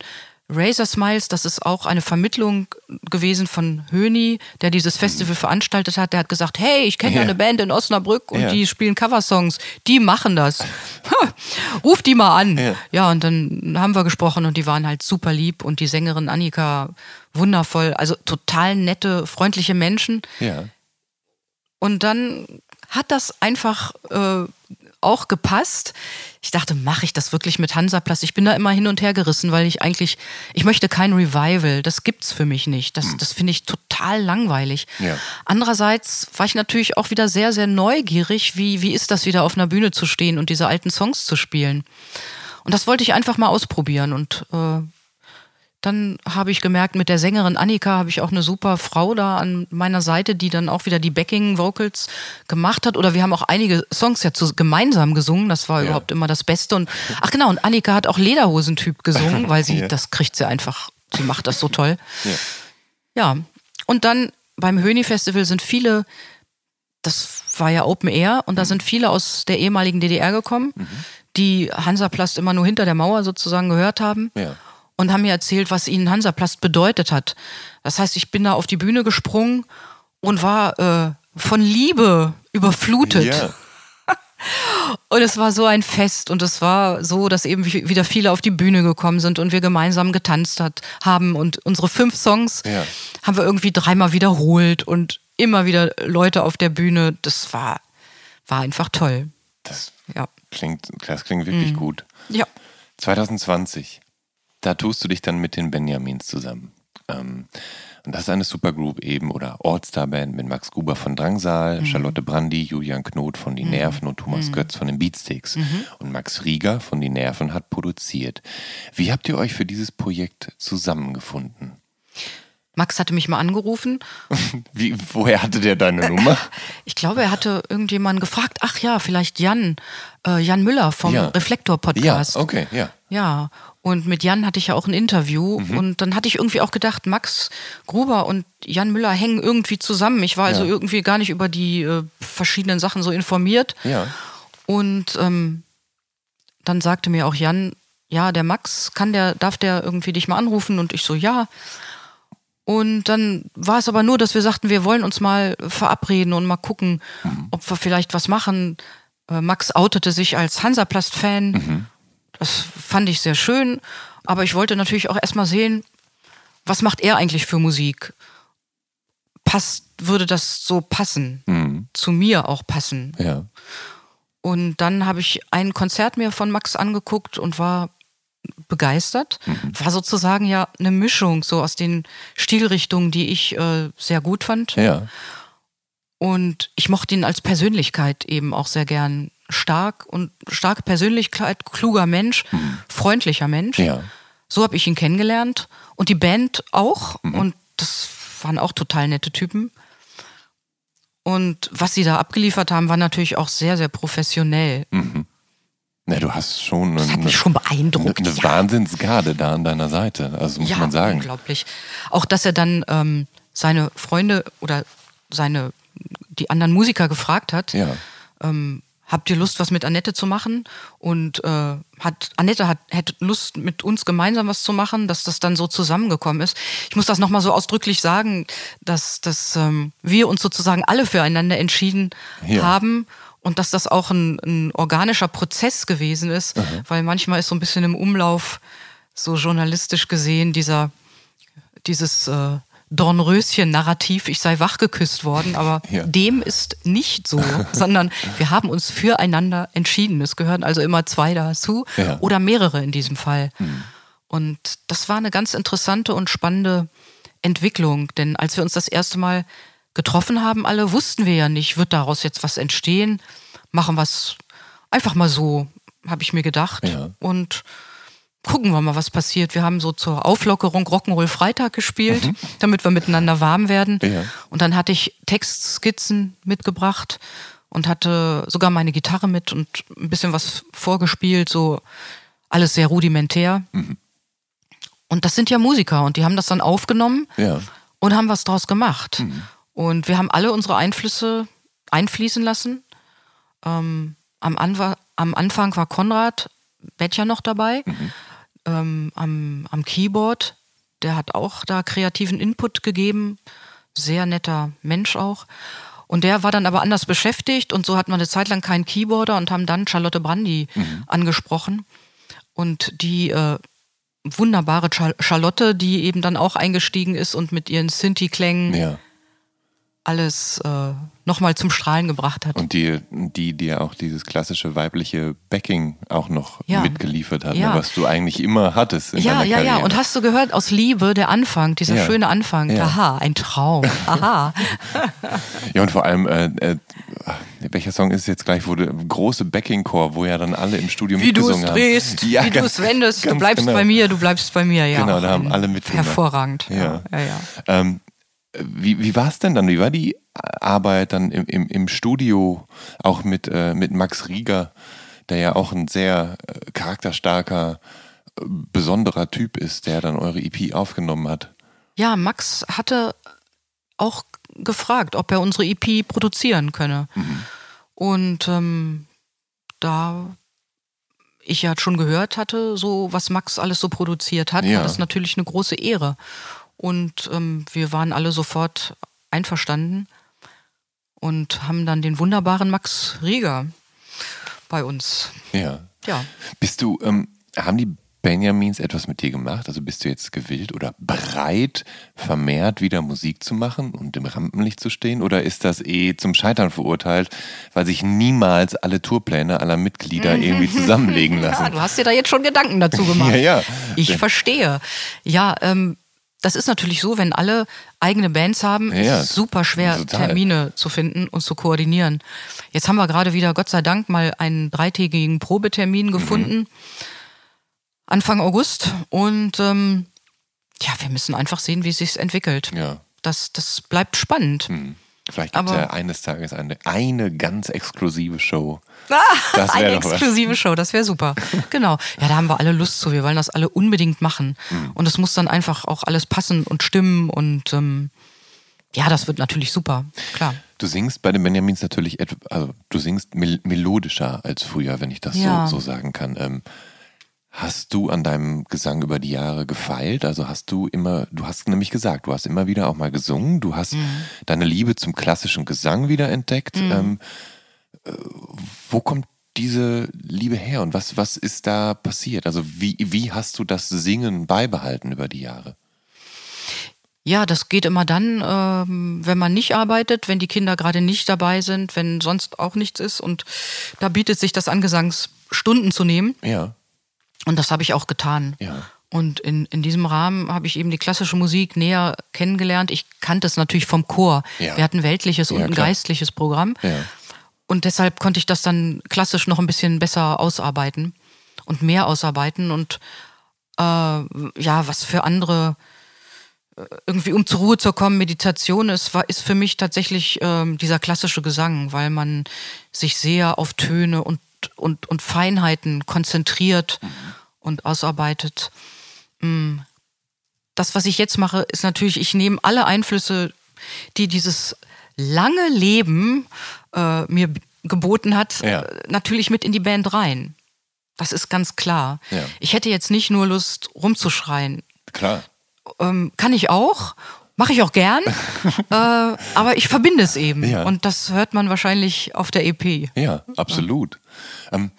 Razor Smiles, das ist auch eine Vermittlung gewesen von Höni, der dieses Festival veranstaltet hat. Der hat gesagt, hey, ich kenne ja. eine Band in Osnabrück und ja. die spielen Coversongs. Die machen das. Ruf die mal an. Ja. ja, und dann haben wir gesprochen und die waren halt super lieb und die Sängerin Annika wundervoll. Also total nette, freundliche Menschen. Ja. Und dann hat das einfach äh, auch gepasst. Ich dachte, mache ich das wirklich mit Hansaplast? Ich bin da immer hin und her gerissen, weil ich eigentlich, ich möchte kein Revival. Das gibt's für mich nicht. Das, das finde ich total langweilig. Ja. Andererseits war ich natürlich auch wieder sehr, sehr neugierig, wie, wie ist das wieder auf einer Bühne zu stehen und diese alten Songs zu spielen. Und das wollte ich einfach mal ausprobieren und äh, dann habe ich gemerkt, mit der Sängerin Annika habe ich auch eine super Frau da an meiner Seite, die dann auch wieder die Backing-Vocals gemacht hat. Oder wir haben auch einige Songs ja zu, gemeinsam gesungen. Das war Ja. überhaupt immer das Beste. Und ach genau, und Annika hat auch Lederhosentyp gesungen, weil sie, Ja. das kriegt sie einfach, sie macht das so toll. Ja. Ja, und dann beim Höni-Festival sind viele, das war ja Open Air, und da sind viele aus der ehemaligen DDR gekommen, die Hansaplast immer nur hinter der Mauer sozusagen gehört haben Ja. Und haben mir erzählt, was ihnen Hansaplast bedeutet hat. Das heißt, ich bin da auf die Bühne gesprungen und war äh, von Liebe überflutet. Ja. Und es war so ein Fest und es war so, dass eben wie- wieder viele auf die Bühne gekommen sind und wir gemeinsam getanzt hat, haben und unsere fünf Songs Ja. haben wir irgendwie dreimal wiederholt und immer wieder Leute auf der Bühne. Das war, war einfach toll. Das Ja. klingt, das klingt wirklich Mhm. gut. Ja. 2020, da tust du dich dann mit den Benjamins zusammen. Ähm, und das ist eine Supergroup eben oder All-Star-Band mit Max Gruber von Drangsal, Mhm. Charlotte Brandy, Julian Knot von Die Nerven und Thomas Götz von den Beatsticks. Mhm. Und Max Rieger von Die Nerven hat produziert. Wie habt ihr euch für dieses Projekt zusammengefunden? Max hatte mich mal angerufen. Wie, woher hatte der deine Nummer? Ich glaube, er hatte irgendjemanden gefragt, ach ja, vielleicht Jan, äh, Jan Müller vom Ja. Reflektor-Podcast. Ja, okay, ja. Ja, und mit Jan hatte ich ja auch ein Interview Mhm. und dann hatte ich irgendwie auch gedacht, Max Gruber und Jan Müller hängen irgendwie zusammen. Ich war also Ja. irgendwie gar nicht über die äh, verschiedenen Sachen so informiert. Ja. Und ähm, dann sagte mir auch Jan, ja, der Max, kann der, darf der irgendwie dich mal anrufen? Und ich so, ja. Und dann war es aber nur, dass wir sagten, wir wollen uns mal verabreden und mal gucken, ob wir vielleicht was machen. Äh, Max outete sich als Hansaplast-Fan. Das fand ich sehr schön. Aber ich wollte natürlich auch erstmal sehen, was macht er eigentlich für Musik? Passt, würde das so passen? Mhm. Zu mir auch passen? Ja. Und dann habe ich ein Konzert mir von Max angeguckt und war begeistert. War sozusagen ja eine Mischung so aus den Stilrichtungen, die ich äh, sehr gut fand. Ja. Und ich mochte ihn als Persönlichkeit eben auch sehr gern. Stark und starke Persönlichkeit, kluger Mensch, freundlicher Mensch. Ja. So habe ich ihn kennengelernt. Und die Band auch. Und das waren auch total nette Typen. Und was sie da abgeliefert haben, war natürlich auch sehr, sehr professionell. Na, du hast schon Das hat eine, mich schon beeindruckt. eine ja. Wahnsinnsgarde da an deiner Seite. Also muss ja, man sagen. unglaublich. Auch, dass er dann ähm, seine Freunde oder seine die anderen Musiker gefragt hat, Ja. ähm, habt ihr Lust, was mit Annette zu machen? Und äh, hat Annette hat hätte Lust, mit uns gemeinsam was zu machen, dass das dann so zusammengekommen ist. Ich muss das nochmal so ausdrücklich sagen, dass, dass ähm, wir uns sozusagen alle füreinander entschieden Ja. haben und dass das auch ein, ein organischer Prozess gewesen ist, weil manchmal ist so ein bisschen im Umlauf so journalistisch gesehen dieser dieses äh, Dornröschen-Narrativ, ich sei wachgeküsst worden, aber Ja. dem ist nicht so, sondern wir haben uns füreinander entschieden. Es gehören also immer zwei dazu Ja. Oder mehrere in diesem Fall. Und das war eine ganz interessante und spannende Entwicklung, denn als wir uns das erste Mal getroffen haben, alle wussten wir ja nicht, wird daraus jetzt was entstehen, machen wir es einfach mal so, habe ich mir gedacht. Ja. Und gucken wir mal, was passiert. Wir haben so zur Auflockerung Rock'n'Roll Freitag gespielt, damit wir miteinander warm werden. Mhm. Ja. Und dann hatte ich Textskizzen mitgebracht und hatte sogar meine Gitarre mit und ein bisschen was vorgespielt, so alles sehr rudimentär. Mhm. Und das sind ja Musiker und die haben das dann aufgenommen Ja. und haben was draus gemacht. Mhm. Und wir haben alle unsere Einflüsse einfließen lassen. Ähm, am, Anwa am Anfang war Konrad Bettcher noch dabei, Mhm. ähm, am, am Keyboard. Der hat auch da kreativen Input gegeben. Sehr netter Mensch auch. Und der war dann aber anders beschäftigt und so hatten wir eine Zeit lang keinen Keyboarder und haben dann Charlotte Brandy Mhm. angesprochen. Und die äh, wunderbare Char Charlotte, die eben dann auch eingestiegen ist und mit ihren Synthi-Klängen Ja. Alles äh, nochmal zum Strahlen gebracht hat. Und die, die dir auch dieses klassische weibliche Backing auch noch Ja. mitgeliefert hat, Ja. ne, was du eigentlich immer hattest in ja, ja, Karriere. ja. Und hast du gehört, aus Liebe, der Anfang, dieser Ja. schöne Anfang. Aha, ein Traum. Aha. Ja, und vor allem, äh, äh, welcher Song ist es jetzt gleich, wo der große Backing-Chor, wo ja dann alle im Studio Wie du es mitgesungen haben. drehst, Ja, wie du es wendest, du bleibst genau. bei mir, du bleibst bei mir. Ja, Genau, da haben alle mitgemacht. Hervorragend. Ja. Ja, ja, ja. Ähm, wie, wie war es denn dann? Wie war die Arbeit dann im, im, im Studio auch mit, äh, mit Max Rieger, der ja auch ein sehr äh, charakterstarker, äh, besonderer Typ ist, der dann eure EP aufgenommen hat? Ja, Max hatte auch gefragt, ob er unsere EP produzieren könne. Mhm. Und ähm, da ich ja schon gehört hatte, so was Max alles so produziert hat, Ja. war das natürlich eine große Ehre. Und ähm, wir waren alle sofort einverstanden und haben dann den wunderbaren Max Rieger bei uns. Ja. Ja. Bist du, ähm, haben die Benjamins etwas mit dir gemacht? Also bist du jetzt gewillt oder bereit, vermehrt wieder Musik zu machen und im Rampenlicht zu stehen? Oder ist das eh zum Scheitern verurteilt, weil sich niemals alle Tourpläne aller Mitglieder irgendwie zusammenlegen Ja, lassen? du hast dir da jetzt schon Gedanken dazu gemacht. Ja, ja. Ich verstehe. Ja, ähm, das ist natürlich so, wenn alle eigene Bands haben, Ja, ist es super schwer, total. Termine zu finden und zu koordinieren. Jetzt haben wir gerade wieder, Gott sei Dank, mal einen dreitägigen Mhm. Probetermin gefunden. Anfang August. Und ähm, ja, wir müssen einfach sehen, wie es sich entwickelt. Ja. Das, das bleibt spannend. Hm. Vielleicht gibt es ja eines Tages eine, eine ganz exklusive Show. Ah, Das eine doch was. exklusive Show, das wäre super. Genau. Ja, da haben wir alle Lust zu. Wir wollen das alle unbedingt machen. Mhm. Und es muss dann einfach auch alles passen und stimmen. Und ähm, ja, das wird natürlich super. Klar. Du singst bei den Benjamins natürlich, etwa, also du singst mel melodischer als früher, wenn ich das Ja. so, so sagen kann. Ähm, hast du an deinem Gesang über die Jahre gefeilt? Also hast du immer, du hast nämlich gesagt, du hast immer wieder auch mal gesungen, du hast Mhm. deine Liebe zum klassischen Gesang wieder entdeckt. Ähm, äh, wo kommt diese Liebe her und was, was ist da passiert? Also wie, wie hast du das Singen beibehalten über die Jahre? Ja, das geht immer dann, ähm, wenn man nicht arbeitet, wenn die Kinder gerade nicht dabei sind, wenn sonst auch nichts ist. Und da bietet sich das an, Gesangsstunden zu nehmen. Ja, Und das habe ich auch getan. ja. Und in, in diesem Rahmen habe ich eben die klassische Musik näher kennengelernt. Ich kannte es natürlich vom Chor. Ja. Wir hatten weltliches und Ja, ein klar. geistliches Programm. Ja. Und deshalb konnte ich das dann klassisch noch ein bisschen besser ausarbeiten und mehr ausarbeiten. Und äh, ja, was für andere äh, irgendwie um zur Ruhe zu kommen, Meditation ist, war, ist für mich tatsächlich ähm, dieser klassische Gesang, weil man sich sehr auf Töne und, und, und Feinheiten konzentriert und ausarbeitet. Mm. Das, was ich jetzt mache, ist natürlich, ich nehme alle Einflüsse, die dieses lange Leben äh, mir geboten hat, Ja. äh, natürlich mit in die Band rein. Das ist ganz klar. Ja. Ich hätte jetzt nicht nur Lust, rumzuschreien. Klar. Ähm, kann ich auch, mache ich auch gern, äh, aber ich verbinde es eben. Ja. Und das hört man wahrscheinlich auf der EP. Ja, absolut. Ähm,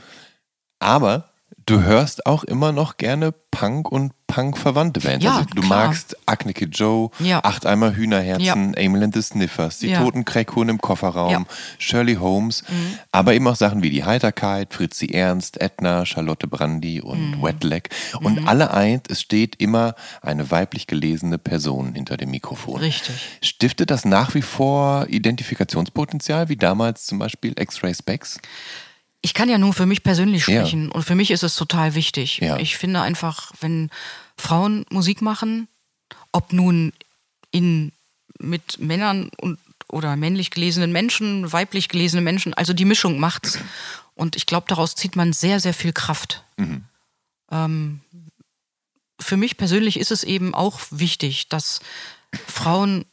aber du hörst auch immer noch gerne Punk und Punk-verwandte Bands. Ja, also du klar. magst Acknicke Joe, Ja. Acht Eimer Hühnerherzen, Emil and the Sniffers, die Ja. Toten Kreckhorn im Kofferraum, Ja. Mhm. Shirley Holmes, aber eben auch Sachen wie die Heiterkeit, Fritzi Ernst, Edna, Charlotte Brandy und Mhm. Wetleg. Und alle eint, es steht immer eine weiblich gelesene Person hinter dem Mikrofon. Richtig. Stiftet das nach wie vor Identifikationspotenzial, wie damals zum Beispiel X-Ray Specs? Ich kann ja nur für mich persönlich Ja. sprechen und für mich ist es total wichtig. Ja. Ich finde einfach, wenn Frauen Musik machen, ob nun in, mit Männern und, oder männlich gelesenen Menschen, weiblich gelesene Menschen, also die Mischung macht's. Und ich glaube, daraus zieht man sehr, sehr viel Kraft. Ähm, für mich persönlich ist es eben auch wichtig, dass Frauen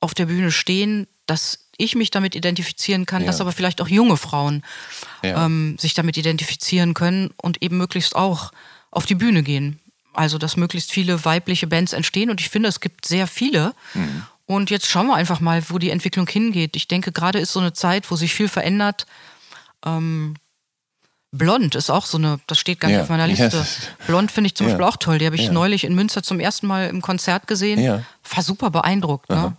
auf der Bühne stehen, dass ich mich damit identifizieren kann, Ja. dass aber vielleicht auch junge Frauen Ja. ähm, sich damit identifizieren können und eben möglichst auch auf die Bühne gehen. Also, dass möglichst viele weibliche Bands entstehen und ich finde, es gibt sehr viele. Und jetzt schauen wir einfach mal, wo die Entwicklung hingeht. Ich denke, gerade ist so eine Zeit, wo sich viel verändert. Ähm, Blond ist auch so eine, das steht gar nicht Ja. auf meiner Liste. ist- Blond finde ich zum. Beispiel auch toll. Die habe ich neulich in Münster zum ersten Mal im Konzert gesehen. Ja. War super beeindruckt. Ne?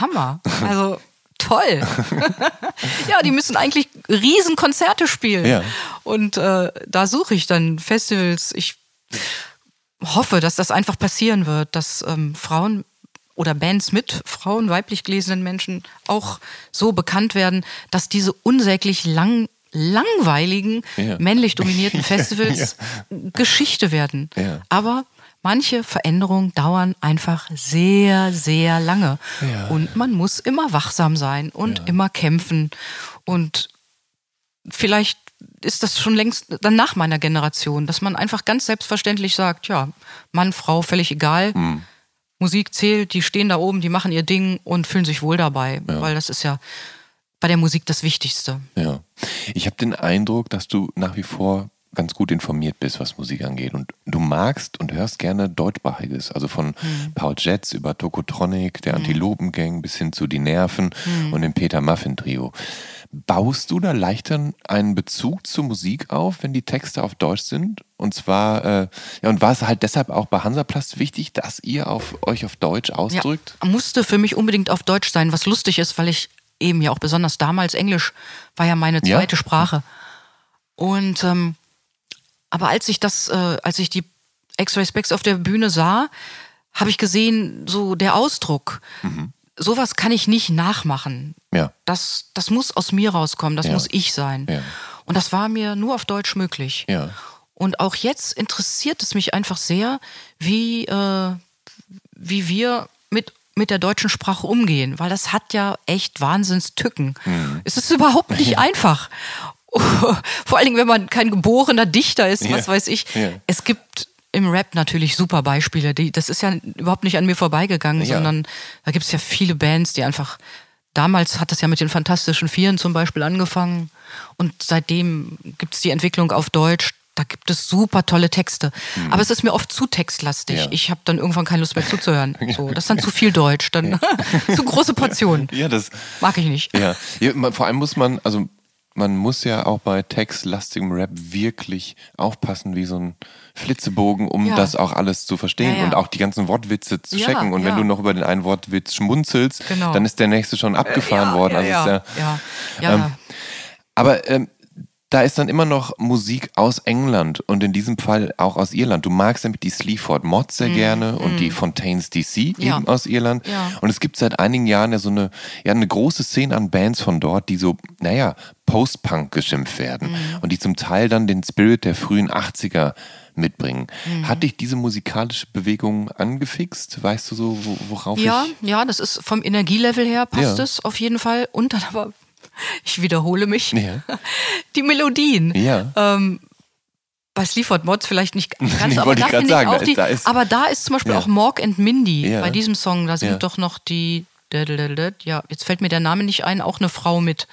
Hammer. Also toll. ja, die müssen eigentlich Riesenkonzerte spielen. Ja. Und äh, da suche ich dann Festivals. Ich hoffe, dass das einfach passieren wird, dass ähm, Frauen oder Bands mit Frauen, weiblich gelesenen Menschen auch so bekannt werden, dass diese unsäglich lang, langweiligen, Ja. männlich dominierten Festivals Geschichte werden. Ja. Aber manche Veränderungen dauern einfach sehr, sehr lange. Ja. Und man muss immer wachsam sein und immer kämpfen. Und vielleicht ist das schon längst dann nach meiner Generation, dass man einfach ganz selbstverständlich sagt, ja, Mann, Frau, völlig egal. Hm. Musik zählt, die stehen da oben, die machen ihr Ding und fühlen sich wohl dabei, weil das ist ja bei der Musik das Wichtigste. Ja. Ich habe den Eindruck, dass du nach wie vor ganz gut informiert bist, was Musik angeht. Und du magst und hörst gerne deutschsprachiges. Also von Hm. Paul Jets über Tokotronic, der Antilopengang bis hin zu Die Nerven Hm. und dem Peter Muffin Trio. Baust du da leichter einen Bezug zur Musik auf, wenn die Texte auf Deutsch sind? Und zwar, äh, ja, und war es halt deshalb auch bei Hansaplast wichtig, dass ihr auf, euch auf Deutsch ausdrückt? Ja, musste für mich unbedingt auf Deutsch sein, was lustig ist, weil ich eben ja auch besonders damals Englisch war ja meine Ja. zweite Sprache. Und ähm, aber als ich das, äh, als ich die X-Ray Specs auf der Bühne sah, habe ich gesehen, so der Ausdruck. Sowas kann ich nicht nachmachen. Ja. Das, das muss aus mir rauskommen, das Ja. muss ich sein. Ja. Und das war mir nur auf Deutsch möglich. Ja. Und auch jetzt interessiert es mich einfach sehr, wie, äh, wie wir mit, mit der deutschen Sprache umgehen, weil das hat ja echt Wahnsinnstücken. Hm. Es ist überhaupt nicht einfach. Vor allen Dingen, wenn man kein geborener Dichter ist, was weiß ich. Ja. Es gibt im Rap natürlich super Beispiele. Die, das ist ja überhaupt nicht an mir vorbeigegangen, Ja. sondern da gibt es ja viele Bands, die einfach. Damals hat das ja mit den Fantastischen Vieren zum Beispiel angefangen und seitdem gibt es die Entwicklung auf Deutsch. Da gibt es super tolle Texte. Aber es ist mir oft zu textlastig. Mhm. Ja. Ich habe dann irgendwann keine Lust mehr zuzuhören. So, das ist dann zu viel Deutsch, dann zu große Portionen. Ja, das, Mag ich nicht. Ja, ja vor allem muss man, also man muss ja auch bei textlastigem Rap wirklich aufpassen wie so ein Flitzebogen, um Ja. das auch alles zu verstehen Ja, ja. und auch die ganzen Wortwitze zu checken. Und wenn du noch über den einen Wortwitz schmunzelst, Genau. dann ist der nächste schon abgefahren ja, worden. Also ja, Ist ja, ja, ja. Ähm, aber ähm, da ist dann immer noch Musik aus England und in diesem Fall auch aus Irland. Du magst nämlich die Sleaford Mods sehr gerne und die Fontaines DC Ja. eben aus Irland. Ja. Und es gibt seit einigen Jahren ja so eine, ja, eine große Szene an Bands von dort, die so, naja, Post-Punk geschimpft werden Mhm. und die zum Teil dann den Spirit der frühen 80er mitbringen. Mhm. Hat dich diese musikalische Bewegung angefixt? Weißt du so, wo, worauf Ja, ich... ja, das ist vom Energielevel her passt Ja. es auf jeden Fall. Und dann aber, ich wiederhole mich, Ja. die Melodien. Ja. Ähm, bei Sleaford Mods vielleicht nicht ganz, aber da ich sagen, auch die, da ist- aber da ist zum Beispiel Ja. auch Morg and Mindy Ja. bei diesem Song, da sind doch noch die, ja, jetzt fällt mir der Name nicht ein, auch eine Frau mit.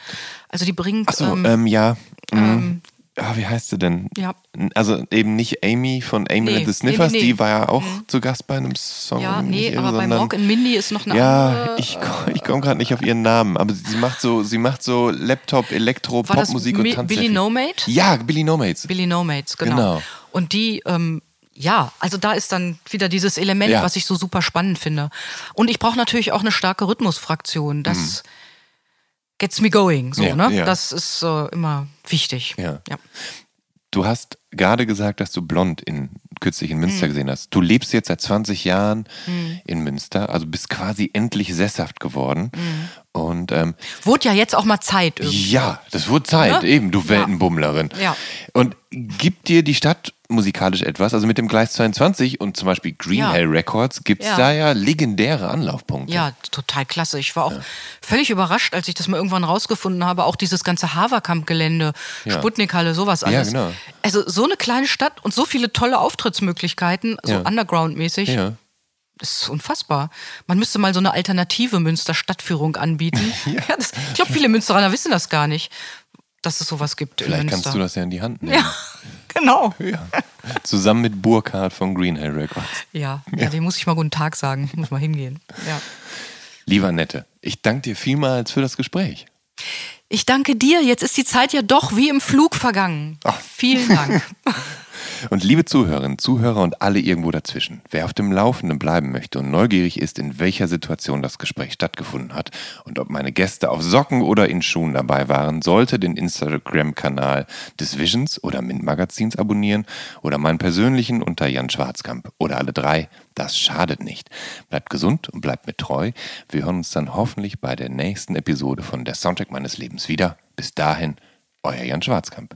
Also die bringt, Achso, ähm, ähm, ja. Ähm, ah, wie heißt sie denn? ja. Also eben nicht Amy von Amy Nee, and the Sniffers, nee, nee. die war ja auch zu Gast bei einem Song. ja, nee, hier, aber bei Morg and Mindy ist noch eine Ja, andere. ich, komm- ich komme gerade nicht auf ihren Namen, aber sie macht so, sie macht so Laptop, Elektro, War das Popmusik und Tanz. Billy No Mate? Ja, Billy No Mates. Billy No Mates, genau. Genau. Und die, ähm, ja, also da ist dann wieder dieses Element, Ja. was ich so super spannend finde. Und ich brauche natürlich auch eine starke Rhythmusfraktion. Das gets me going, so, Mhm. Ja, ne? ja. Das ist äh, immer wichtig. Ja. ja. Du hast gerade gesagt, dass du blond in, kürzlich in. Münster gesehen hast. Du lebst jetzt seit 20 Jahren in Münster, also bist quasi endlich sesshaft geworden. Hm. Und ähm, Wurde ja jetzt auch mal Zeit irgendwie. Ja, das wurde Zeit, Ne? eben, du Ja. Weltenbummlerin. Ja. Und gibt dir die Stadt musikalisch etwas? Also mit dem Gleis 22 und zum Beispiel Green Ja. Hell Records gibt es Ja. da ja legendäre Anlaufpunkte. Ja, total klasse. Ich war auch völlig überrascht, als ich das mal irgendwann rausgefunden habe. Auch dieses ganze Haverkamp-Gelände, Ja. Sputnikhalle, sowas alles. genau. Also so eine kleine Stadt und so viele tolle Auftrittsmöglichkeiten, so Ja. Underground-mäßig. Ja. Das ist unfassbar. Man müsste mal so eine alternative Münster-Stadtführung anbieten. ja. das, ich glaube, viele Münsteraner wissen das gar nicht, dass es sowas gibt Vielleicht in kannst du das ja in die Hand nehmen. ja, genau. Ja. Zusammen mit Burkhardt von Green Hell Records. Ja, ja. dem muss ich mal guten Tag sagen. Muss mal hingehen. Ja. Lieber Nette, ich danke dir vielmals für das Gespräch. Ich danke dir. Jetzt ist die Zeit ja doch wie im Flug vergangen. Ach. Vielen Dank. Und liebe Zuhörerinnen, Zuhörer und alle irgendwo dazwischen, wer auf dem Laufenden bleiben möchte und neugierig ist, in welcher Situation das Gespräch stattgefunden hat und ob meine Gäste auf Socken oder in Schuhen dabei waren, sollte den Instagram-Kanal des Visions oder Mint Magazins abonnieren oder meinen persönlichen unter Jan Schwarzkamp oder alle drei. Das schadet nicht. Bleibt gesund und bleibt mir treu. Wir hören uns dann hoffentlich bei der nächsten Episode von Der Soundtrack meines Lebens wieder. Bis dahin, euer Jan Schwarzkamp.